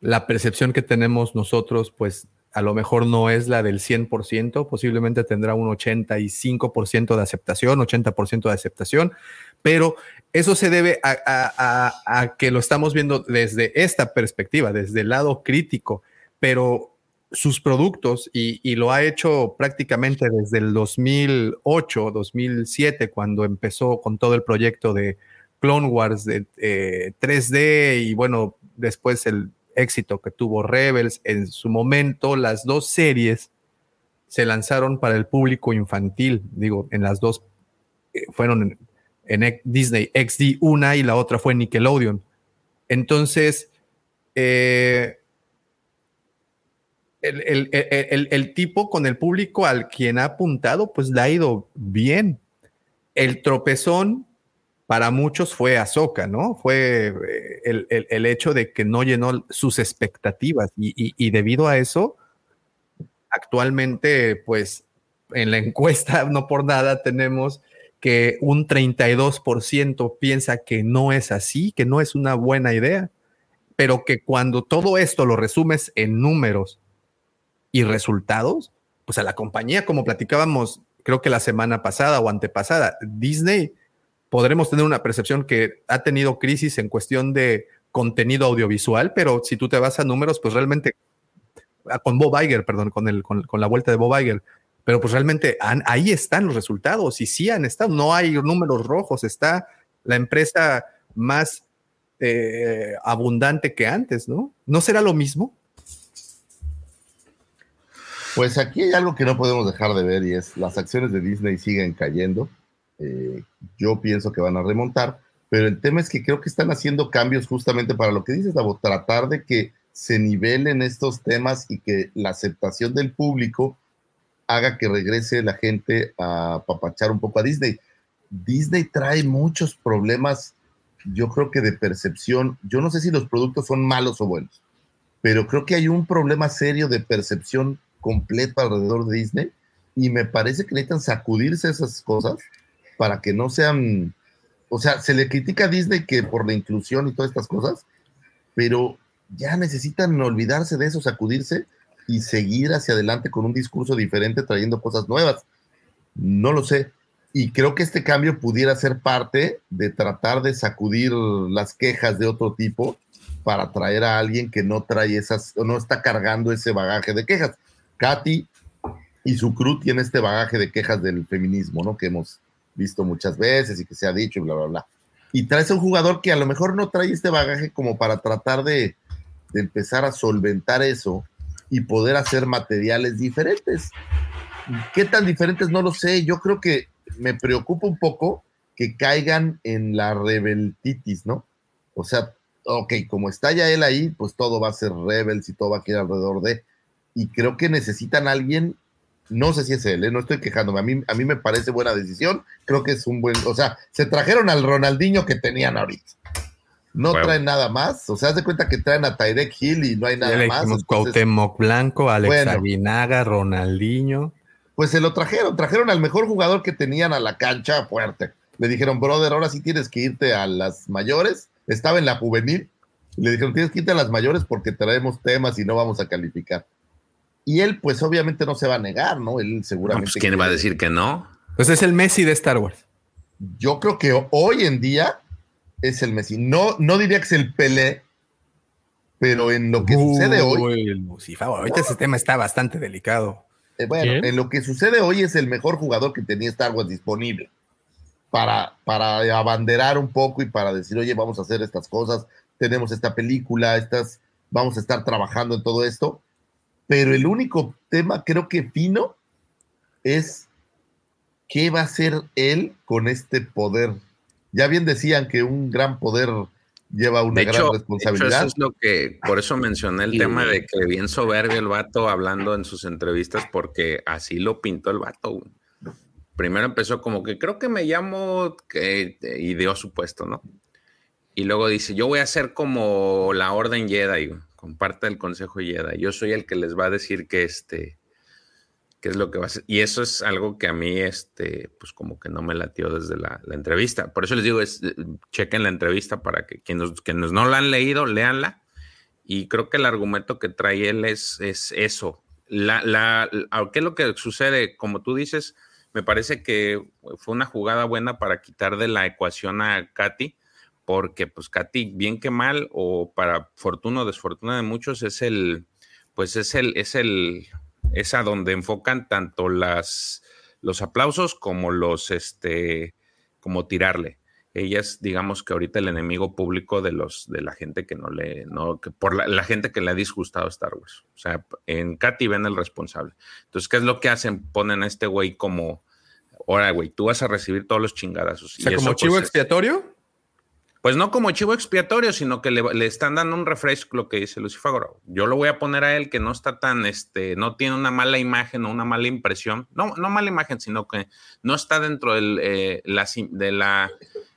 la percepción que tenemos nosotros, pues a lo mejor no es la del 100%, posiblemente tendrá un 85% de aceptación, 80% de aceptación, pero eso se debe a, que lo estamos viendo desde esta perspectiva, desde el lado crítico, pero sus productos, y, y lo ha hecho prácticamente desde el 2008, 2007, cuando empezó con todo el proyecto de Clone Wars de eh, 3D y bueno, después el éxito que tuvo Rebels, en su momento las dos series se lanzaron para el público infantil, digo, en las dos eh, fueron en Disney XD una y la otra fue Nickelodeon. Entonces, eh, el- el- el- el tipo con el público al quien ha apuntado, pues le ha ido bien. El tropezón para muchos fue Ahsoka, ¿no? Fue eh, el, el- el hecho de que no llenó sus expectativas y, y- y debido a eso, actualmente, pues en la encuesta, no por nada, tenemos que un 32% piensa que no es así, que no es una buena idea, pero que cuando todo esto lo resumes en números y resultados, pues a la compañía, como platicábamos, creo que la semana pasada o antepasada, Disney, podremos tener una percepción que ha tenido crisis en cuestión de contenido audiovisual, pero si tú te vas a números, pues realmente, ah, con Bob Iger, perdón, con, el, con, con la vuelta de Bob Iger, pero pues realmente ahí están los resultados y sí han estado, no hay números rojos, está la empresa más eh, abundante que antes, ¿no? ¿No será lo mismo? Pues aquí hay algo que no podemos dejar de ver y es las acciones de Disney siguen cayendo. Eh, yo pienso que van a remontar, pero el tema es que creo que están haciendo cambios justamente para lo que dices, Davo, tratar de que se nivelen estos temas y que la aceptación del público haga que regrese la gente a papachar un poco a Disney. Disney trae muchos problemas, yo creo que de percepción. Yo no sé si los productos son malos o buenos, pero creo que hay un problema serio de percepción completo alrededor de Disney y me parece que necesitan sacudirse esas cosas para que no sean, o sea, se le critica a Disney que por la inclusión y todas estas cosas, pero ya necesitan olvidarse de eso, sacudirse y seguir hacia adelante con un discurso diferente, trayendo cosas nuevas. No lo sé. Y creo que este cambio pudiera ser parte de tratar de sacudir las quejas de otro tipo para traer a alguien que no trae esas, no está cargando ese bagaje de quejas. Katy y su crew tiene este bagaje de quejas del feminismo, ¿no? Que hemos visto muchas veces y que se ha dicho y bla, bla, bla. Y traes a un jugador que a lo mejor no trae este bagaje como para tratar de, empezar a solventar eso y poder hacer materiales diferentes. ¿Qué tan diferentes? No lo sé. Yo creo que me preocupa un poco que caigan en la rebeltitis, ¿no? O sea, ok, como está ya él ahí, pues todo va a ser rebels y todo va a quedar alrededor de. Y creo que necesitan a alguien, no sé si es él, ¿eh? no estoy quejándome, a mí, a mí me parece buena decisión, creo que es un buen, o sea, se trajeron al Ronaldinho que tenían ahorita. No Bueno. traen nada más, o sea, haz de cuenta que traen a Tyrek Hill y no hay nada más. entonces- Cuauhtémoc Blanco, Alex Bueno. Aguinaga, Ronaldinho. pues se lo trajeron, trajeron al mejor jugador que tenían a la cancha fuerte. Le dijeron, brother, ahora sí tienes que irte a las mayores. Estaba en la juvenil. Le dijeron, tienes que irte a las mayores porque traemos temas y no vamos a calificar. Y él, pues obviamente no se va a negar, ¿no? Él No, seguramente. pues, ¿Quién va a decir que no? Pues es el Messi de Star Wars. Yo creo que hoy en día es el Messi. No, no diría que es el Pelé, pero en lo que sucede hoy, Lucifer. Ahorita ese tema está bastante delicado. Eh, bueno, ¿Quién? en lo que sucede hoy es el mejor jugador que tenía Star Wars disponible para, para abanderar un poco y para decir, oye, vamos a hacer estas cosas, tenemos esta película, estas, vamos a estar trabajando en todo esto. Pero el único tema, creo que fino, es qué va a hacer él con este poder. Ya bien decían que un gran poder lleva una De gran hecho, de hecho, responsabilidad. eso es lo que, por eso mencioné el Y- tema de que bien soberbio el vato hablando en sus entrevistas, porque así lo pintó el vato. güey. Primero empezó como que creo que me llamo que, y dio su puesto, ¿no? Y luego dice, yo voy a ser como la Orden Jedi, parte del Consejo Jedi. Yo soy el que les va a decir que este, qué es lo que va a hacer. Y eso es algo que a mí, este, pues como que no me latió desde la, entrevista. Por eso les digo, es, eh, chequen la entrevista para que quienes, quienes no la han leído, léanla. Y creo que el argumento que trae él es, es eso. La, la, la- ¿Qué es lo que sucede? Como tú dices, me parece que fue una jugada buena para quitar de la ecuación a Katy, porque pues Katy, bien que mal, o para fortuna o desfortuna de muchos, es el, pues es el, es el, es a donde enfocan tanto las, los aplausos como los, este, como tirarle. Ella es, digamos que ahorita el enemigo público de los, de la gente que no le, no, que por la, la gente que le ha disgustado Star Wars. O sea, en Katy ven el responsable. Entonces, ¿qué es lo que hacen? Ponen a este güey como ahora, güey, tú vas a recibir todos los chingadazos. O sea, como chivo pues, expiatorio. Pues no como chivo expiatorio, sino que le, están dando un refresh lo que dice Lucifagor. Yo lo voy a poner a él que no está tan, este, no tiene una mala imagen o una mala impresión. No, no mala imagen, sino que no está dentro del, eh, de la,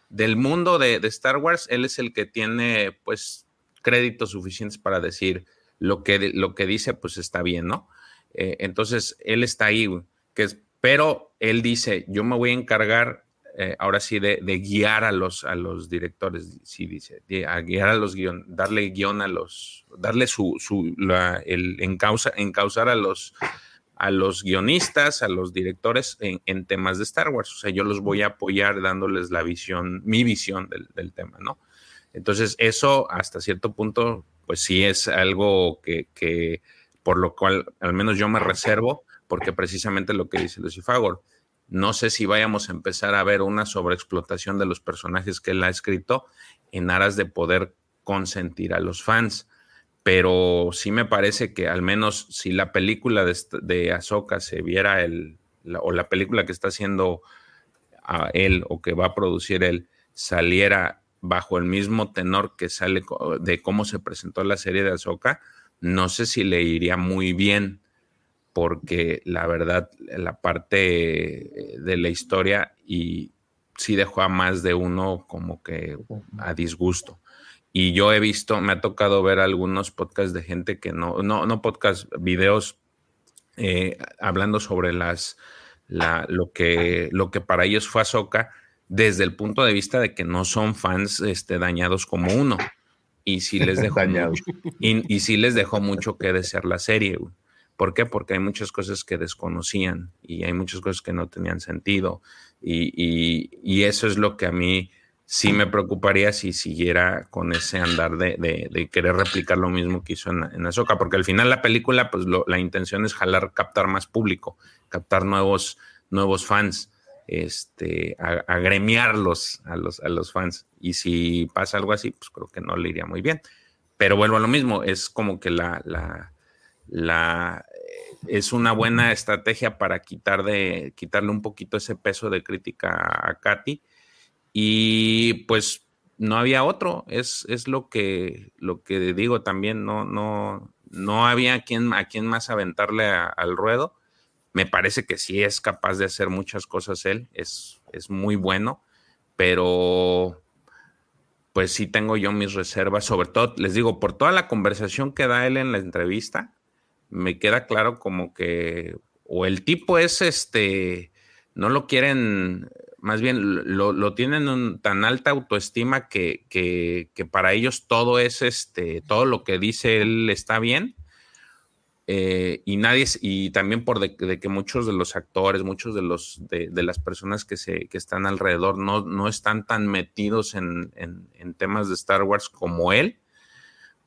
del mundo de, Star Wars. Él es el que tiene, pues, créditos suficientes para decir lo que, lo que dice, pues está bien, ¿no? Eh, entonces, él está ahí, que es, pero él dice, yo me voy a encargar eh, ahora sí de, guiar a los, a los directores, sí dice, a guiar a los guion, darle guion a los, darle su, su el encausa, encauzar a los, a los guionistas, a los directores en, temas de Star Wars. O sea, yo los voy a apoyar dándoles la visión, mi visión del, tema, ¿no? Entonces, eso hasta cierto punto, pues sí es algo que, que, por lo cual al menos yo me reservo, porque precisamente lo que dice Lucifagor, no sé si vayamos a empezar a ver una sobreexplotación de los personajes que él ha escrito en aras de poder consentir a los fans. Pero sí me parece que al menos si la película de, de Ahsoka se viera el, o la película que está haciendo a él o que va a producir él saliera bajo el mismo tenor que sale de cómo se presentó la serie de Ahsoka, no sé si le iría muy bien porque la verdad, la parte de la historia y sí dejó a más de uno como que a disgusto. Y yo he visto, me ha tocado ver algunos podcasts de gente que no, no, no podcasts, videos eh, hablando sobre las, lo, que, lo que para ellos fue Azoka desde el punto de vista de que no son fans este, dañados como uno. Y sí les dejó, mucho, y, y sí les dejó mucho que desear la serie. ¿Por qué? Porque hay muchas cosas que desconocían y hay muchas cosas que no tenían sentido. Y, eso es lo que a mí sí me preocuparía si siguiera con ese andar de, querer replicar lo mismo que hizo en, Azoka, porque al final la película, pues la intención es jalar, captar más público, captar nuevos, nuevos fans, este, agremiarlos a los, a los fans. Y si pasa algo así, pues creo que no le iría muy bien. Pero vuelvo a lo mismo, es como que la, la la, es una buena estrategia para quitar de, quitarle un poquito ese peso de crítica a Katy. Y pues no había otro, es, es lo, que, lo que digo también, no, no, no había a quien, a más aventarle al ruedo. Me parece que sí es capaz de hacer muchas cosas él, es, es muy bueno, pero pues sí tengo yo mis reservas, sobre todo, les digo, por toda la conversación que da él en la entrevista, me queda claro como que o el tipo es este, no lo quieren, más bien lo, tienen en tan alta autoestima que, que, para ellos todo es este, todo lo que dice él está bien. Eh, y nadie, y también por de, que muchos de los actores, muchos de los de, las personas que se que están alrededor no, no están tan metidos en, en temas de Star Wars como él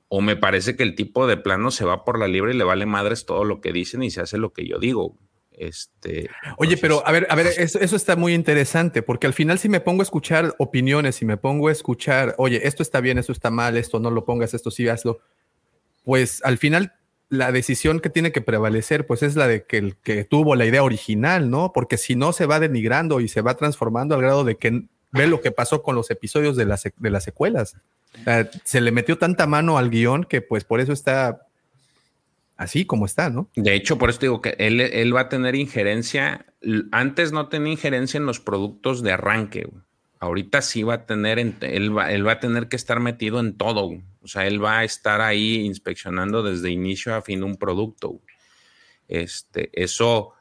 o me parece que el tipo de plano se va por la libre y le vale madres todo lo que dicen y se hace lo que yo digo. Este, Oye, pero a ver, a ver, eso, está muy interesante, porque al final si me pongo a escuchar opiniones, y me pongo a escuchar, oye, esto está bien, esto está mal, esto no lo pongas, esto sí hazlo, pues al final la decisión que tiene que prevalecer, pues es la de que el que tuvo la idea original, ¿no? Porque si no se va denigrando y se va transformando al grado de que ve lo que pasó con los episodios de las, de las secuelas se le metió tanta mano al guion que pues por eso está así como está, ¿no? De hecho, por eso digo que él, va a tener injerencia. Antes no tenía injerencia en los productos de arranque. Ahorita sí va a tener, él va, él va a tener que estar metido en todo. O sea, él va a estar ahí inspeccionando desde inicio a fin un producto. Este, eso,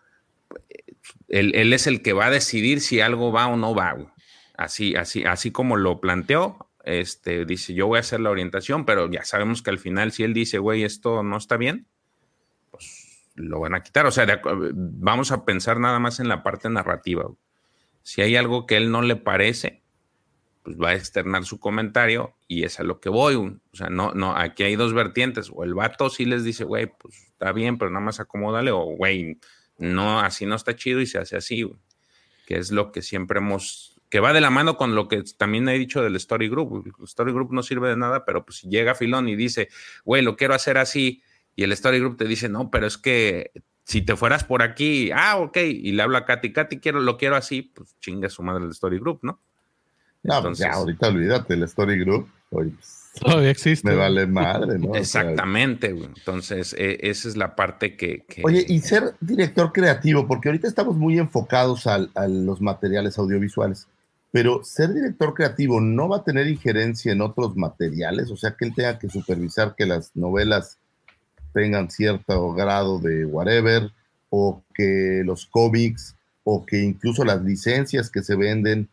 él, él, es el que va a decidir si algo va o no va. Así, así, así como lo planteó, este, dice, yo voy a hacer la orientación, pero ya sabemos que al final si él dice, güey, esto no está bien, pues lo van a quitar. O sea, vamos a pensar nada más en la parte narrativa. Si hay algo que él no le parece, pues va a externar su comentario y es a lo que voy. O sea, no, no, aquí hay dos vertientes. O el vato sí les dice, güey, pues está bien, pero nada más acomódale, o güey, no, así no está chido y se hace así, que es lo que siempre hemos que va de la mano con lo que también he dicho del Story Group. El Story Group no sirve de nada, pero pues si llega Filón y dice, güey, lo quiero hacer así, y el Story Group te dice, no, pero es que si te fueras por aquí, ah, ok, y le hablo a Katy, Katy, quiero, lo quiero así, pues chinga su madre el Story Group, ¿no? No, pues ya, ahorita olvídate, el Story Group. Oye, pues, Todavía existe. me vale madre, ¿no? Exactamente, güey. Entonces, e- esa es la parte que. que- Oye, y ser director creativo, porque ahorita estamos muy enfocados al- a los materiales audiovisuales, pero ser director creativo no va a tener injerencia en otros materiales, o sea, que él tenga que supervisar que las novelas tengan cierto grado de whatever, o que los cómics, o que incluso las licencias que se venden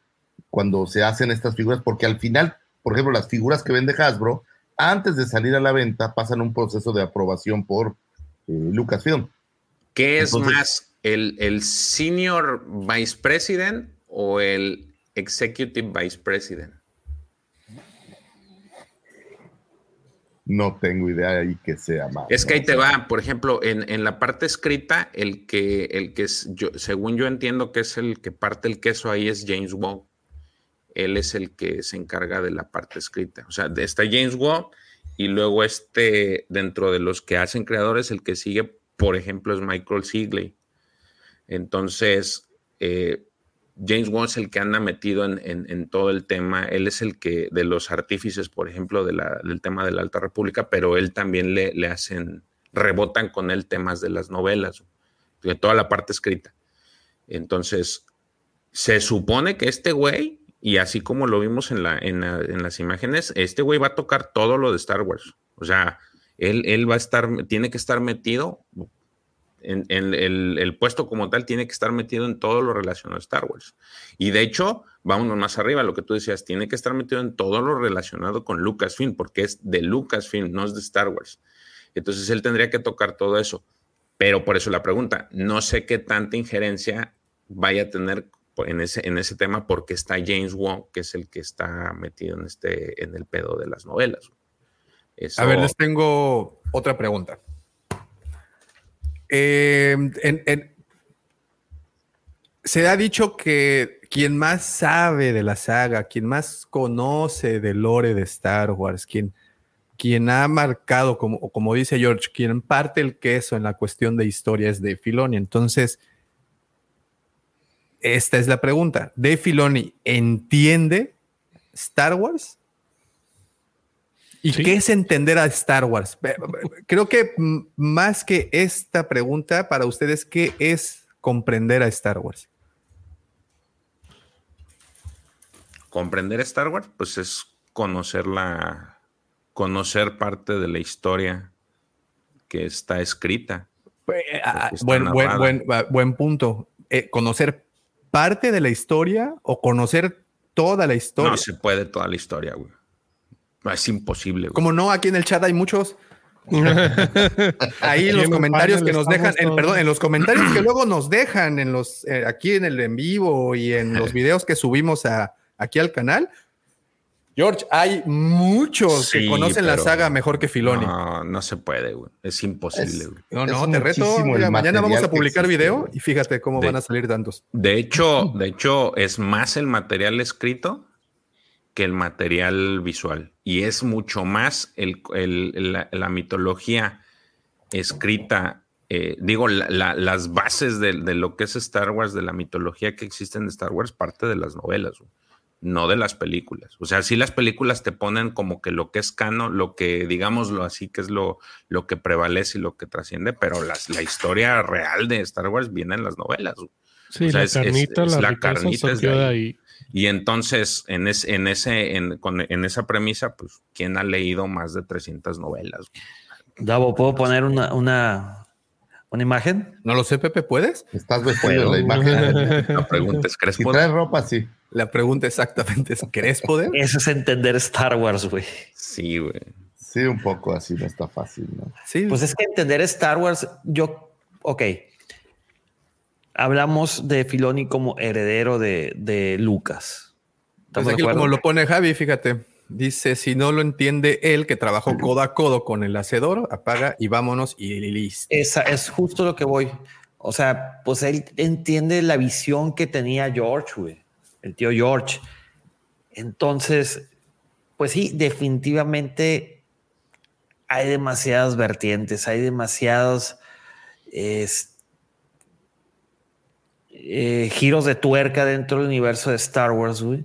cuando se hacen estas figuras, porque al final, por ejemplo, las figuras que vende Hasbro, antes de salir a la venta, pasan un proceso de aprobación por eh, Lucasfilm. ¿Qué es Entonces- más, el, el Senior Vice President o el Executive Vice President? No tengo idea ahí que sea más. Es que ahí te va, por ejemplo, en, en la parte escrita, el que, el que es, yo, según yo entiendo que es el que parte el queso ahí es James Wong. Él es el que se encarga de la parte escrita. O sea, está James Wong y luego este, dentro de los que hacen creadores, el que sigue, por ejemplo, es Michael Sigley. Entonces, eh, James Wong es el que anda metido en, todo el tema. Él es el que, de los artífices, por ejemplo, del tema de la Alta República, pero él también le, hacen, rebotan con él temas de las novelas, de toda la parte escrita. Entonces, se supone que este güey, y así como lo vimos en las imágenes, este güey va a tocar todo lo de Star Wars. O sea, él, él va a estar, tiene que estar metido en, en el, el puesto como tal tiene que estar metido en todo lo relacionado a Star Wars. Y de hecho, vámonos más arriba, lo que tú decías, tiene que estar metido en todo lo relacionado con Lucasfilm, porque es de Lucasfilm, no es de Star Wars. Entonces él tendría que tocar todo eso. Pero por eso la pregunta, no sé qué tanta injerencia vaya a tener en ese, en ese tema, porque está James Wong, que es el que está metido en, este, en el pedo de las novelas. Eso- A ver, les tengo otra pregunta. Eh, se ha dicho que quien más sabe de la saga, quien más conoce del lore de Star Wars, quien, quien ha marcado, como, como dice George, quien parte el queso en la cuestión de historia es Dave Filoni. Entonces, esta es la pregunta. ¿Dave Filoni entiende Star Wars? ¿Y Sí. qué es entender a Star Wars? Creo que más que esta pregunta para ustedes, ¿qué es comprender a Star Wars? comprender Star Wars, pues es conocer la, conocer parte de la historia que está escrita. Eh, ah, está buen, buen, buen, ah, buen punto. Eh, ¿Conocer parte de la historia o conocer toda la historia? No se puede toda la historia, güey. Es imposible, güey. Como no, aquí en el chat hay muchos. Ahí en los comentarios que nos dejan, en, perdón, en los comentarios que luego nos dejan en los eh, aquí en el en vivo y en los videos que subimos a, aquí al canal. George, hay muchos que conocen la saga mejor que Filoni. No, No, no se puede, güey. Es imposible, Es- güey. no, Es te reto. Mira, mañana vamos a publicar existe, video y fíjate cómo De- van a salir tantos. De hecho, de hecho, es más el material escrito que el material visual. Y es mucho más el, el- la, mitología escrita. eh, digo, la- la- las bases de, de lo que es Star Wars, de la mitología que existe en Star Wars, parte de las novelas, no de las películas. O sea, sí las películas te ponen como que lo que es canon, lo que, digámoslo así, que es lo, lo que prevalece y lo que trasciende, pero las, la historia real de Star Wars viene en las novelas. Sí, O sea, la es- es- carnita, es la, carnita es de ahí. ahí. Y entonces, en, es- en, ese, en, con- en esa premisa, pues, ¿quién ha leído más de 300 novelas? Davo, ¿puedo poner una, una, una imagen? No lo sé, Pepe, ¿puedes? Estás vestido la imagen. La pregunta es, ¿crees Si poder? traes ropa, sí. La pregunta exactamente es, ¿querés poder? Eso es entender Star Wars, güey. Sí, güey. Sí, un poco así, no está fácil, ¿no? Sí, Pues es que entender Star Wars, yo, ok. Hablamos de Filoni como heredero de, de Lucas. Pues ¿Estamos de aquí como lo pone Javi, fíjate. Dice, si no lo entiende él, que trabajó codo a codo con el hacedor, apaga y vámonos y listo. Esa es justo lo que voy. O sea, pues él entiende la visión que tenía George, güey. El tío George. Entonces, pues sí, definitivamente hay demasiadas vertientes, hay demasiados, es- eh, giros de tuerca dentro del universo de Star Wars, güey.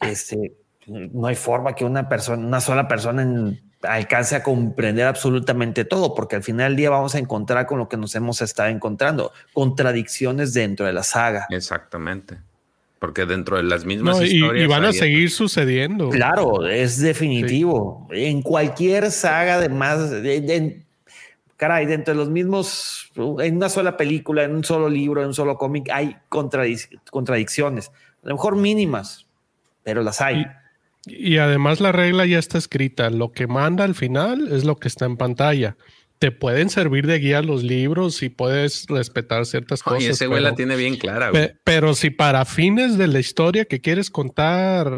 Este, no hay forma que una persona, una sola persona en- alcance a comprender absolutamente todo, porque al final del día vamos a encontrar con lo que nos hemos estado encontrando, contradicciones dentro de la saga. Exactamente. Porque dentro de las mismas No, y, historias. y van a seguir sucediendo. Claro, es definitivo. En cualquier saga de más, de- de- caray, dentro de los mismos, en una sola película, en un solo libro, en un solo cómic, hay contradic- contradicciones. A lo mejor mínimas, pero las hay. Y además la regla ya está escrita. Lo que manda al final es lo que está en pantalla. Te pueden servir de guía los libros y puedes respetar ciertas cosas. Oye, ese güey la tiene bien clara, güey. Pe- pero si para fines de la historia que quieres contar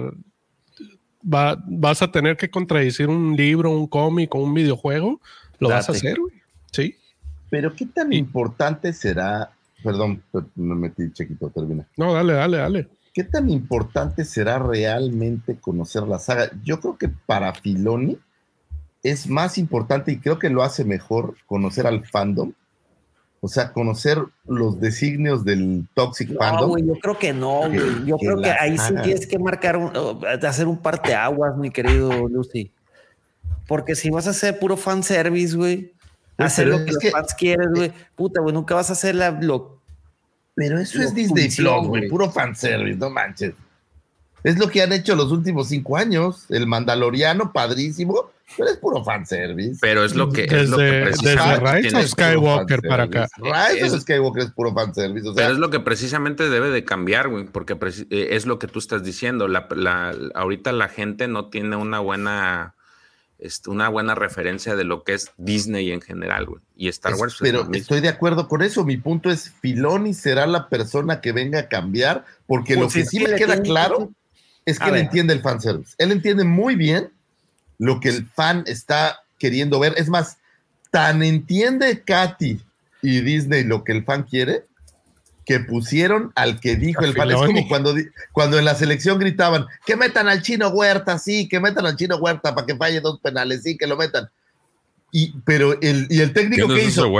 va- vas a tener que contradecir un libro, un cómic o un videojuego, lo vas a hacer, güey. Sí. Pero qué tan importante será, perdón, me metí chiquito, termina. No, dale, dale, dale. ¿Qué tan importante será realmente conocer la saga? Yo creo que para Filoni es más importante y creo que lo hace mejor conocer al fandom. O sea, conocer los designios del toxic No, fandom. güey, yo creo que no, güey. Yo que creo que ahí sí tienes que marcar un, hacer un parteaguas, mi querido Lucy. Porque si vas a hacer puro fanservice, güey, hacer pero lo que los que- fans quieren, güey, puta, güey, nunca vas a hacer la, lo, Pero eso Lo es Disney Plus, güey, puro fanservice, no manches. Es lo que han hecho los últimos cinco años. El Mandaloriano, padrísimo, pero es puro fanservice. Pero es lo que. es lo que Desde, desde precisamente Rise of Skywalker para acá. Rise Es- of Skywalker es puro fanservice. O sea, Pero es lo que precisamente debe de cambiar, güey, porque eh, es lo que tú estás diciendo. La, la- ahorita la gente no tiene una buena, una buena referencia de lo que es Disney en general, güey. Y Star Wars. es pero estoy de acuerdo con eso. Mi punto es, Filoni será la persona que venga a cambiar, porque Pues lo que sí me queda claro es que A él ver. entiende el fanservice. Él entiende muy bien lo que el fan está queriendo ver. Es más, tan entiende Katy y Disney lo que el fan quiere que pusieron al que dijo el fan. Es como cuando, cuando en la selección gritaban, que metan al chino Huerta, sí, que metan al chino Huerta para que falle dos penales, sí, que lo metan. Y, pero el, y el técnico ¿Quién que hizo,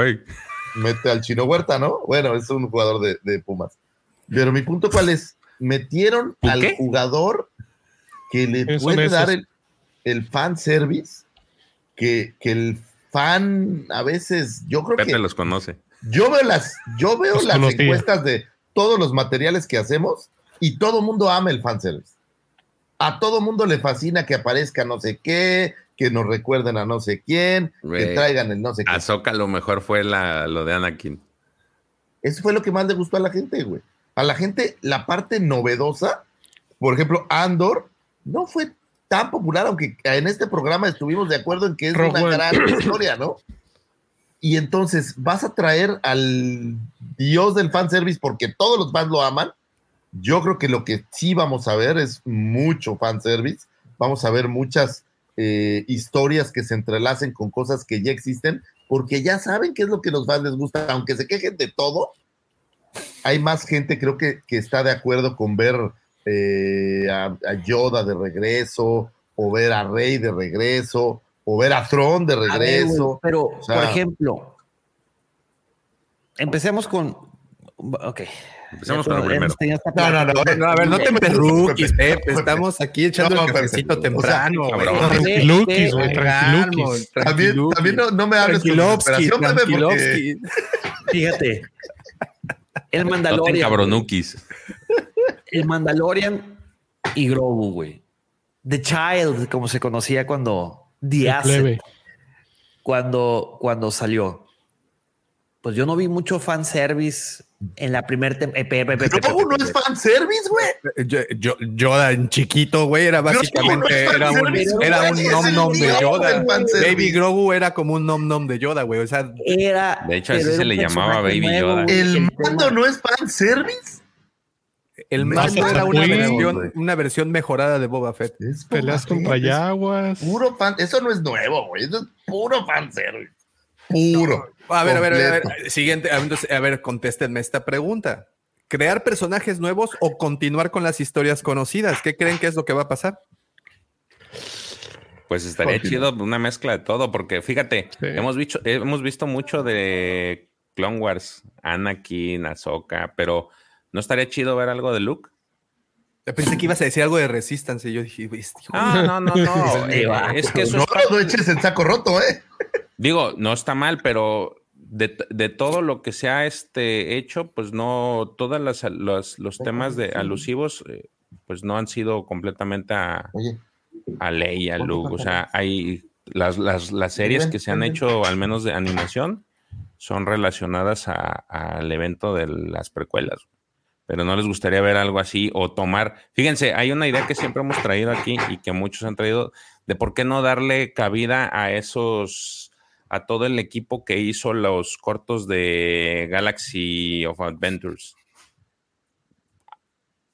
mete al chino Huerta, ¿no? Bueno, es un jugador de, de Pumas. Pero mi punto cuál es, metieron ¿Por al qué? jugador que le ¿Quiénes son puede dar el, el fan service, que, que el fan a veces, yo creo Pepe que los conoce. Yo veo las, yo veo las encuestas de todos los materiales que hacemos y todo mundo ama el fanservice. A todo mundo le fascina que aparezca no sé qué, que nos recuerden a no sé quién, que traigan el no sé qué. A lo mejor fue la, lo de Anakin. Eso fue lo que más le gustó a la gente, güey. A la gente, la parte novedosa, por ejemplo, Andor, no fue tan popular, aunque en este programa estuvimos de acuerdo en que es Rogue una One. gran historia, ¿no? Y entonces vas a traer al dios del fanservice porque todos los fans lo aman. Yo creo que lo que sí vamos a ver es mucho fanservice. Vamos a ver muchas eh, historias que se entrelacen con cosas que ya existen, porque ya saben qué es lo que los fans les gusta, aunque se quejen de todo. Hay más gente, creo que, que está de acuerdo con ver eh, a, a Yoda de regreso, o ver a Rey de regreso, o ver a Thrawn de A ver, regreso. pero, O sea- por ejemplo, empecemos con. Ok. Empecemos Ya, con lo primero. No, no, no. No, a ver, no te metas rookies, Pepe. Estamos aquí echando No, el cafecito temprano. Tranquilukis, güey, Calmo, tranquilukis. También, también no, no me hables con desesperación, porque. Fíjate. El No Mandalorian. cabronukis. el Mandalorian y Grogu, güey. The Child, como se conocía cuando. The Asset, cuando, cuando salió. Pues yo no vi mucho fanservice en la primera temporada. Grogu no es fanservice, güey. Yo, yo- Yoda en chiquito, güey, era básicamente no era un, era nom nom de Yoda. Baby Grogu era como un nom nom de Yoda, güey. O sea, Era. De hecho, así se le llamaba Baby Yoda. ¿El mando no es fanservice? El mando no, era una versión, una versión mejorada de Boba Fett. Es Peleas Fett, contra es Yaguas. Puro fan, eso no es nuevo, güey. Eso es puro fanservice. Puro. A ver, a ver, a ver, a ver. Siguiente, a ver, entonces, a ver, contéstenme esta pregunta. ¿Crear personajes nuevos o continuar con las historias conocidas? ¿Qué creen que es lo que va a pasar? Pues estaría chido una mezcla de todo, porque fíjate, Sí. hemos, visto, hemos visto mucho de Clone Wars Anakin, Ahsoka, pero ¿no estaría chido ver algo de Luke? Pensé que ibas a decir algo de Resistance y yo dije, ah, no, no, no. Eh, es que eso no, no eches el saco roto, ¿eh? Digo, no está mal, pero de, de, todo lo que se ha este, hecho, pues no, todos los, los temas de alusivos, eh, pues no han sido completamente a, a Ley, a Luke. O sea, hay las, las, las series que se han hecho, al menos de animación, son relacionadas al evento de las precuelas. Pero no les gustaría ver algo así o tomar. Fíjense, hay una idea que siempre hemos traído aquí y que muchos han traído de por qué no darle cabida a esos a todo el equipo que hizo los cortos de Galaxy of Adventures.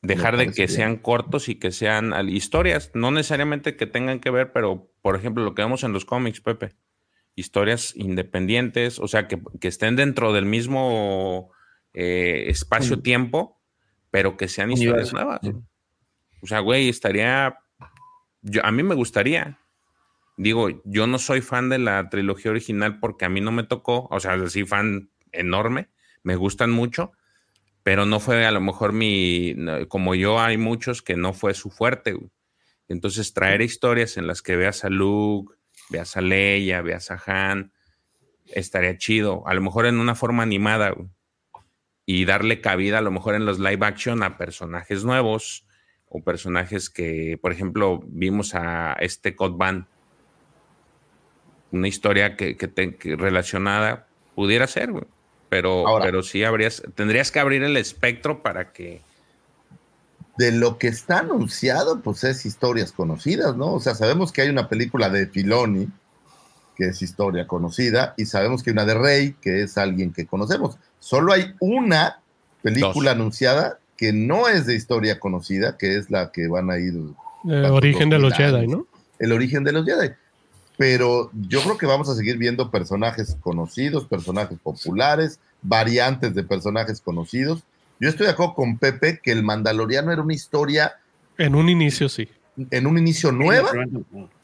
Dejar de que sean cortos y que sean historias, no necesariamente que tengan que ver, pero por ejemplo lo que vemos en los cómics, Pepe, historias independientes, o sea, que, estén dentro del mismo eh, espacio-tiempo, pero que sean historias nuevas. O sea, güey, estaría, yo, a mí me gustaría, digo, yo no soy fan de la trilogía original porque a mí no me tocó, o sea, sí fan enorme, me gustan mucho, pero no fue a lo mejor mi, como yo hay muchos que no fue su fuerte. Entonces traer historias en las que veas a Luke, veas a Leia, veas a Han, estaría chido, a lo mejor en una forma animada y darle cabida a lo mejor en los live action a personajes nuevos o personajes que, por ejemplo, vimos a este Cod Van una historia que, que, relacionada pudiera ser, Pero, pero sí habrías, tendrías que abrir el espectro para que. De lo que está anunciado, pues es historias conocidas, ¿no? O sea, sabemos que hay una película de Filoni, que es historia conocida, y sabemos que hay una de Rey, que es alguien que conocemos. Solo hay una película anunciada que no es de historia conocida, que es la que van a ir. El origen de los Jedi, ¿no? El origen de los Jedi pero yo creo que vamos a seguir viendo personajes conocidos, personajes populares, variantes de personajes conocidos. Yo estoy de acuerdo con Pepe que el Mandaloriano era una historia. En un inicio, sí. En un inicio nueva,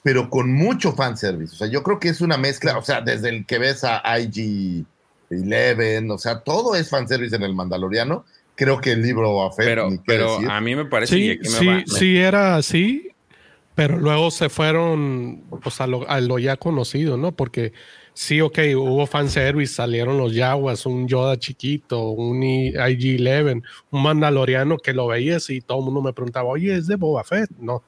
pero con mucho fanservice. O sea, yo creo que es una mezcla, o sea, desde el que ves a IG-11, o sea, todo es fanservice en el Mandaloriano. Creo que el libro a Pero, pero a mí me parece sí, que sí, sí era así, pero luego se fueron pues, a, lo, ya conocido, ¿no? Porque sí, ok, hubo fanservice, salieron los Yaguas, un Yoda chiquito, un IG-11, un Mandaloriano que lo veías y todo el mundo me preguntaba, oye, ¿es de Boba Fett? No.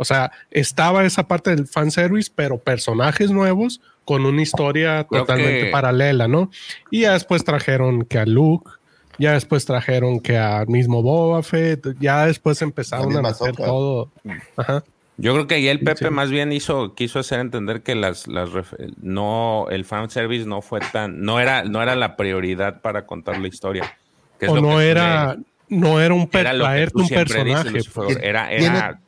O sea, estaba esa parte del fanservice, pero personajes nuevos con una historia totalmente paralela, ¿no? Y ya después trajeron que a Luke, ya después trajeron que al mismo Boba Fett, ya después empezaron a hacer todo. Ajá. Yo creo que ahí el Pepe más bien hizo, quiso hacer entender que las, las no, el fan service no fue tan, no era, no era la prioridad para contar la historia. o no era, no era un, un personaje. Pues. era, era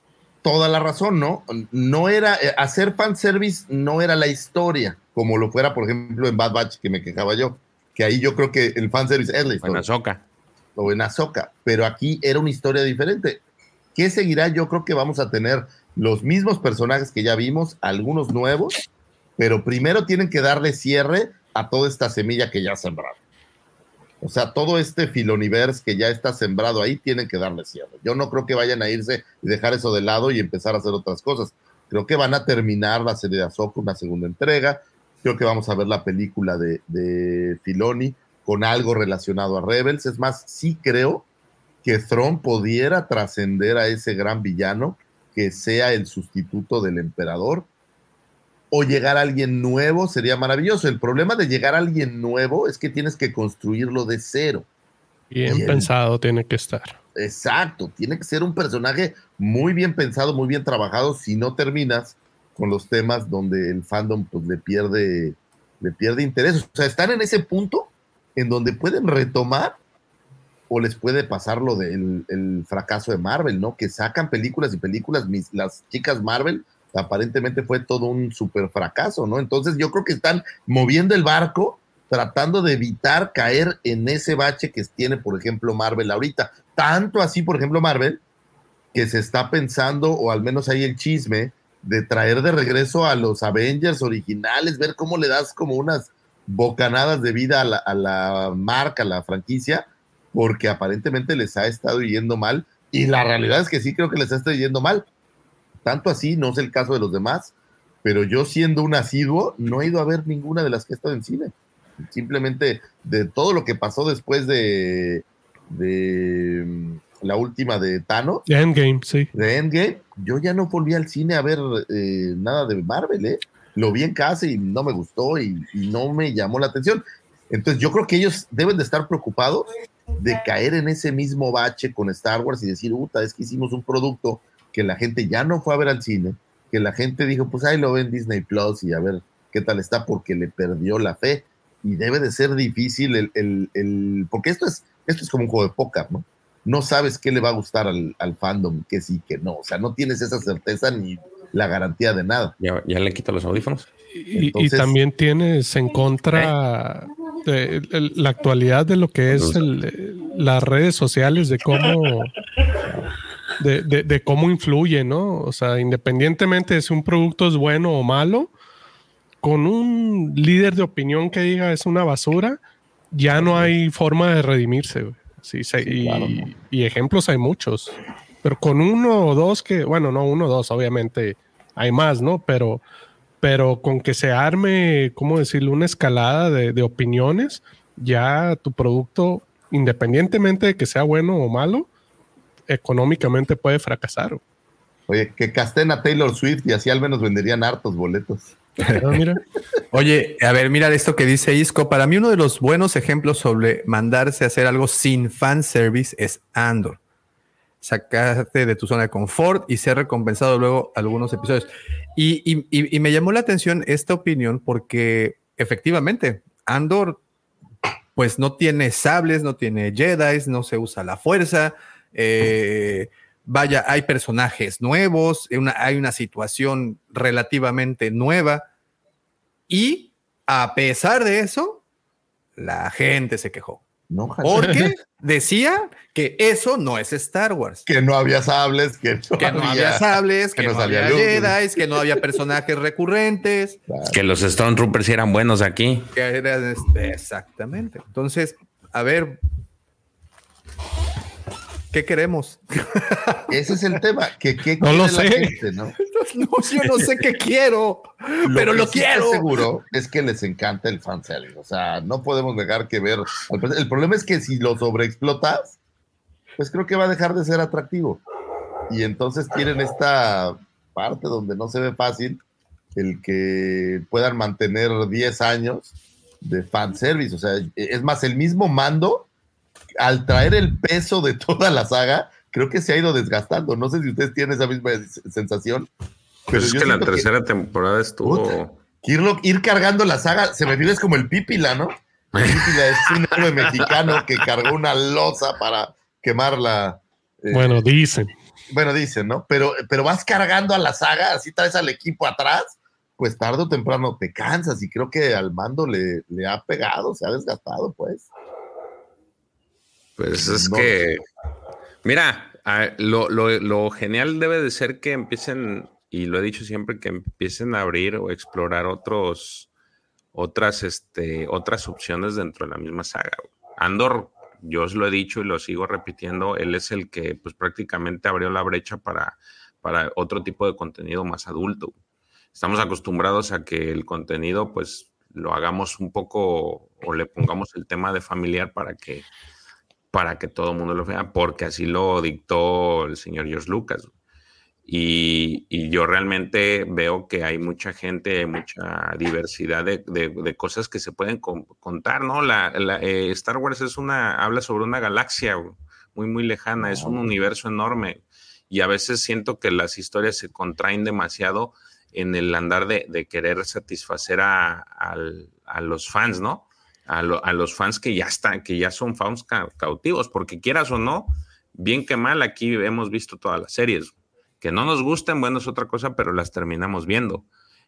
toda la razón, ¿no? No era, eh, hacer fan service no era la historia, como lo fuera, por ejemplo, en Bad Batch, que me quejaba yo, que ahí yo creo que el fan service es la historia. en Azoka. O en Azoka, pero aquí era una historia diferente. ¿Qué seguirá? Yo creo que vamos a tener los mismos personajes que ya vimos, algunos nuevos, pero primero tienen que darle cierre a toda esta semilla que ya sembraron. O sea, todo este filoniverse que ya está sembrado ahí, tienen que darle cierre. Yo no creo que vayan a irse y dejar eso de lado y empezar a hacer otras cosas. Creo que van a terminar la serie de Ahsoka, una segunda entrega. Creo que vamos a ver la película de, de Filoni con algo relacionado a Rebels. Es más, sí creo que Thrawn pudiera trascender a ese gran villano que sea el sustituto del emperador o llegar a alguien nuevo sería maravilloso. El problema de llegar a alguien nuevo es que tienes que construirlo de cero. Bien pensado tiene que estar. Exacto, tiene que ser un personaje muy bien pensado, muy bien trabajado, si no terminas con los temas donde el fandom pues, le pierde le pierde interés. O sea, están en ese punto en donde pueden retomar o les puede pasar lo del el fracaso de Marvel, ¿no? Que sacan películas y películas, mis, las chicas Marvel, aparentemente fue todo un super fracaso, ¿no? Entonces yo creo que están moviendo el barco, tratando de evitar caer en ese bache que tiene, por ejemplo, Marvel ahorita. Tanto así, por ejemplo, Marvel, que se está pensando, o al menos hay el chisme, de traer de regreso a los Avengers originales, ver cómo le das como unas bocanadas de vida a la, a la marca, a la franquicia, porque aparentemente les ha estado yendo mal. Y la realidad es que sí creo que les ha estado yendo mal. Tanto así, no es el caso de los demás, pero yo siendo un asiduo, no he ido a ver ninguna de las que he estado en cine. Simplemente de todo lo que pasó después de, de mm, la última de Thanos, De Endgame, sí. de Endgame, yo ya no volví al cine a ver eh, nada de Marvel, ¿eh? Lo vi en casa y no me gustó y, y no me llamó la atención. Entonces yo creo que ellos deben de estar preocupados de caer en ese mismo bache con Star Wars y decir, puta, es que hicimos un producto que la gente ya no fue a ver al cine, que la gente dijo, pues ahí lo ven Disney Plus y a ver qué tal está porque le perdió la fe. Y debe de ser difícil el, el- el- porque esto es, esto es como un juego de póker, ¿no? No sabes qué le va a gustar al, al fandom, que sí, que no. O sea, no tienes esa certeza ni la garantía de nada. Ya, ya le quito los audífonos. Y, también tienes en contra de el- la actualidad de lo que es el- las redes sociales, de cómo de, de- de cómo influye, ¿no? O sea, independientemente de si un producto es bueno o malo, con un líder de opinión que diga es una basura, ya no hay forma de redimirse. Sí, se- y, claro, y ejemplos hay muchos. Pero con uno o dos que, bueno, no uno o dos, obviamente hay más, ¿no? Pero, pero con que se arme, ¿cómo decirlo? Una escalada de, de opiniones, ya tu producto, independientemente de que sea bueno o malo, económicamente puede fracasar. Oye, que casten a Taylor Swift y así al menos venderían hartos boletos. Mira, Oye, a ver, mira esto que dice Isco. Para mí, uno de los buenos ejemplos sobre mandarse a hacer algo sin fanservice es Andor. Sacarte de tu zona de confort y ser recompensado luego algunos episodios. Y, y- y- y me llamó la atención esta opinión porque efectivamente, Andor, pues no tiene sables, no tiene Jedi, no se usa la fuerza. Eh, vaya, hay personajes nuevos, una- hay una situación relativamente nueva. Y a pesar de eso, la gente se quejó. ¿No? Porque decía que eso no es Star Wars. Que no había sables, que no, Que no había sables, que, que no había luz. Jedi, que no había personajes recurrentes. Que los Stormtroopers sí eran buenos aquí. que era- este, exactamente. Entonces, a ver, ¿qué queremos? Ese es el tema. Que, que No lo quiere la sé. gente, ¿no? No, yo no sé qué quiero, pero que lo sí quiero. seguro es que les encanta el fanservice. O sea, no podemos dejar que ver. El problema es que si lo sobreexplotas, pues creo que va a dejar de ser atractivo. Y entonces quieren esta parte donde no se ve fácil el que puedan mantener 10 años de fanservice. O sea, es más, el mismo mando, al traer el peso de toda la saga, creo que se ha ido desgastando. No sé si ustedes tienen esa misma sensación. Pues es que la que- tercera temporada estuvo. Puta. Irlo- ir cargando la saga, se me es como el Pípila, ¿no? El Pípila es un héroe mexicano que cargó una losa para quemarla. eh, bueno, dicen. bueno, dicen, ¿no? Pero, pero vas cargando a la saga, así traes al equipo atrás, pues tarde o temprano te cansas y creo que al mando le, le ha pegado, se ha desgastado, pues. Pues es No. que, mira, lo, lo- lo genial debe de ser que empiecen, y lo he dicho siempre, que empiecen a abrir o explorar otros, otras, este, otras opciones dentro de la misma saga. Andor, yo os lo he dicho y lo sigo repitiendo, él es el que pues prácticamente abrió la brecha para, para otro tipo de contenido más adulto. Estamos acostumbrados a que el contenido pues lo hagamos un poco o le pongamos el tema de familiar para que para que todo el mundo lo vea, porque así lo dictó el señor George Lucas. Y, y yo realmente veo que hay mucha gente, hay mucha diversidad de, de- de cosas que se pueden con- contar, ¿no? La, la, eh, Star Wars es una, habla sobre una galaxia muy, muy lejana, es un universo enorme. Y a veces siento que las historias se contraen demasiado en el andar de, de querer satisfacer a, a los fans, ¿no? A, lo- a los fans que ya están, que ya son fans ca- cautivos, porque quieras o no, bien que mal, aquí hemos visto todas las series. Que no nos gusten, bueno, es otra cosa, pero las terminamos viendo.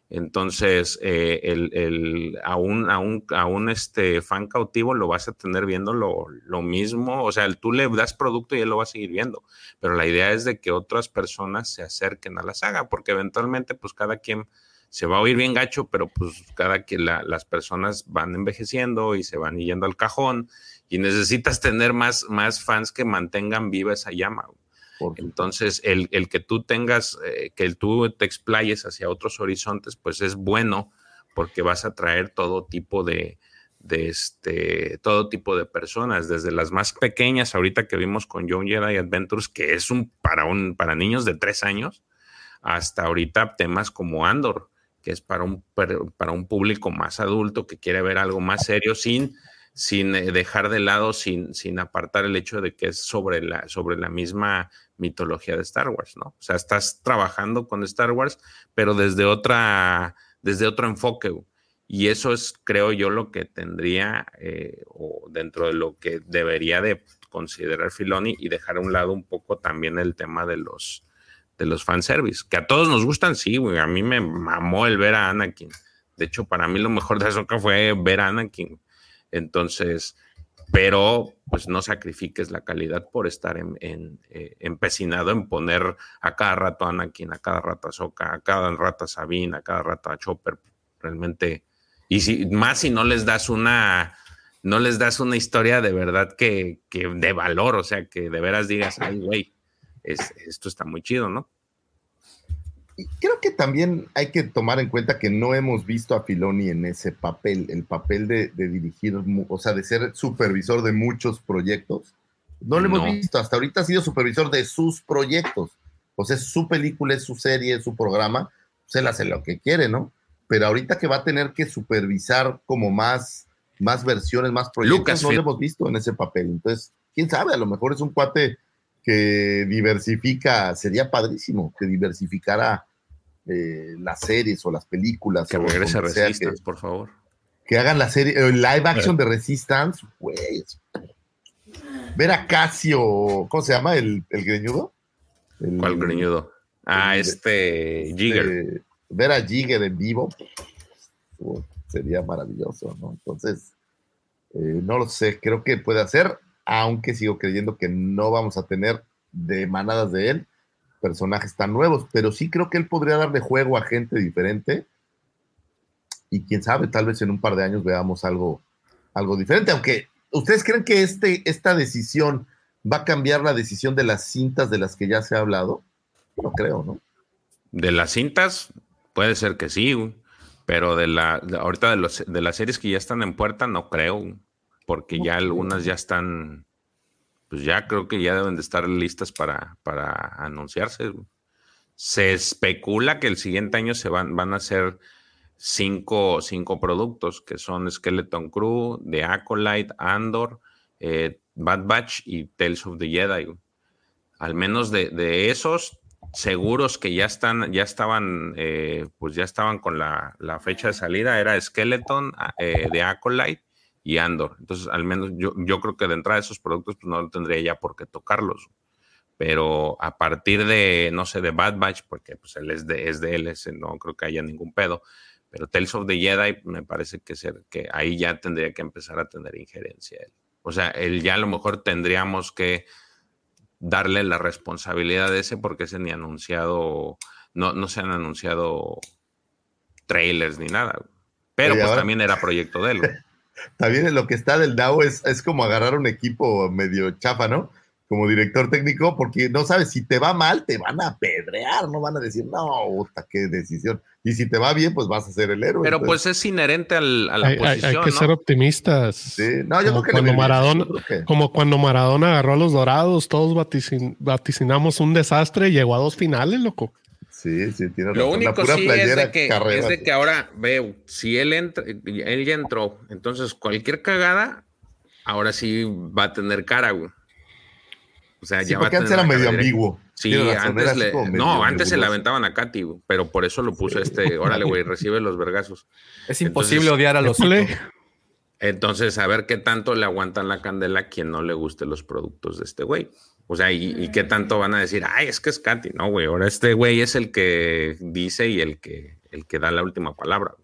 Entonces, eh, el, el- a un, este, fan cautivo lo vas a tener viendo lo, lo mismo. O sea, tú le das producto y él lo va a seguir viendo. Pero la idea es de que otras personas se acerquen a la saga, porque eventualmente, pues cada quien se va a oír bien gacho, pero pues cada que la- las personas van envejeciendo y se van yendo al cajón y necesitas tener más, más fans que mantengan viva esa llama. Entonces, el, el que tú tengas, eh, que tú te explayes hacia otros horizontes, pues es bueno porque vas a traer todo tipo de, de este, todo tipo de personas, desde las más pequeñas, ahorita que vimos con Young Jedi Adventures, que es un para un para niños de tres años, hasta ahorita temas como Andor, que es para un, para un público más adulto que quiere ver algo más serio sin, sin eh, dejar de lado, sin, sin apartar el hecho de que es sobre la, sobre la misma mitología de Star Wars, ¿no? O sea, estás trabajando con Star Wars, pero desde otra, desde otro enfoque. Y eso es, creo yo, lo que tendría, eh, o dentro de lo que debería de considerar Filoni y dejar a un lado un poco también el tema de los, de los fanservice, que a todos nos gustan, sí, güey. A mí me mamó el ver a Anakin. De hecho, para mí lo mejor de Ahsoka fue ver a Anakin. Entonces, pero pues no sacrifiques la calidad por estar en, en, eh, empecinado en poner a cada rato a Anakin, a cada rato a Ahsoka, a cada rato a Sabine, a cada rato a Chopper. Realmente, y si más si no les das una, no les das una historia de verdad que, que de valor, o sea, que de veras digas, ay, güey, es- esto está muy chido, ¿no? Y creo que también hay que tomar en cuenta que no hemos visto a Filoni en ese papel, el papel de, de dirigir, o sea, de ser supervisor de muchos proyectos. No lo hemos visto, hasta ahorita ha sido supervisor de sus proyectos. O sea, es su película, es su serie, es su programa, se le hace lo que quiere, ¿no? Pero ahorita que va a tener que supervisar como más, más versiones, más proyectos, no lo hemos visto en ese papel. Entonces, quién sabe, a lo mejor es un cuate que diversifica, sería padrísimo que diversificara eh, las series o las películas. Que regrese Resistance, por favor. Que, que hagan la serie, el live action de Resistance, güey. Ver a Casio, ¿cómo se llama? ¿El, el greñudo? El- ¿Cuál greñudo? Ah, el- este Jigger. este, ver a Jigger en vivo sería maravilloso, ¿no? Entonces, eh, no lo sé, creo que puede hacer, aunque sigo creyendo que no vamos a tener de manadas de él personajes tan nuevos, pero sí creo que él podría darle juego a gente diferente. Y quién sabe, tal vez en un par de años veamos algo, algo diferente, aunque ustedes creen que este, esta decisión va a cambiar la decisión de las cintas de las que ya se ha hablado, no creo, ¿no? De las cintas, puede ser que sí, pero de la, ahorita de, los, de las series que ya están en puerta, no creo, porque ya algunas ya están, pues ya creo que ya deben de estar listas para, para anunciarse. Se especula que el siguiente año se van, van a hacer cinco, cinco productos, que son Skeleton Crew, The Acolyte, Andor, eh, Bad Batch y Tales of the Jedi. Al menos de, de esos, seguros que ya están, ya estaban, eh, pues ya estaban con la, la fecha de salida, era Skeleton, eh, de Acolyte y Andor. Entonces, al menos yo, yo creo que de entrada esos productos, pues no tendría ya por qué tocarlos. Pero a partir de, no sé, de Bad Batch, porque pues él es de, es de él, ese no creo que haya ningún pedo. Pero Tales of the Jedi me parece que, ser, que ahí ya tendría que empezar a tener injerencia él. O sea, él ya a lo mejor tendríamos que darle la responsabilidad de ese porque ese ni anunciado, no, no se han anunciado trailers ni nada. Pero pues ahora- también era proyecto de él. También en lo que está del DAO es, es como agarrar un equipo medio chafa, ¿no? Como director técnico, porque no sabes, si te va mal, te van a apedrear, no van a decir, no, puta, qué decisión. Y si te va bien, pues vas a ser el héroe. Pero Entonces, pues es inherente al- a la Hay, hay- hay posición, que ¿no? ser optimistas. sí. No, yo como creo que cuando Maradona, yo creo que- como cuando Maradona agarró a los dorados, todos vaticin- vaticinamos un desastre y llegó a dos finales, loco. Sí, sí, tiene Lo razón. La único pura sí es de, que, carrera, es de sí. que ahora veo, si él entra, él ya entró, entonces cualquier cagada, ahora sí va a tener cara, güey. O sea, Sí, ya va a porque antes tener era medio ambiguo. Sí, antes le- no, antes se la nebuloso. aventaban a Katy, güey, pero por eso lo puso este, órale, güey, recibe los vergazos. Es imposible Entonces, odiar a los. Entonces, a ver qué tanto le aguantan la candela a quien no le guste los productos de este güey. O sea, y, y qué tanto van a decir, ay, es que es Katy, no, güey. Ahora este güey es el que dice y el que, el que da la última palabra.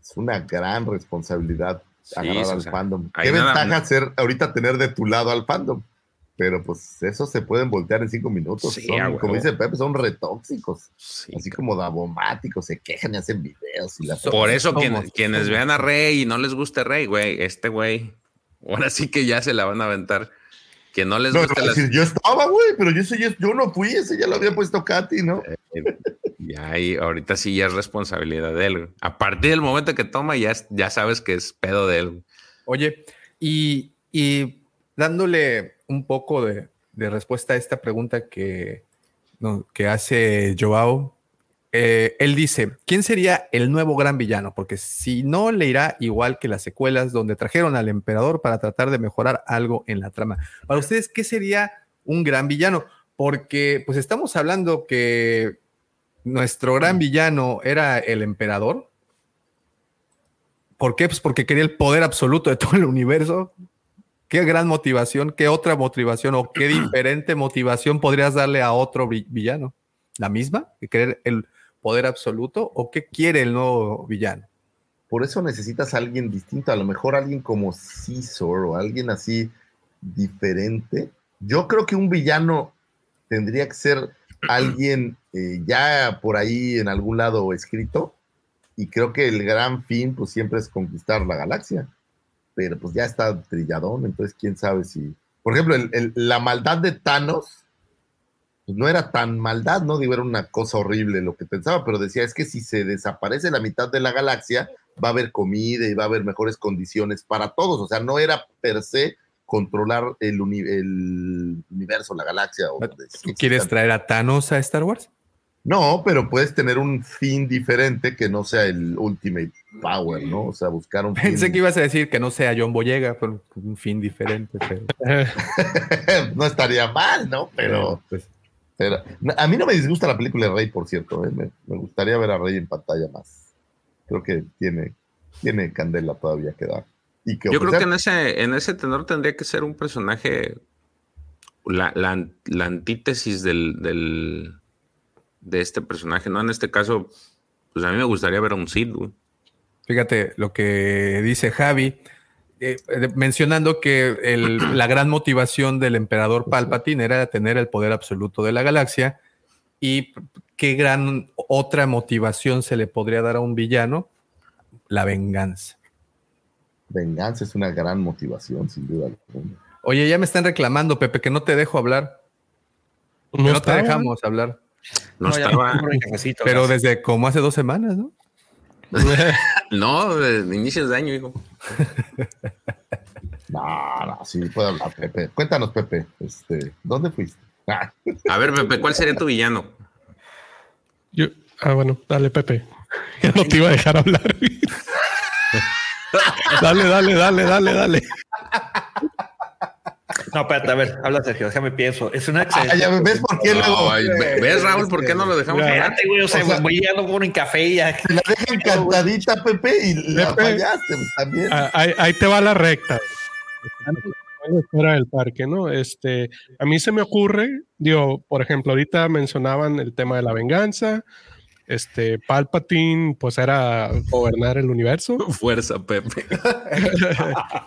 Es una gran responsabilidad Sí, agarrar o al sea, fandom. Qué nada- ventaja ser ahorita tener de tu lado al fandom. Pero pues eso se pueden voltear en cinco minutos. Sí, Son, como dice Pepe, son retóxicos. Sí, así como davomáticos, se quejan y hacen videos. Y la Por eso quien- quienes vean a Rey y no les guste Rey, güey, este güey, ahora sí que ya se la van a aventar. Que no les No, guste no, las... decir, yo estaba, güey, pero yo, ese ya- yo no fui, ese ya lo había puesto Katy, ¿no? Eh, Ya ahí, ahorita sí ya es responsabilidad de él. A partir del momento que toma, ya, ya sabes que es pedo de él. Oye, y, y dándole un poco de, de respuesta a esta pregunta que, no, que hace Joao, eh, él dice, ¿quién sería el nuevo gran villano? Porque si no, le irá igual que las secuelas donde trajeron al emperador para tratar de mejorar algo en la trama. Para ustedes, ¿qué sería un gran villano? Porque pues estamos hablando que nuestro gran villano era el emperador. ¿Por qué? Pues porque quería el poder absoluto de todo el universo. Qué gran motivación, qué otra motivación o qué diferente motivación podrías darle a otro vi- villano. ¿La misma? ¿Que querer el poder absoluto o qué quiere el nuevo villano? Por eso necesitas a alguien distinto, a lo mejor alguien como Caesar o alguien así diferente. Yo creo que un villano tendría que ser alguien eh, ya por ahí en algún lado escrito y creo que el gran fin pues siempre es conquistar la galaxia, pero pues ya está trilladón, entonces quién sabe si, por ejemplo, el- el- la maldad de Thanos no era tan maldad, ¿no? Digo, era una cosa horrible lo que pensaba, pero decía, es que si se desaparece la mitad de la galaxia, va a haber comida y va a haber mejores condiciones para todos. O sea, no era per se controlar el, uni- el universo, la galaxia. O ¿Tú quieres traer a Thanos a Star Wars? No, pero puedes tener un fin diferente que no sea el Ultimate Power, ¿no? O sea, buscar un fin. Pensé que ibas a decir que no sea John Boyega, pero un fin diferente. Pero, no estaría mal, ¿no? Pero, pues, a mí no me disgusta la película de Rey, por cierto. ¿eh? Me, me gustaría ver a Rey en pantalla más. Creo que tiene, tiene candela todavía que dar. Y que Yo creo que en ese, en ese tenor tendría que ser un personaje, la, la- la antítesis del, del- de este personaje, ¿no? En este caso, pues a mí me gustaría ver a un Sid, güey. Fíjate lo que dice Javi, eh, mencionando que el- la gran motivación del emperador Palpatine era tener el poder absoluto de la galaxia y qué gran otra motivación se le podría dar a un villano, la venganza. Venganza es una gran motivación, sin duda. alguna. Oye, ya me están reclamando, Pepe, que no te dejo hablar. Que No no, te dejamos hablar. No, estaba, Pero desde como hace dos semanas, ¿no? no, de, inicios de año, hijo. No, no, sí, puede hablar, Pepe. Cuéntanos, Pepe, este, ¿dónde fuiste? A ver, Pepe, ¿cuál sería tu villano? Yo- ah, bueno, dale, Pepe. Ya no te iba a dejar hablar. dale, dale, dale, dale, dale. No, espérate, a ver, habla Sergio, déjame pienso. Es una Ah, excelente. ya ves por qué luego. Ay, ve- ¿Ves, Raúl, por qué no lo dejamos? Espérate, güey, o sea, O sea- voy llegando por un café y ya. Te la dejan cantadita, Pepe, y la fallaste, pues también. Ah, ahí, ahí te va la recta. Fuera del parque, ¿no? Este, a mí se me ocurre, digo, por ejemplo, ahorita mencionaban el tema de la venganza. Este, Palpatine, pues era gobernar el universo. Fuerza, Pepe.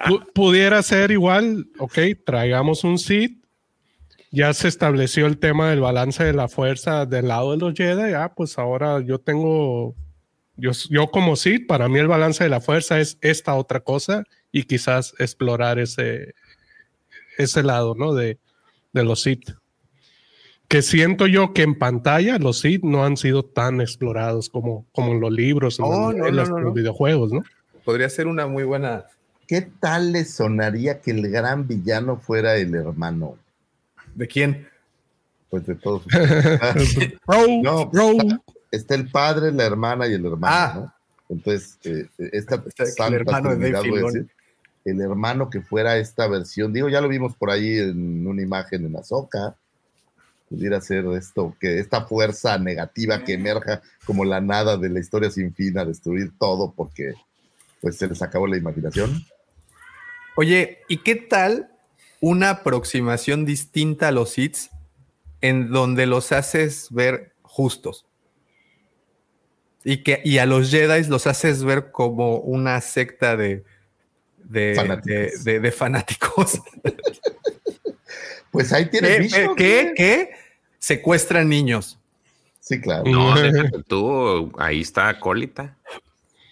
Pu- pudiera ser igual, ok, traigamos un Sith. Ya se estableció el tema del balance de la fuerza del lado de los Jedi. Ah, pues ahora yo tengo, yo, yo como Sith, para mí el balance de la fuerza es esta otra cosa y quizás explorar ese, ese lado, ¿no? De, de los Sith. Que siento yo que en pantalla los Sith no han sido tan explorados como, como en los libros, en No, las no, novelas, no, no, en los videojuegos, ¿no? Podría ser una muy buena. ¿Qué tal le sonaría que el gran villano fuera el hermano? ¿De quién? Pues de todos. Bro, No, bro. está, está el padre, la hermana y el hermano, Ah. ¿no? Entonces, eh, esta Está el santa hermano de decir, el hermano que fuera esta versión, digo, ya lo vimos por ahí en una imagen en Azoka, pudiera ser esto, que esta fuerza negativa que emerja como la nada de la historia sin fin a destruir todo porque pues se les acabó la imaginación. Oye, ¿y qué tal una aproximación distinta a los hits en donde los haces ver justos? Y, que, y a los Jedi los haces ver como una secta de, de, de, Fanáticos. de- de fanáticos. Pues ahí tienes ¿Qué, Visions, qué, qué? Secuestran niños. Sí, claro. No, tú, ahí está Colita.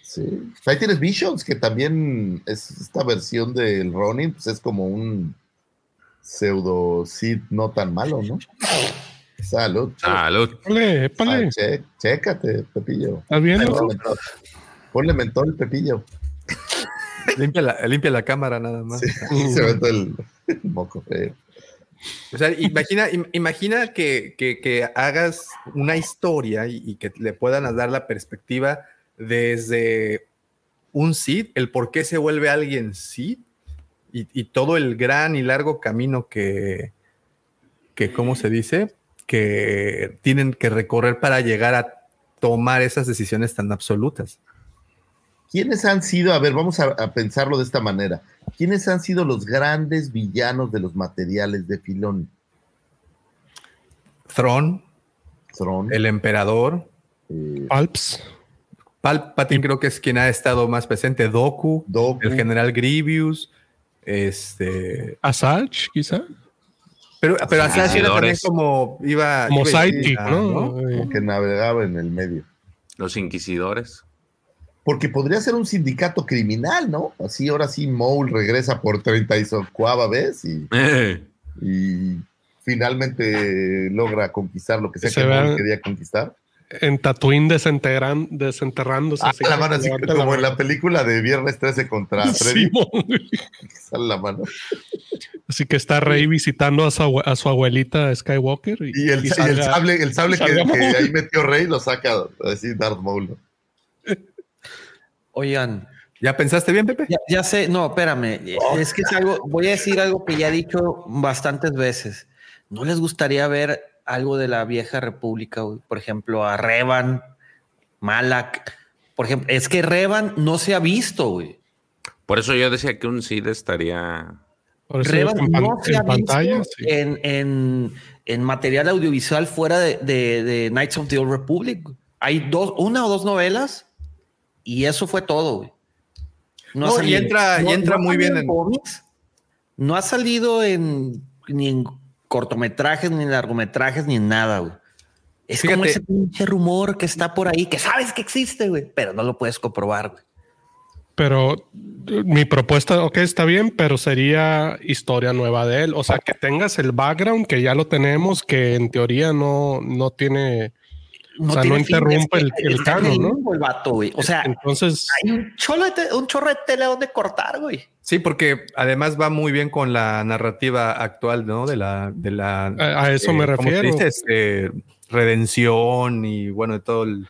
Sí. Ahí tienes Visions, que también es esta versión del Ronin, pues es como un pseudo Sid no tan malo, ¿no? Salud. Salud. Épale, épale. Ah, che- chécate, Pepillo. ¿Estás viendo? Ponle mentol. Ponle mentol, Pepillo. Limpia la, limpia la cámara nada más. Sí, se todo el, el moco feo. O sea, imagina, im- imagina que, que- hagas una historia y, que le puedan dar la perspectiva desde un Cid, el por qué se vuelve alguien Cid y, y todo el gran y largo camino que, que, ¿cómo se dice? Que tienen que recorrer para llegar a tomar esas decisiones tan absolutas. ¿Quiénes han sido, a ver, vamos a, a pensarlo de esta manera, ¿quiénes han sido los grandes villanos de los materiales de Filón? Thron, Tron, el emperador, eh, Alps. Palpatine creo que es quien ha estado más presente, Doku, Doku, el general Grievous, este, Asajj, quizá. pero, pero así era también como iba, sidekick, ah, ¿no? Eh, como que navegaba en el medio. Los inquisidores. Porque podría ser un sindicato criminal, ¿no? Así ahora sí Maul regresa por 34 vez y, y finalmente logra conquistar lo que sea Se que Maul quería conquistar. En Tatooine desenterran, desenterrándose. Ah, así la mano, así como la en la película de Viernes 13 contra Freddy, sale la mano. Así que está Rey visitando a su, a su abuelita Skywalker. Y, Y el, y y el salga- sable, el sable que, salga que ahí metió Rey lo saca así Darth Maul. Oigan, ¿Ya pensaste bien, Pepe? ya, ya sé, no, espérame. Es que es algo, voy a decir algo que ya he dicho bastantes veces. ¿No les gustaría ver algo de la vieja república? güey? Por ejemplo, a Revan, Malak. Por ejemplo, es que Revan no se ha visto, güey. Por eso yo decía que un Cid estaría. Revan en, no se en ha visto sí. en, en- en material audiovisual fuera de, de- de Knights of the Old Republic. Hay dos, una o dos novelas y eso fue todo. güey. No, y salido. entra- y entra muy bien en- cómics, no ha salido en ni en cortometrajes, ni en largometrajes, ni en nada, güey. Es como ese pinche rumor que está por ahí, que sabes que existe, güey, pero no lo puedes comprobar, güey. Pero mi propuesta, ok, está bien, pero sería historia nueva de él. O sea, que tengas el background, que ya lo tenemos, que en teoría no, no tiene, o sea, no tiene interrumpe el, el canon, ¿no? el vato, güey. O sea, Entonces, hay un chorro de, un chorro de tela donde cortar, güey. Sí, porque además va muy bien con la narrativa actual, ¿no? De la, de la a, a eso me eh, ¿cómo se refiero. dice? Este, redención y bueno, de todo el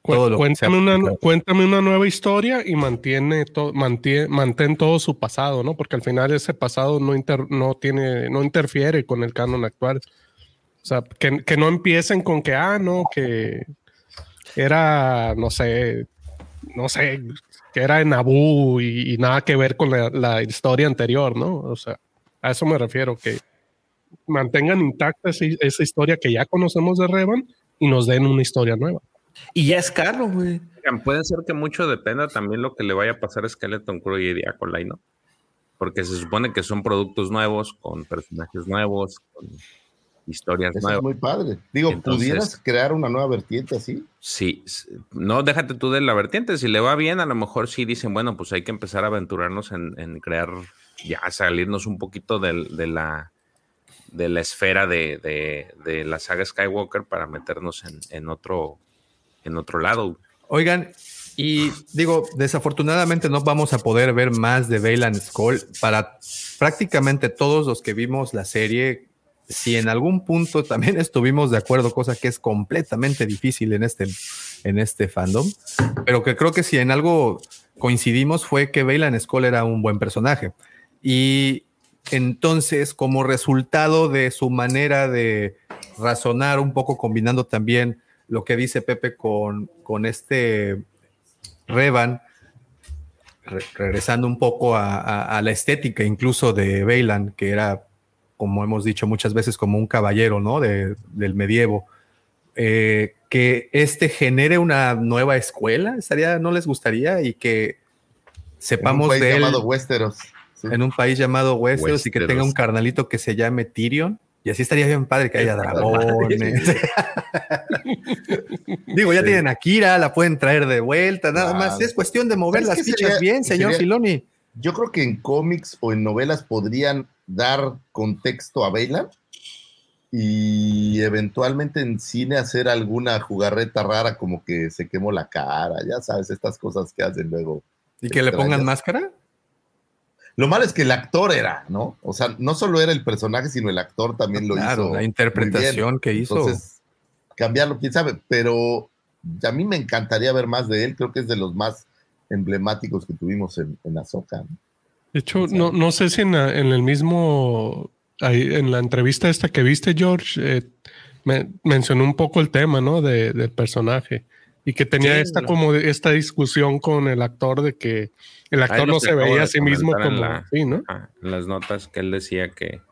Cu- todo lo que cuéntame, una, cuéntame una nueva historia y mantiene todo, mantiene, mantén todo su pasado, ¿no? Porque al final ese pasado no, inter- no tiene, no interfiere con el canon actual. O sea, que, que no empiecen con que, ah, no, que era, no sé, no sé, que era en Naboo y, y nada que ver con la, la historia anterior, ¿no? O sea, a eso me refiero, que mantengan intacta esa, esa historia que ya conocemos de Revan y nos den una historia nueva. Y ya es caro, güey. Puede ser que mucho dependa también lo que le vaya a pasar a Skeleton Crew y Acolyte, ¿no? Porque se supone que son productos nuevos, con personajes nuevos, con historias Eso es nuevas. muy padre. Digo, Entonces- ¿pudieras crear una nueva vertiente así? Sí, no déjate tú de la vertiente. Si le va bien, a lo mejor sí dicen, bueno, pues hay que empezar a aventurarnos en, en crear, ya salirnos un poquito de, la de la esfera de, de- de la saga Skywalker para meternos en, en otro en otro lado. Oigan, y digo, desafortunadamente no vamos a poder ver más de Bailan Skull para prácticamente todos los que vimos la serie. Si en algún punto también estuvimos de acuerdo, cosa que es completamente difícil en este, en este fandom, pero que creo que si en algo coincidimos fue que Bailan Skull era un buen personaje. Y entonces, como resultado de su manera de razonar, un poco combinando también lo que dice Pepe con, con este Revan, re- regresando un poco a la estética incluso de Bailan, que era, como hemos dicho muchas veces, como un caballero ¿no? de- del medievo. eh, que este genere una nueva escuela, estaría, no les gustaría y que En un sepamos país de él. llamado Westeros. en un país llamado Westeros y que Westeros. tenga un carnalito que se llame Tyrion. Y así estaría bien padre que haya dragones. Digo, ya tienen a Kira, la pueden traer de vuelta, nada Claro. más. Es cuestión de mover ¿Sabes las fichas bien, señor sería- Filoni. Yo creo que en cómics o en novelas podrían dar contexto a Bailan y eventualmente en cine hacer alguna jugarreta rara como que se quemó la cara, ya sabes, estas cosas que hacen luego. Y que le pongan máscara. Lo malo es que el actor era, ¿no? O sea, no solo era el personaje, sino el actor también lo Claro, hizo. la interpretación que hizo. Entonces, cambiarlo, quién sabe, pero a mí me encantaría ver más de él, creo que es de los más emblemáticos que tuvimos en, en Ahsoka. ¿no? De hecho, no, no sé si en, la- en el mismo, ahí, en la entrevista esta que viste, George, eh, me- mencionó un poco el tema, ¿no? De, del personaje. Y que tenía Sí, esta como esta discusión con el actor de que el actor no se veía a sí mismo como la- sí, ¿no? Las notas que él decía que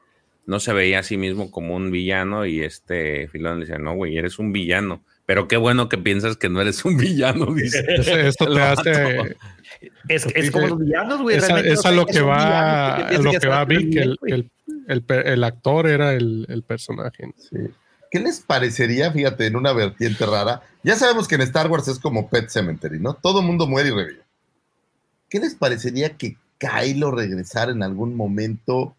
no se veía a sí mismo como un villano y este Filón le decía, no, güey, eres un villano. Pero qué bueno que piensas que no eres un villano, dice. Es- Esto te hace. Es, es Dice- como los villanos, güey. es, es a lo que va piensa lo que que va Vic, que bien, el, el, el per- el actor era el, el personaje. Sí. ¿Qué les parecería, fíjate, en una vertiente rara? Ya sabemos que en Star Wars es como Pet Cemetery, ¿no? Todo mundo muere y revive. ¿Qué les parecería que Kylo regresara en algún momento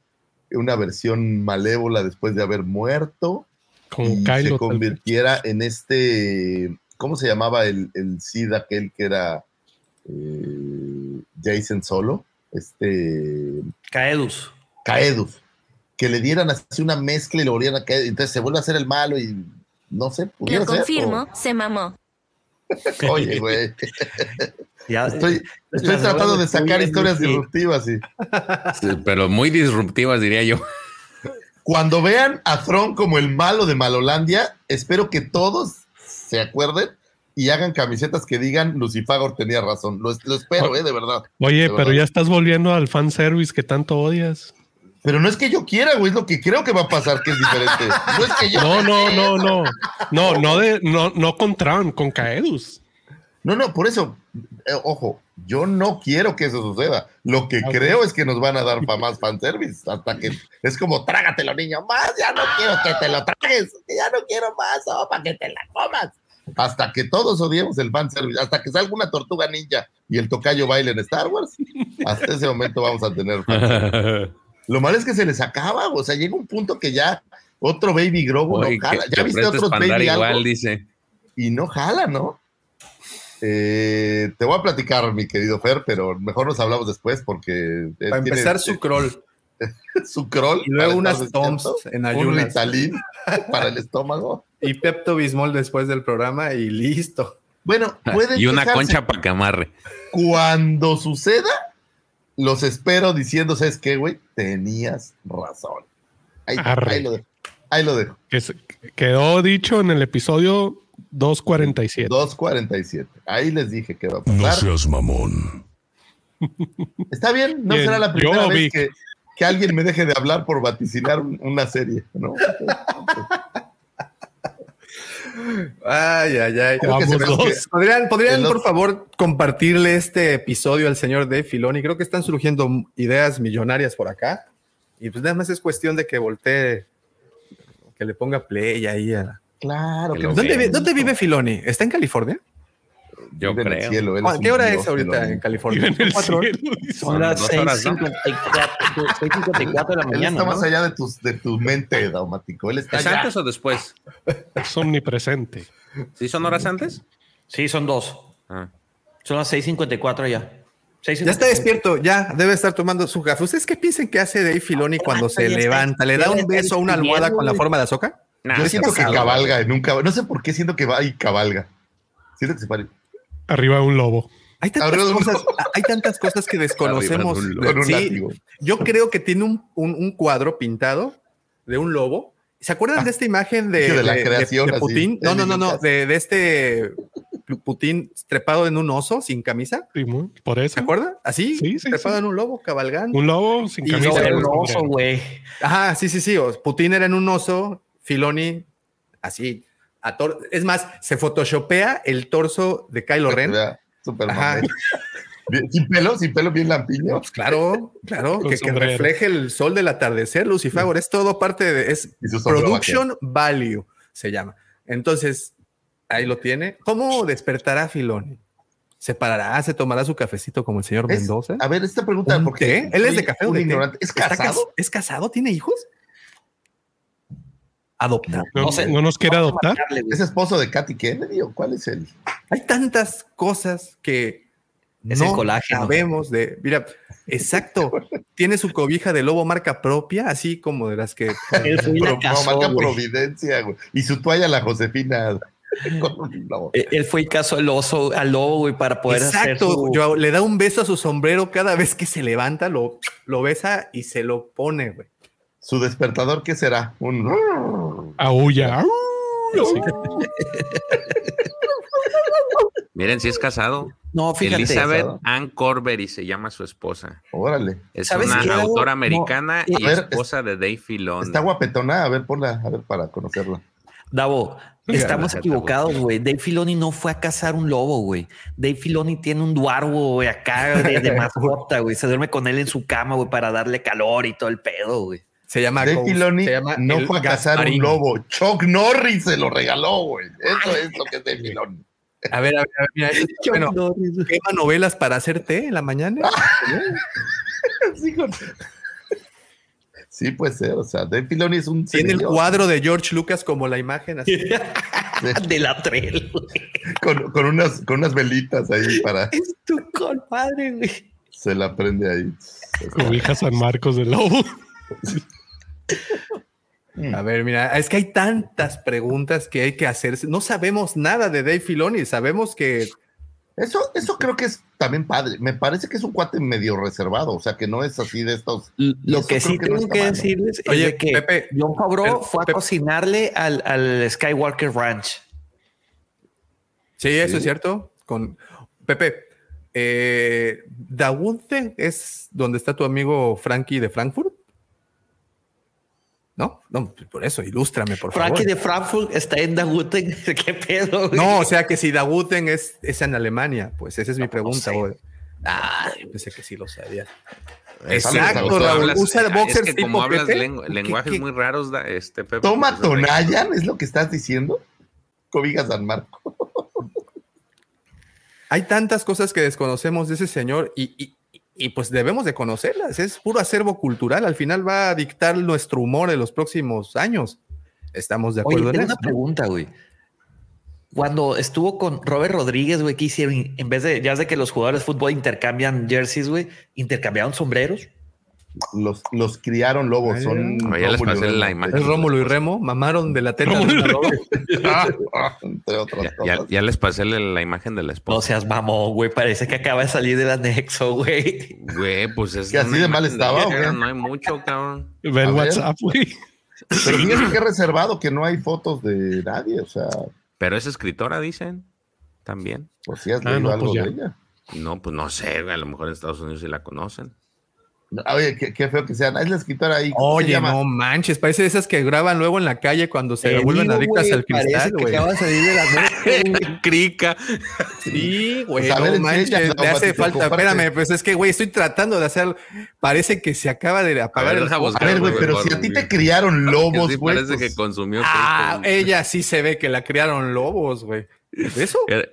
en una versión malévola después de haber muerto Y Kylo, se convirtiera en este, ¿cómo se llamaba el, el Sid aquel que era eh, Jason Solo? Este Caedus. Caedus, que le dieran así una mezcla y lo volvieran a caer, entonces se vuelve a hacer el malo y no sé, Lo ser, confirmo, se mamó. Oye, güey, Ya, estoy, estoy las tratando de sacar historias disruptivas y Sí, Pero muy disruptivas, diría yo. Cuando vean a Tron como el malo de Malolandia, espero que todos se acuerden y hagan camisetas que digan Lucifagor tenía razón. Lo, lo espero, eh, de verdad. Oye, De pero verdad. ya estás volviendo al fanservice que tanto odias. Pero no es que yo quiera, güey, es lo que creo que va a pasar que es diferente. No es que yo No, no, no, no. No, no de, no, no con Tron, con Caedus. No, no, por eso, eh, ojo, yo no quiero que eso suceda. Lo que creo es que nos van a dar pa más fanservice, hasta que es como trágatelo, niño, más, ya no quiero que te lo tragues, ya no quiero más, oh, para que te la comas. Hasta que todos odiemos el fanservice, hasta que salga una tortuga ninja y el tocayo baile en Star Wars, hasta ese momento vamos a tener fanservice. Lo malo es que se les acaba, o sea, llega un punto que ya otro Baby Grogu Oye, no jala. Ya te viste otros Baby igual, algo dice. y no jala, ¿no? Eh, te voy a platicar, mi querido Fer, pero mejor nos hablamos después porque... eh, Para tiene- empezar su crawl. su crawl. Y luego unas toms en Un ayunas. Ritalin para el estómago. Y Pepto Bismol después del programa y listo. Bueno, pueden Y una concha para que amarre. Cuando suceda, los espero diciendo, ¿sabes qué, güey? Tenías razón. Ahí, ahí lo dejo. Ahí lo dejo. Que se- quedó dicho en el episodio 247. 2.47. Ahí les dije que va a No pasar. seas mamón. Está bien, no Bien, será la primera yo, vez que, que alguien me deje de hablar por vaticinar un- una serie, ¿no? Ay, ay, ay. Creo que se ¿Podrían, podrían por favor, compartirle este episodio al señor Dave Filoni? Creo que están surgiendo ideas millonarias por acá. Y pues nada más es cuestión de que voltee, que le ponga play ahí. A... Claro, Que ¿Dónde, sé. vi- ¿Dónde vive Filoni? ¿Está en California? Yo Vive en el creo. cielo, él ¿A un ¿Qué hora es ahorita Filoni. en California? En. Son las dos horas, ¿no? 6:54 6:54 de la Él mañana. está ¿no? más allá de, tus, de tu mente, Daumático. Él está ¿Es allá. antes o después? Es omnipresente. ¿Sí son horas antes? Sí, son dos. Ah. Son las 6:54 ya. 6:54. Ya está despierto, ya debe estar tomando su café. ¿Ustedes qué piensan que hace Dave Filoni cuando se está- levanta? ¿Le da un está beso a una almohada con la forma de azoka? Nah, Yo sí siento que pasado. cabalga en un caballo. No sé por qué siento que va y cabalga. Siento que se pare. Arriba un lobo. Hay tantas, de cosas, hay tantas cosas que desconocemos. Arriba de Sí, yo creo que tiene un, un- un cuadro pintado de un lobo. ¿Se acuerdan de esta imagen de, Ah, de la creación, de así, Putin? No, no, no, no, de, de este Putin trepado en un oso sin camisa. Por eso. ¿Se acuerdan? Así, Sí, sí, trepado sí. en un lobo, cabalgando. Un lobo sin Y camisa. Era con un oso, güey. Ajá, sí, sí, sí. o- Putin era en un oso, Filoni así. a tor- es más, se photoshopea el torso de Kylo Ren. Bien- Sin pelo, sin pelo, bien lampiño. Pues claro, claro, que, refleje el sol del atardecer, Lucifer, es todo parte de, es production value, se llama. Entonces, ahí lo tiene. ¿Cómo despertará Filoni? ¿Se parará? ¿Se tomará su cafecito como el señor Es- Mendoza? a ver, esta pregunta, ¿Un porque té? ¿Él es de café un de ignorante. ¿Es ¿Está casado? cas- ¿Es casado? ¿Tiene hijos? Adopta. ¿No, No sé. no nos quiere adoptar? Marcarle. ¿Es esposo de Katy Kennedy o cuál es él? Hay tantas cosas que Es el colágeno. sabemos de. Mira, exacto. Tiene su cobija de lobo marca propia, así como de las que. Pro- casó, marca güey. Providencia, güey. Y su toalla, la Josefina. lobo. Él fue y casó al oso, al lobo, güey, para poder hacer Exacto. su... Yo- le da un beso a su sombrero cada vez que se levanta, lo, lo besa y se lo pone, güey. Su despertador, ¿qué será? Un. Aúlla. Sí. Miren, si es casado. No, fíjate. Elizabeth casado. Ann Corbery se llama su esposa. Órale. Es ¿Sabes una qué, autora americana y- y A ver, esposa de Dave Filoni. Está guapetona. A ver, ponla, a ver, para conocerla. Davo, estamos Fíjate, equivocados, güey. Dave Filoni no fue a cazar un lobo, güey. Dave Filoni tiene un duarbo, güey, acá de, de mascota, güey. Se duerme con él en su cama, güey, para darle calor y todo el pedo, güey. Se llama. De Ghost, Filoni se llama no fue a cazar un lobo. Chuck Norris se lo regaló, güey. Eso es lo que es de Filoni. A ver, a ver, a ver, mira, esto- bueno, quema novelas para hacer té en la mañana. Sí, con- Sí, puede ser. O sea, Dave Filoni es un Tiene el cuadro de George Lucas como la imagen así. de la trel, güey. con, con unas, con unas velitas ahí para Es tu compadre, güey. se la prende ahí. Cobija San Marcos del Lobo. A ver, mira, es que hay tantas preguntas que hay que hacerse. No sabemos nada de Dave Filoni, sabemos que Eso, eso creo que es también padre. Me parece que es un cuate medio reservado, o sea, que no es así de estos. Lo que sí que no tengo que mal, ¿no? decirles Oye, es de que Pepe, John Favreau fue a Pepe- cocinarle al, al Skywalker Ranch. sí, eso es cierto. Con Pepe, eh, es donde está tu amigo Frankie de Frankfurt. No, no, por eso, ilústrame, por Frankie favor. de Frankfurt está en Daguten. ¿Qué pedo? güey? No, o sea que si Dawuten es, es en Alemania, pues esa es mi pregunta. no sé. güey. Ah, yo pensé que sí lo sabía. Exacto, Usa es que tipo como hablas Pepe. lengu- ¿Qué- lenguajes qué- muy raros, da- este Pepe. Toma pues, Tonayan, es lo que estás diciendo. Cobija San Marco. Hay tantas cosas que desconocemos de ese señor y, y- y, pues debemos de conocerlas. Es puro acervo cultural. Al final va a dictar nuestro humor en los próximos años. Estamos de Oye, acuerdo tengo en una eso. ¿no? pregunta, güey. Cuando estuvo con Robert Rodríguez, güey, ¿qué hicieron? En vez de, ya es de que los jugadores de fútbol intercambian jerseys, güey, intercambiaron sombreros. Los, los criaron lobos, son. Ya les Rómulo y pasé Remo. la imagen. Es Rómulo y Remo, mamaron de la teta. de una loba. Entre otras Ya, ya- cosas. ya les pasé la, la imagen de la No esposa. seas mamón, güey. Parece que acaba de salir del anexo, güey. Güey, pues es. ¿Que así de mal estaba? No hay mucho, cabrón. Ve el. WhatsApp, güey. Pero fíjate que reservado, que no hay fotos de nadie. O sea, Pero es escritora, dicen. También. por si has Ah, leído no, algo pues ya. de ella. No, pues no sé, güey, a lo mejor en Estados Unidos sí la conocen. Oye, qué, qué feo que sean. Es la escritora ahí. ¿cómo se Oye, llama? no manches, parece de esas que graban luego en la calle cuando se Te vuelven adictas al cristal, güey. de salir. Crica. Sí, güey, Pues, a no ver, manches, le hace falta. comparte. Espérame, pues es que, güey, estoy tratando de hacer. Parece que se acaba de apagar ver, el buscar, A ver, güey, pero si a ti te criaron lobos, Sí, güey. parece pues- que consumió Ah, ella sí se ve que la criaron lobos, güey. ¿Eso? Era,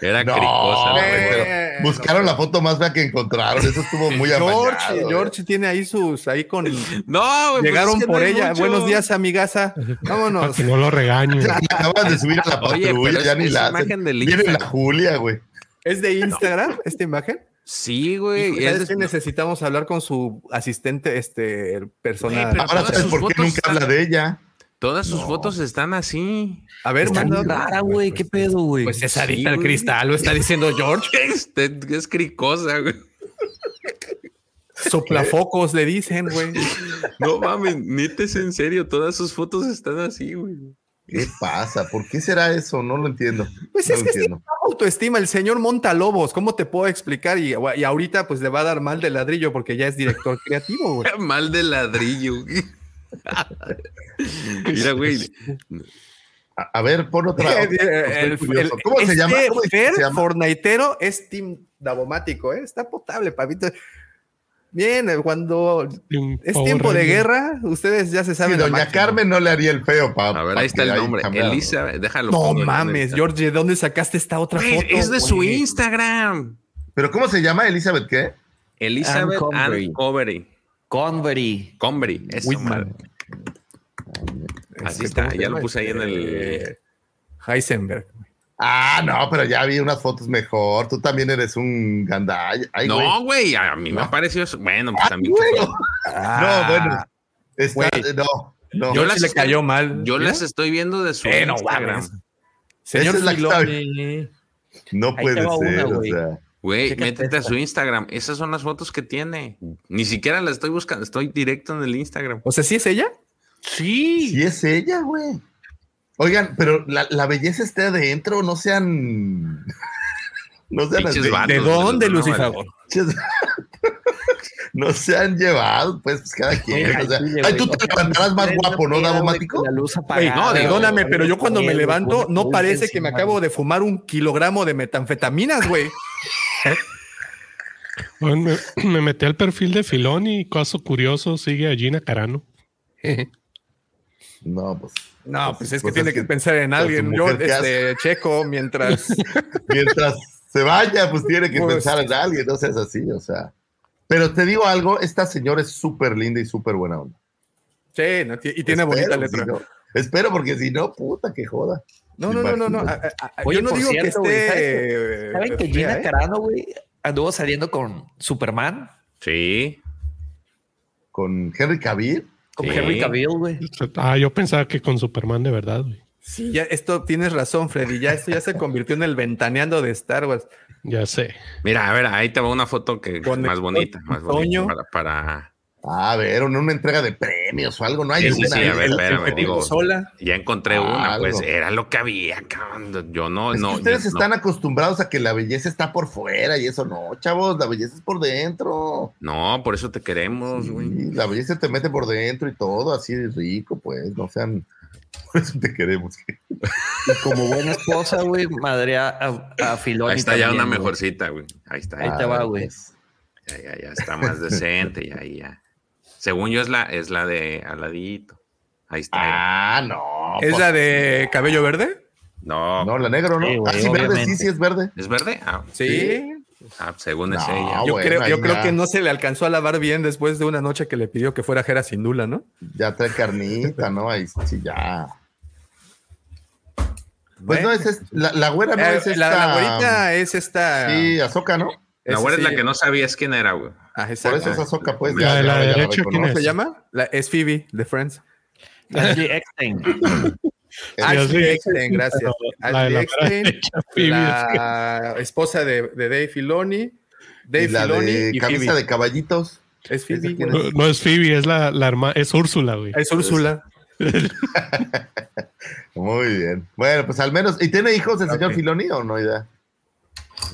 era no, cricosa, güey, güey. pero Eh, buscaron la foto más fea que encontraron. Eso estuvo muy George, amañado. George tiene ahí sus, ahí con. No, güey. pues Llegaron es que por ella. mucho. Buenos días, amigaza. Para Vámonos. que no lo regaño. La acaban de subir a la patrulla, ya ni la imagen del Viene la. Julia, güey. ¿Es de Instagram esta imagen? Sí, güey. Hijo, y ¿Sabes es- qué? Necesitamos hablar con su asistente, este, persona. Güey, pero Ahora sabes por qué nunca están- habla de ella. Todas sus fotos están así. A ver, Está rara, güey. ¿Qué pedo, güey? Pues es Sí, adicta al güey. cristal, lo está diciendo George. Este, es cricosa, güey. Soplafocos le dicen, güey. No mames, neta es en serio. Todas sus fotos están así, güey. ¿Qué pasa? ¿Por qué será eso? No lo entiendo. Pues No es que sí, autoestima, el señor monta lobos, ¿cómo te puedo explicar? Y, y ahorita pues le va a dar mal de ladrillo porque ya es director creativo, güey. Mal de ladrillo, güey. Mira, güey. A, a ver, pon otra. El- el- Estoy curioso. el- ¿Cómo se este llama? ¿Cómo Fer se llama? Fornaitero es Team Davomático, ¿eh? Está potable, papito. Bien, eh, cuando es Power tiempo de Ranger. guerra, ustedes ya se Sí, saben. la doña máxima. Carmen no le haría el feo, pa. A ver, ahí está el nombre. Elizabeth, déjalo. No mames. George, ¿de dónde sacaste esta otra foto? es de su? Instagram. ¿Pero cómo se llama? ¿Elizabeth qué? Elizabeth Ann Convery. Ann Covery. Convery. Convery. Eso, madre. Este, Así está, ¿cómo se ya lo puse ahí en el- Eh, Heisenberg. Ah, no, pero ya vi unas fotos mejor. Tú también eres un gandalla. No, güey, a mí me No. pareció. eso. Bueno, pues Ay, también. que- Ah, No, bueno. Está, güey. no, no. Yo las le estoy- cayó mal. Yo las estoy viendo de su Eh, no Instagram. Señor es la que. No puede ser, una, o sea. Güey, métete a su Instagram. Esas son las fotos que tiene. Ni siquiera las estoy buscando. Estoy directo en el Instagram. O sea, ¿sí es ella? Sí. Sí es ella, güey. Oigan, pero la, la belleza está adentro, no sean. No sean Pinches así. vatos. ¿De dónde, no, Lucifer? No se han llevado, pues, pues cada quien. Ay, o sea, sí, ay, tú te levantarás más guapo, ¿no, Davomático? La luz Güey, apagada. no, perdóname, pero yo cuando me levanto no parece que me acabo de fumar un kilogramo de metanfetaminas, güey. Bueno, me, me metí al perfil de Filoni y caso curioso sigue a Gina Carano. No, pues. No, pues es que Pues tiene es que que- pensar en su alguien. Yo mujer, ¿qué este, checo mientras. Mientras se vaya, pues tiene que Pues- pensar en alguien, no seas así, o sea. Pero te digo algo, esta señora es súper linda y súper buena onda. sí, no, y tiene Espero, bonita si letra. no- espero, porque si no, puta, que joda. No, no, no, no, no. a- a- a- Oye, Yo no por digo cierto, que esté. ¿Saben que Gina ¿eh? Carano, güey, anduvo saliendo con Superman? Sí. Con Henry Cavill. Con Sí. Henry Cavill, güey. Ah, yo pensaba que con Superman de verdad, güey. Sí, ya esto tienes razón, Freddy. Ya esto ya se convirtió en el ventaneando de Star Wars. Ya sé. Mira, a ver, ahí te va una foto que Con más el- bonita, más Toño. bonita para, para- A ver, una, una entrega de premios o algo, no hay Sí, sí, una. sí, a ver, El- espérame, el- digo, sola. ya encontré Ah, una, pues algo. era lo que había, cabrón. Yo no, Es no. que ustedes yo no- están acostumbrados a que la belleza está por fuera y eso no, chavos, la belleza es por dentro. No, por eso te queremos, güey. Sí, la belleza te mete por dentro y todo, así de rico, pues, no sean. Por eso te queremos. Y como buena esposa, güey, madre a, a, Filoni Ahí está ya una mejorcita, güey. Ahí está, Ahí ya, te va, güey. pues, ya, ya, ya está más decente, ya, ya. Según yo es la, es la de aladito. Ahí está. Ah, no. ¿Es pues, la de cabello verde? No, No, la negro, ¿no? Sí, güey, ah, sí, verde, sí, sí, es verde. ¿es verde? Ah, Sí. ah, según es No, ella. Yo, bueno, creo, yo creo que no se le alcanzó a lavar bien después de una noche que le pidió que fuera Jera Sindula, ¿no? Ya trae carnita, ¿no? Ahí sí, ya. Pues Bueno. no, es, es- la, la güera no Eh, es esta. la, la güerita es esta. Sí, Azoka, ¿no? La güera es la que no sabías quién era, güey. Ah, Por eso es Azoka, pues. La de la ya derecha, ¿quién ¿Cómo reconozco. se llama? La, es Phoebe, de Friends. Ashley Eckstein. Ashley sí, Eckstein, gracias. Ashley Eckstein, la esposa de, de Dave Filoni. Dave Y la Filoni de y camisa Phoebe. de caballitos. Es Phoebe. ¿Esa quién güey. No, no es Phoebe, es la, la hermana, es Úrsula, güey. Es Úrsula. Muy bien. Bueno, pues al menos. ¿Y tiene hijos el señor. Filoni o no idea?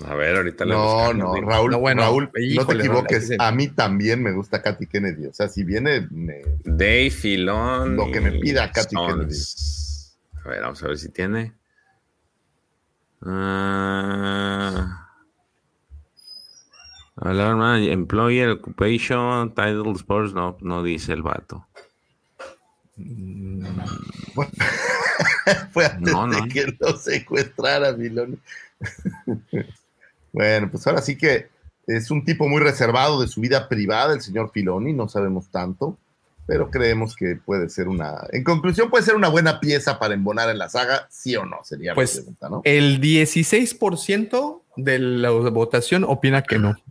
A ver, ahorita le No, buscamos, no. Raúl, No, bueno, Raúl, no híjole, te equivoques. A mí también me gusta Katy Kennedy. O sea, si viene, me- Dave Filón. Lo que me pida Katy Sons. A ver, vamos a ver si tiene. Ah. Alarma, employer, occupation, title, sports, no, no dice el vato. fue antes No, no. de que lo secuestrara. bueno, pues ahora sí que es un tipo muy reservado de su vida privada, el señor Filoni, no sabemos tanto, pero creemos que puede ser una, en conclusión, puede ser una buena pieza para embonar en la saga, sí o no, sería Pues, la pregunta, ¿no? El 16% de la votación opina que no.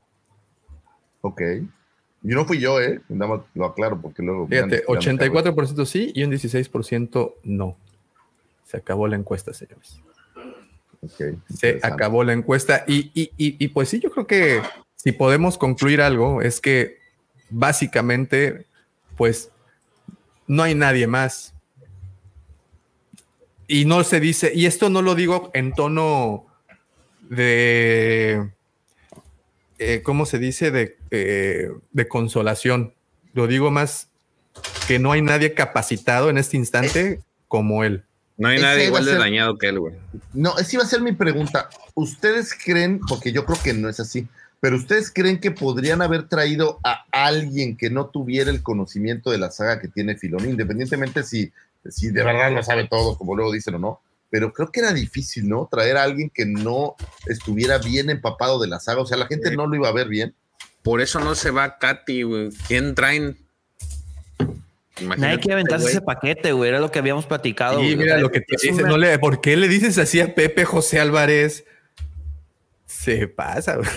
Ok. Y no fui yo, ¿eh? Nada más lo aclaro porque luego... Fíjate, andan tirando 84% sí y un 16% no. Se acabó la encuesta, señores. Se acabó la encuesta. Y, y- y- y, pues sí, yo creo que si podemos concluir algo, es que básicamente, pues no hay nadie más. Y no se dice, y esto no lo digo en tono de, eh, ¿cómo se dice? De, eh, de consolación. Lo digo más que no hay nadie capacitado en este instante como él. No hay nadie igual de ser- dañado que él, güey. No, esa iba a ser mi pregunta. ¿Ustedes creen, porque yo creo que no es así, pero ustedes creen que podrían haber traído a alguien que no tuviera el conocimiento de la saga que tiene Filoni, independientemente si, si de verdad lo sabe todo, como luego dicen o no? Pero creo que era difícil, ¿no? Traer a alguien que no estuviera bien empapado de la saga, o sea, la gente no lo iba a ver bien. Por eso no se va Katy, güey. ¿Quién traen? Imagínate Nadie quiere aventarse güey. ese paquete, güey. Era lo que habíamos platicado. Y güey. mira lo que te es dice. una- No le, ¿Por qué le dices así a Pepe José Álvarez? Se pasa. güey.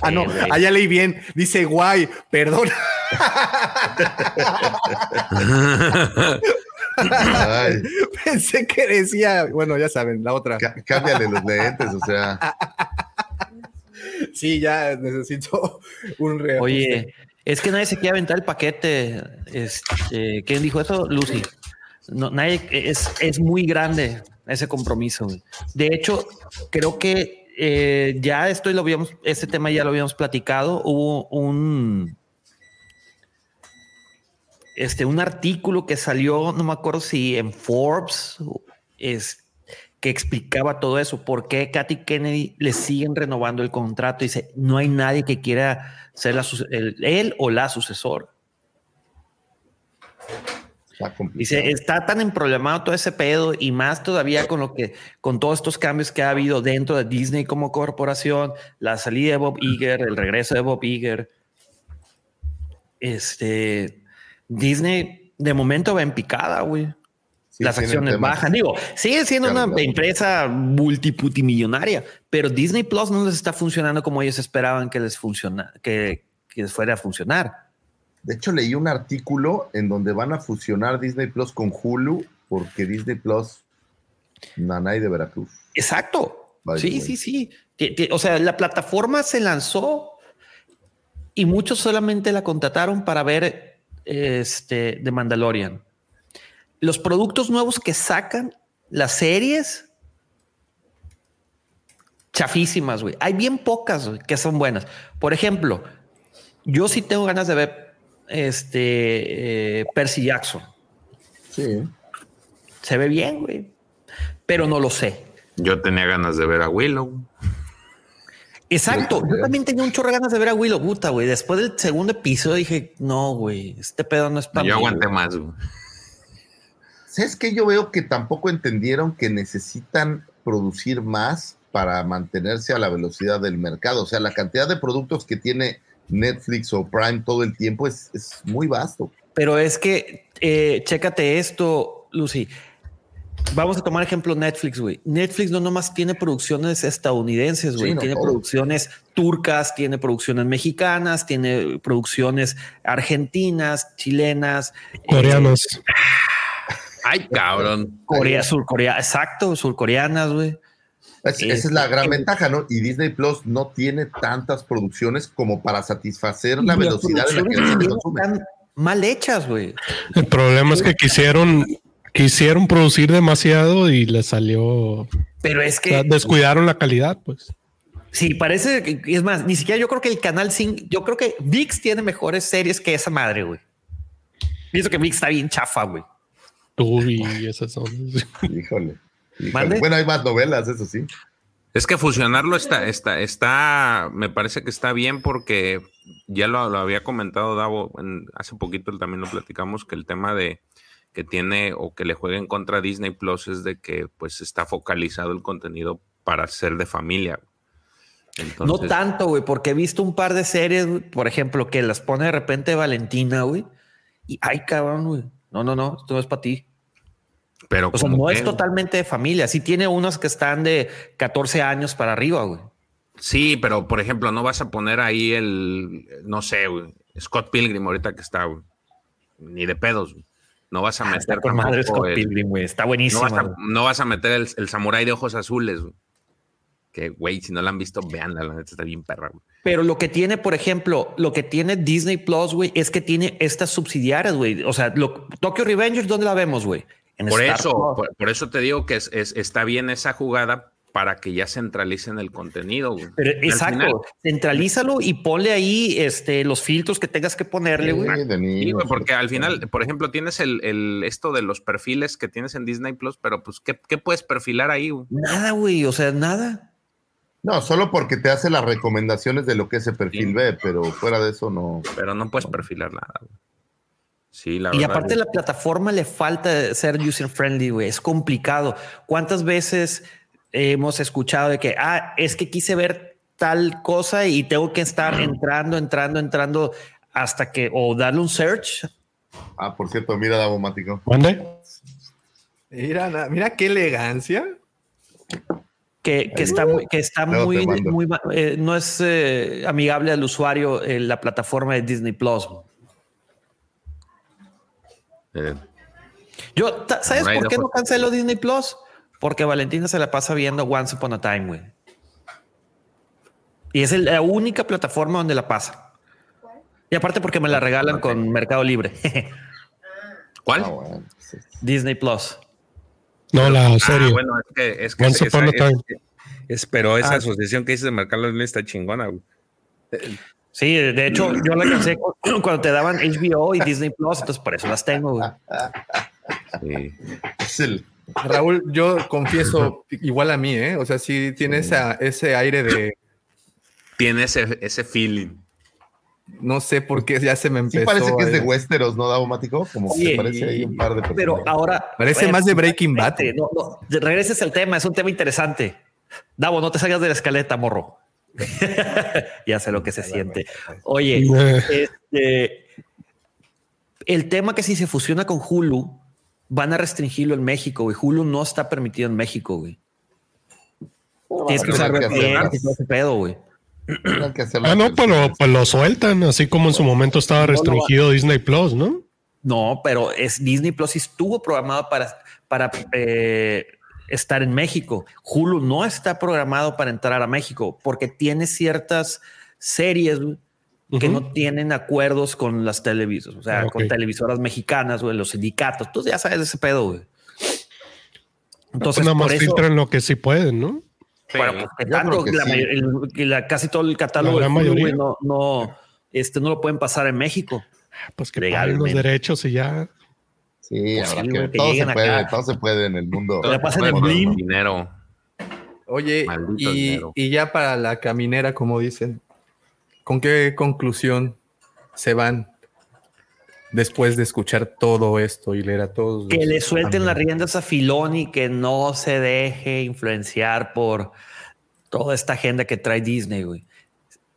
ah, no, güey. allá leí bien. Dice guay, perdón. Ay, Pensé que decía, bueno, ya saben, la otra. cá- cámbiale los lentes, o sea. Sí, ya necesito un reajuste. Oye, es que nadie se quiere aventar el paquete. Este, ¿Quién dijo eso? Lucy. No, nadie, es, es muy grande ese compromiso. De hecho, creo que eh, ya esto lo habíamos, este tema ya lo habíamos platicado. Hubo un este, un artículo que salió, no me acuerdo si en Forbes, es que explicaba todo eso, por qué Katy Kennedy le siguen renovando el contrato. Dice, no hay nadie que quiera ser la, el- él o la sucesor. Está complicado. Dice, está tan emproblemado todo ese pedo y más todavía con lo que, con todos estos cambios que ha habido dentro de Disney como corporación, la salida de Bob Iger, el regreso de Bob Iger. Este, Disney de momento va en picada, güey. Sí, Las acciones bajan. Digo, sigue siendo una Claro, empresa multiputimillonaria, pero Disney Plus no les está funcionando como ellos esperaban que les funciona, que, que les fuera a funcionar. De hecho, leí un artículo en donde van a fusionar Disney Plus con Hulu, porque Disney Plus, Nanay de Veracruz. Exacto. By the sí, sí, sí. O sea, la plataforma se lanzó y muchos solamente la contrataron para ver este de Mandalorian. Los productos nuevos que sacan, las series, chafísimas, güey. Hay bien pocas que son buenas. Por ejemplo, yo sí tengo ganas de ver este eh, Percy Jackson. Sí. Se ve bien, güey, pero no lo sé. Yo tenía ganas de ver a Willow. Exacto. Yo también tenía un chorro de ganas de ver a Willow puta, güey. Después del segundo episodio dije, no, güey, este pedo no es para Yo mí. aguanté güey". más, güey. ¿Sabes qué? Yo veo que tampoco entendieron que necesitan producir más para mantenerse a la velocidad del mercado. O sea, la cantidad de productos que tiene Netflix o Prime todo el tiempo es, es muy vasto. Pero es que, eh, chécate esto, Lucy. Vamos a tomar ejemplo Netflix, güey. Netflix no nomás tiene producciones estadounidenses, güey. Sí, no, tiene todo. producciones turcas, tiene producciones mexicanas, tiene producciones argentinas, chilenas, eh, Coreanos. Ay, cabrón. Corea, surcorea, exacto, surcoreanas, güey. Es- esa es la gran ventaja, ¿no? Y Disney Plus no tiene tantas producciones como para satisfacer la velocidad en la que la consume. están mal hechas, güey. El problema es que quisieron, quisieron producir demasiado y les salió. Pero es o sea, que descuidaron la calidad, pues. sí, parece que es más, ni siquiera yo creo que el canal 5, yo creo que VIX tiene mejores series que esa madre, güey. Pienso que VIX está bien chafa, güey. Tú y esas son. Híjole. híjole. Bueno, hay más novelas, eso sí. Es que fusionarlo está, está, está, me parece que está bien porque ya lo, lo había comentado Davo, en- hace poquito también lo platicamos, que el tema de que tiene o que le juega en contra Disney Plus es de que pues está focalizado el contenido para ser de familia. Entonces, no tanto, güey, porque he visto un par de series, por ejemplo, que las pone de repente Valentina, güey. Y ay, cabrón, güey. No, no, no, esto no es para ti. pero O sea, no que- es totalmente de familia. Sí tiene unos que están de 14 años para arriba, güey. Sí, pero por ejemplo, no vas a poner ahí el, no sé, güey, Scott Pilgrim ahorita que está, güey, ni de pedos. güey. No vas a Ah, meter está con madre Scott el- Pilgrim, güey. Está no, buenísimo. vas a, no vas a meter el, el samurái de ojos azules. güey. Que, güey, si no la han visto, véanla, la neta está bien perra. güey. Pero lo que tiene, por ejemplo, lo que tiene Disney Plus, güey, es que tiene estas subsidiarias, güey. O sea, lo, Tokyo Revengers, ¿dónde la vemos, güey? En Por Star eso, Plus. por, por eso te digo que es, es- está bien esa jugada para que ya centralicen el contenido. güey. Pero exacto, final- centralízalo y ponle ahí este, los filtros que tengas que ponerle, güey. Sí, porque al final, por ejemplo, tienes el, el- esto de los perfiles que tienes en Disney Plus, pero pues, ¿qué, qué puedes perfilar ahí? güey? Nada, güey, o sea, nada. No, solo porque te hace las recomendaciones de lo que ese perfil Sí. ve, pero fuera de eso no. Pero no puedes perfilar nada. güey. Sí, la Y verdad. aparte la plataforma le falta ser user friendly, güey. Es complicado. ¿Cuántas veces hemos escuchado de que, ah, es que quise ver tal cosa y tengo que estar entrando, entrando, entrando hasta que, o darle un search? Ah, por cierto, mira, Davomático. ¿Mande? Mira, na- mira qué elegancia. Que, que está muy, que está te muy, eh, no es eh, amigable al usuario eh, la plataforma de Disney Plus. Eh, Yo, ¿sabes Right, por qué no cancelo Disney Plus? Porque Valentina se la pasa viendo Once Upon a Time, güey. Y es la única plataforma donde la pasa. Y aparte porque me la regalan con Mercado Libre. ¿Cuál? Ah. Disney Plus. No, la serie. Ah, bueno, es que, es que esa- es- pero esa Ah. asociación que dices de Mercado Libre está chingona, güey. Sí, de hecho, yo la cansé cu- cuando te daban HBO y Disney Plus, entonces por eso las tengo, güey. Sí. Es el- Raúl, yo confieso, igual a mí, ¿eh? O sea, sí tiene esa, ese aire de, Tiene ese, ese feeling. No sé por qué ya se me Sí empezó. parece que es de Westeros, ¿no, Davomático? Como que parece ahí un par de personas. Pero ahora. Parece eh, más de Breaking Bad. espérate, No, no, regreses al tema, es un tema interesante. Davo, no te salgas de la escaleta, morro. ya sé lo que se siente. Oye, Eh, este, el tema que si se fusiona con Hulu, van a restringirlo en México, güey. Hulu no está permitido en México, güey. Tienes que usar VPN y todo ese pedo, güey. Tendrán que hacer ah, no, pero pues lo sueltan, así como en su momento estaba restringido Disney Plus, ¿no? No, pero es Disney Plus estuvo programado para, para eh, estar en México. Hulu no está programado para entrar a México porque tiene ciertas series que no tienen acuerdos con las televisoras, o sea, Ah, con televisoras mexicanas, güey, los sindicatos. Tú ya sabes de ese pedo, güey. Entonces, Pues nada más por eso, filtran lo que sí pueden, ¿no? Bueno, pues, tanto, la sí. mayor- el- que la- casi todo el catálogo La no, no, este, no lo pueden pasar en México. Pues que paguen los derechos y ya. Sí, Pues habrá sí, que- güey, que todo se puede, acá. todo se puede en el mundo. Te la pasan en moderno. Blim. Dinero. Oye, y, dinero. y ya para la caminera, como dicen, ¿con qué conclusión se van después de escuchar todo esto y leer a todos? Que le suelten las riendas a Filoni, que no se deje influenciar por toda esta agenda que trae Disney, güey.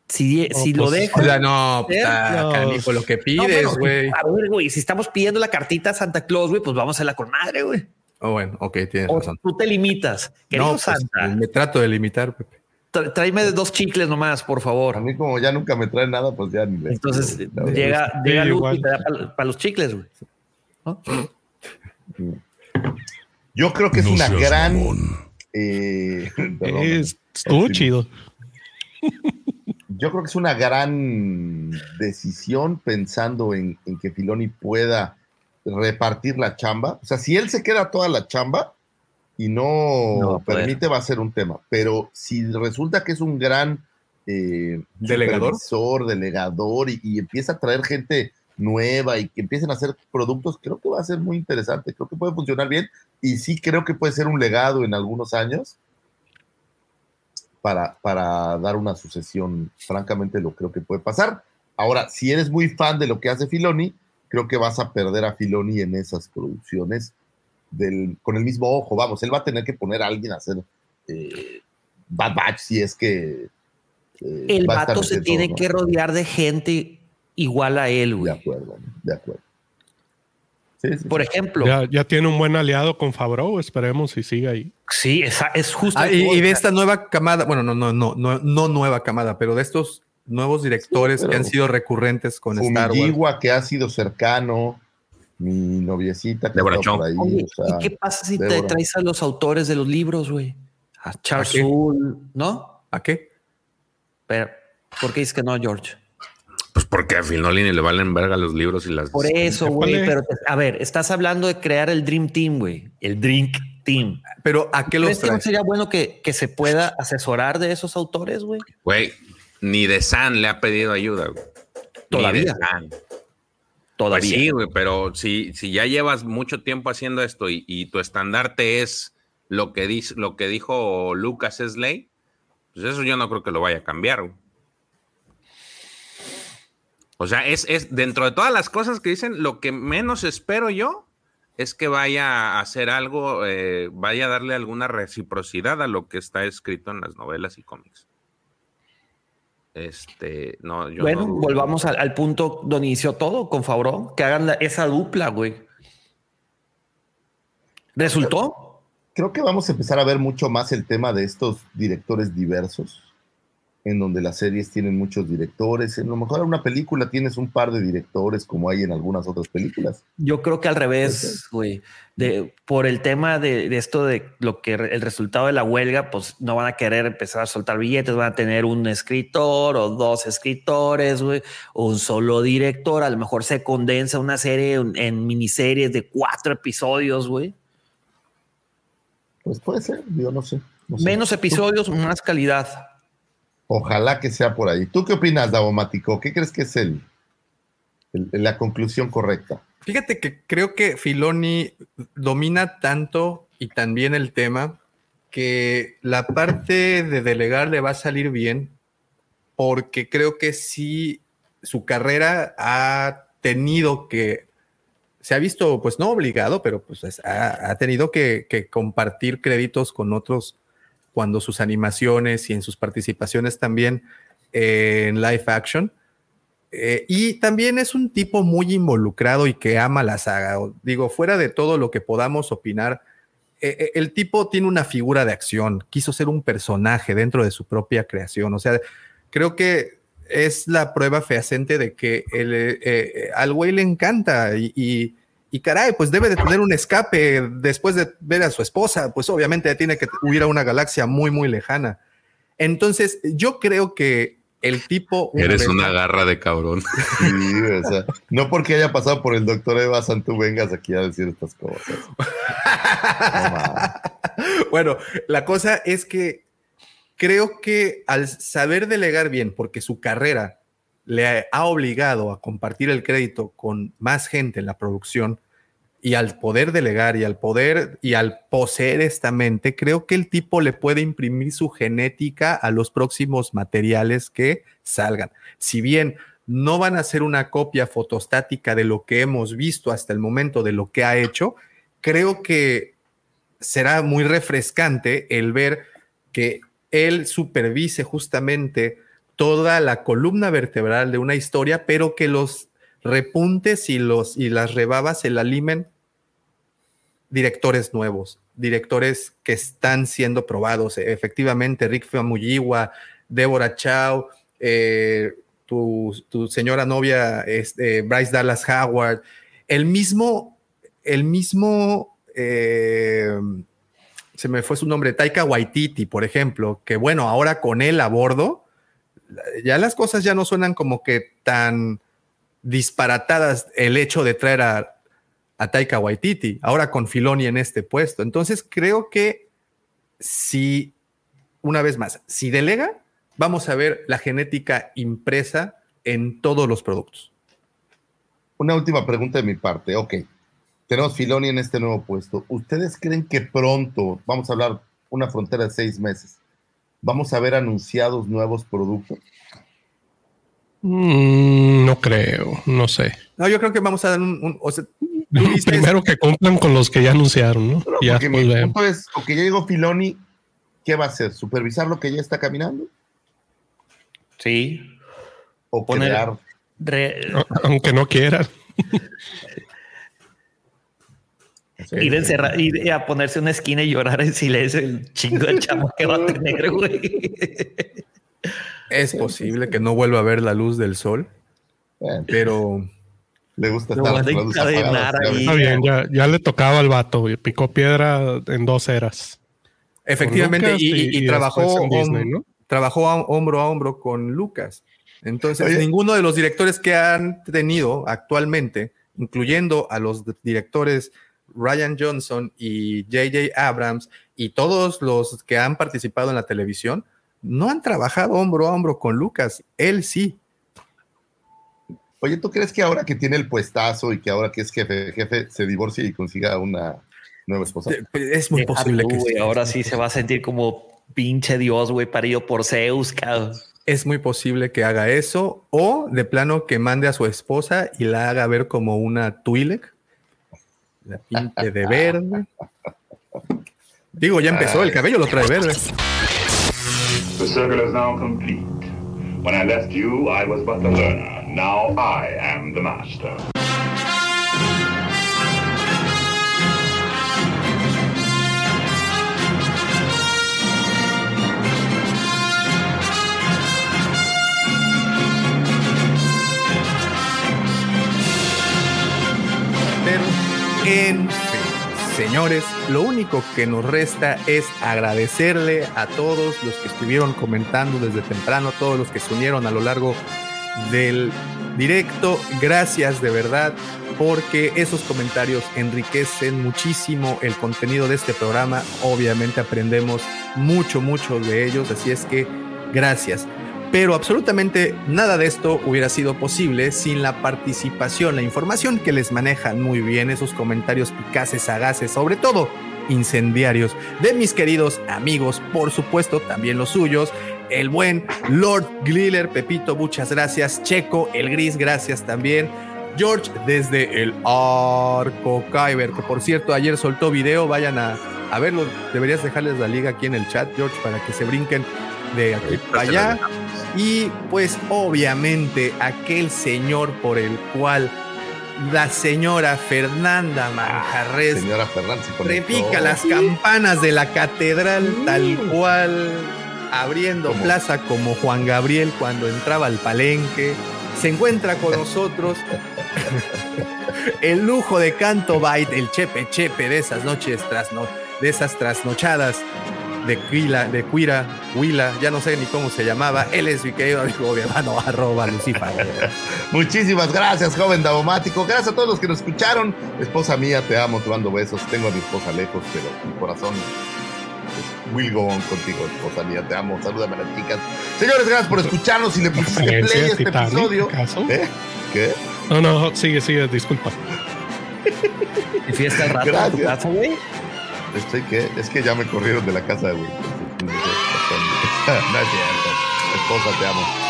Si, No, si lo pues, deja. O sea, no, No. canijo lo que No, pides, güey. güey, si estamos pidiendo la cartita a Santa Claus, güey, pues vamos a hacerla con madre, güey. Oh, bueno, ok, tienes O razón. tú te limitas. Querido No, pues, Santa, me trato de limitar, Pepe. Tráeme dos chicles nomás, por A favor. mí como ya nunca me trae nada, pues ya ni les- Entonces verdad llega, Sí, llega Luz igual. y te da para los chicles, güey. ¿No? Yo creo que es No una gran. eh, perdón, Es- estuvo chido. yo creo que es una gran decisión pensando en, en que Filoni pueda repartir la chamba. O sea, si él se queda toda la chamba y no, permite, va a ser un tema. Pero si resulta que es un gran eh, ¿Delegador? delegador y, y empieza a traer gente nueva y que empiecen a hacer productos, creo que va a ser muy interesante. Creo que puede funcionar bien y sí creo que puede ser un legado en algunos años para, para dar una sucesión. Francamente, lo creo que puede pasar. Ahora, si eres muy fan de lo que hace Filoni, creo que vas a perder a Filoni en esas producciones del, con el mismo ojo. Vamos, él va a tener que poner a alguien a hacer eh, Bad Batch si es que. eh, El vato se tiene que rodear de gente igual a él, De güey. acuerdo, de acuerdo. Sí, sí, Por sí. ejemplo, Ya, ya tiene un buen aliado con Favreau, esperemos si siga ahí. sí, esa- es justo. Ah, y, y de esta nueva camada, bueno, no, no, no, no, no nueva camada, pero de estos nuevos directores Sí, que han sido recurrentes con Star Wars. Que ha sido cercano, mi noviecita que Débora está por ahí. Oye, o sea, ¿y qué pasa si te traes a los autores de los libros, güey? A Charles ¿no? ¿A qué? Pero, ¿por qué dices que no, George? Pues porque a Filoni le valen verga los libros y las. Por eso, güey. Pero, a ver, estás hablando de crear el Dream Team, güey. El Drink team. Pero ¿a qué los ¿Crees que no traes? sería bueno que, que se pueda asesorar de esos autores, güey? Güey, ni de San le ha pedido ayuda, güey. Todavía. Ni de San. Todavía. Pues sí, güey, pero si, si ya llevas mucho tiempo haciendo esto y, y tu estandarte es lo que, dice, lo que dijo Lucas es ley, pues eso yo no creo que lo vaya a cambiar. güey. O sea, es, es dentro de todas las cosas que dicen, lo que menos espero yo es que vaya a hacer algo, eh, vaya a darle alguna reciprocidad a lo que está escrito en las novelas y cómics. Este, no, yo bueno, no- volvamos al, al punto donde inició todo con Favreau, que hagan la- esa dupla, güey. ¿Resultó? Creo que vamos a empezar a ver mucho más el tema de estos directores diversos, en donde las series tienen muchos directores. En lo mejor en una película tienes un par de directores, como hay en algunas otras películas. Yo creo que al revés, güey. De, por el tema de, de esto de lo que el resultado de la huelga, pues no van a querer empezar a soltar billetes, van a tener un escritor o dos escritores, güey, o un solo director. A lo mejor se condensa una serie en, en miniseries de cuatro episodios, güey. Pues puede ser, yo no sé. no sé. Menos episodios, más calidad. Ojalá que sea por ahí. ¿Tú qué opinas, Davomático? ¿Qué crees que es el, la conclusión correcta? Fíjate que creo que Filoni domina tanto y también el tema que la parte de delegar le va a salir bien porque creo que sí su carrera ha tenido que se ha visto pues no obligado pero pues es- ha, tenido que compartir créditos con otros cuando sus animaciones y en sus participaciones también en live action eh, y también es un tipo muy involucrado y que ama la saga. Digo, fuera de todo lo que podamos opinar, eh, eh, el tipo tiene una figura de acción, quiso ser un personaje dentro de su propia creación. O sea, creo que es la prueba fehaciente de que el, al güey le encanta y- y caray, pues debe de tener un escape después de ver a su esposa, pues obviamente tiene que huir a una galaxia muy, muy lejana. Entonces, yo creo que el tipo... Eres vez- una garra de cabrón. Sí, o sea, no porque haya pasado por el doctor Eva tú vengas aquí a decir estas cosas. No bueno, la cosa es que creo que al saber delegar bien, porque su carrera le ha obligado a compartir el crédito con más gente en la producción y al poder delegar y al poder y al poseer esta mente, creo que el tipo le puede imprimir su genética a los próximos materiales que salgan. Si bien no van a ser una copia fotostática de lo que hemos visto hasta el momento de lo que ha hecho, creo que será muy refrescante el ver que él supervise justamente toda la columna vertebral de una historia, pero que los repuntes y, los, y las rebabas se la limen directores nuevos, directores que están siendo probados. Efectivamente, Rick Famuyiwa, Deborah Chow, eh, tu, tu señora novia, este, Bryce Dallas Howard, el mismo, el mismo, eh, se me fue su nombre, Taika Waititi, por ejemplo, que bueno, ahora con él a bordo, ya las cosas ya no suenan como que tan disparatadas el hecho de traer a, a Taika Waititi, ahora con Filoni en este puesto. Entonces creo que si, una vez más, si delega, vamos a ver la genética impresa en todos los productos. Una última pregunta de mi parte. Ok, tenemos Filoni en este nuevo puesto. ¿Ustedes creen que pronto, vamos a hablar una frontera de seis meses, vamos a ver anunciados nuevos productos? Mm, no creo, no sé. No, yo creo que vamos a dar un... un- o sea, tú dices- Primero que cumplan con los que ya anunciaron, ¿no? No, Ya porque mi punto es, ok, ya llegó Filoni, ¿qué va a hacer? ¿Supervisar lo que ya está caminando? Sí. ¿O Poner- crear? Re- Aunque no quieran. ir, a encerrar- ir a ponerse una esquina y llorar en silencio el chingo de chamo que va a tener, güey. Es posible que no vuelva a ver la luz del sol, pero le gusta Lo estar las luces apagadas, ahí. Está bien, ya, ya le tocaba al vato, güey. Picó piedra en dos eras. efectivamente, y, y- y- y y trabajó, después en Disney, hom- ¿no? trabajó a- hombro a hombro con Lucas. Entonces, Oye. ninguno de los directores que han tenido actualmente, incluyendo a los directores Ryan Johnson y JJ Abrams y todos los que han participado en la televisión no han trabajado hombro a hombro con Lucas. Él sí. Oye, ¿tú crees que ahora que tiene el puestazo y que ahora que es jefe, jefe se divorcie y consiga una nueva esposa? Es muy Deja posible tú, que ahora sí se va a sentir como pinche Dios, güey, parido por Zeus, cabrón. Es muy posible que haga eso o de plano que mande a su esposa y la haga ver como una Twi'lek. La pinte de verde. Digo, ya empezó, el cabello lo trae verde. The circle is now complete. When I left you, I was but the learner. Now I am the master. Pero, en fin, señores, lo único que nos resta es agradecerle a todos los que estuvieron comentando desde temprano, todos los que se unieron a lo largo del directo. Gracias de verdad, porque esos comentarios enriquecen muchísimo el contenido de este programa. Obviamente aprendemos mucho, mucho de ellos, así es que gracias. Pero absolutamente nada de esto hubiera sido posible sin la participación, la información que les manejan muy bien, esos comentarios picaces, sagaces, sobre todo incendiarios de mis queridos amigos, por supuesto también los suyos, el buen Lord Gliller, Pepito, muchas gracias, Checo, el Gris, gracias también. George desde el Arco Kyber, que por cierto ayer soltó video, vayan a, a verlo, deberías dejarles la liga aquí en el chat, George, para que se brinquen de aquí para allá. Y pues obviamente aquel señor por el cual la señora Fernanda Manjarres Señora Fernández. se conectó. repica las campanas de la catedral tal cual, abriendo ¿Cómo? plaza como Juan Gabriel cuando entraba al palenque. Se encuentra con nosotros el lujo de Canto Byte, el chepe chepe de esas noches trasno, de esas trasnochadas de Quila, de Cuira, Huila, ya no sé ni cómo se llamaba. Él es mi querido amigo mi hermano, arroba Lucifer. Muchísimas gracias, joven Davomático. Gracias a todos los que nos escucharon. Esposa mía, te amo, te mando besos. Tengo a mi esposa lejos, pero mi corazón will go on contigo, esposa mía. Te amo. Salúdame a las chicas. Señores, gracias por escucharnos. Si le pusiste play a este Titanic, episodio. ¿acaso? ¿Eh? ¿Qué? No, no, sigue, sigue, disculpa. ¿Y fiesta al rato en tu Gracias. casa, güey? Estoy que es que ya me corrieron de la casa, güey. Cierto. Esposa, te amo.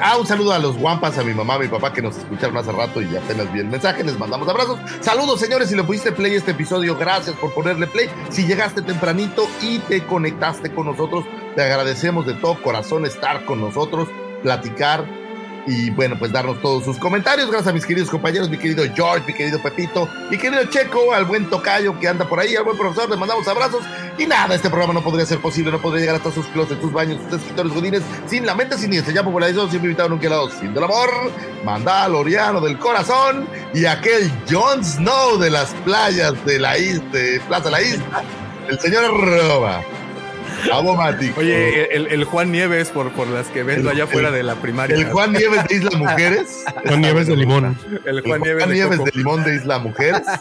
Ah, un saludo a los guampas, a mi mamá, a mi papá que nos escucharon hace rato y apenas vi el mensaje. Les mandamos abrazos. Saludos, señores. Si le pusiste play este episodio, gracias por ponerle play. Si llegaste tempranito y te conectaste con nosotros, te agradecemos de todo corazón estar con nosotros, platicar y bueno, pues darnos todos sus comentarios. Gracias a mis queridos compañeros, mi querido George, mi querido Pepito, mi querido Checo, al buen Tocayo que anda por ahí, al buen profesor, les mandamos abrazos. Y nada, este programa no podría ser posible, no podría llegar hasta sus closets, sus baños, sus escritores godines, sin la mente siniestra, ya popularizado, siempre invitado, nunca helado, sin del amor, Mandaloriano del corazón y aquel Jon Snow de las playas de la isla, de Plaza La Isla, el señor Arroba. Abomático. Oye, el, el Juan Nieves por, por las que vendo El- allá fuera el- de la primaria. el Juan Nieves de Isla Mujeres. Con nieves de limón. El El Juan Nieves, de Nieves de Limón de Isla Mujeres.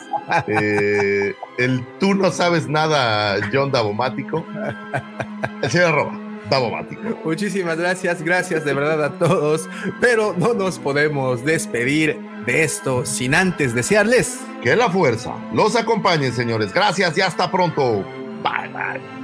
Eh, el Tú no sabes nada, John Davomático. El señor Arroba, Davomático. Muchísimas gracias, gracias de verdad a todos. Pero no nos podemos despedir de esto sin antes desearles Que la fuerza los acompañe, señores. Gracias y hasta pronto. Bye, bye.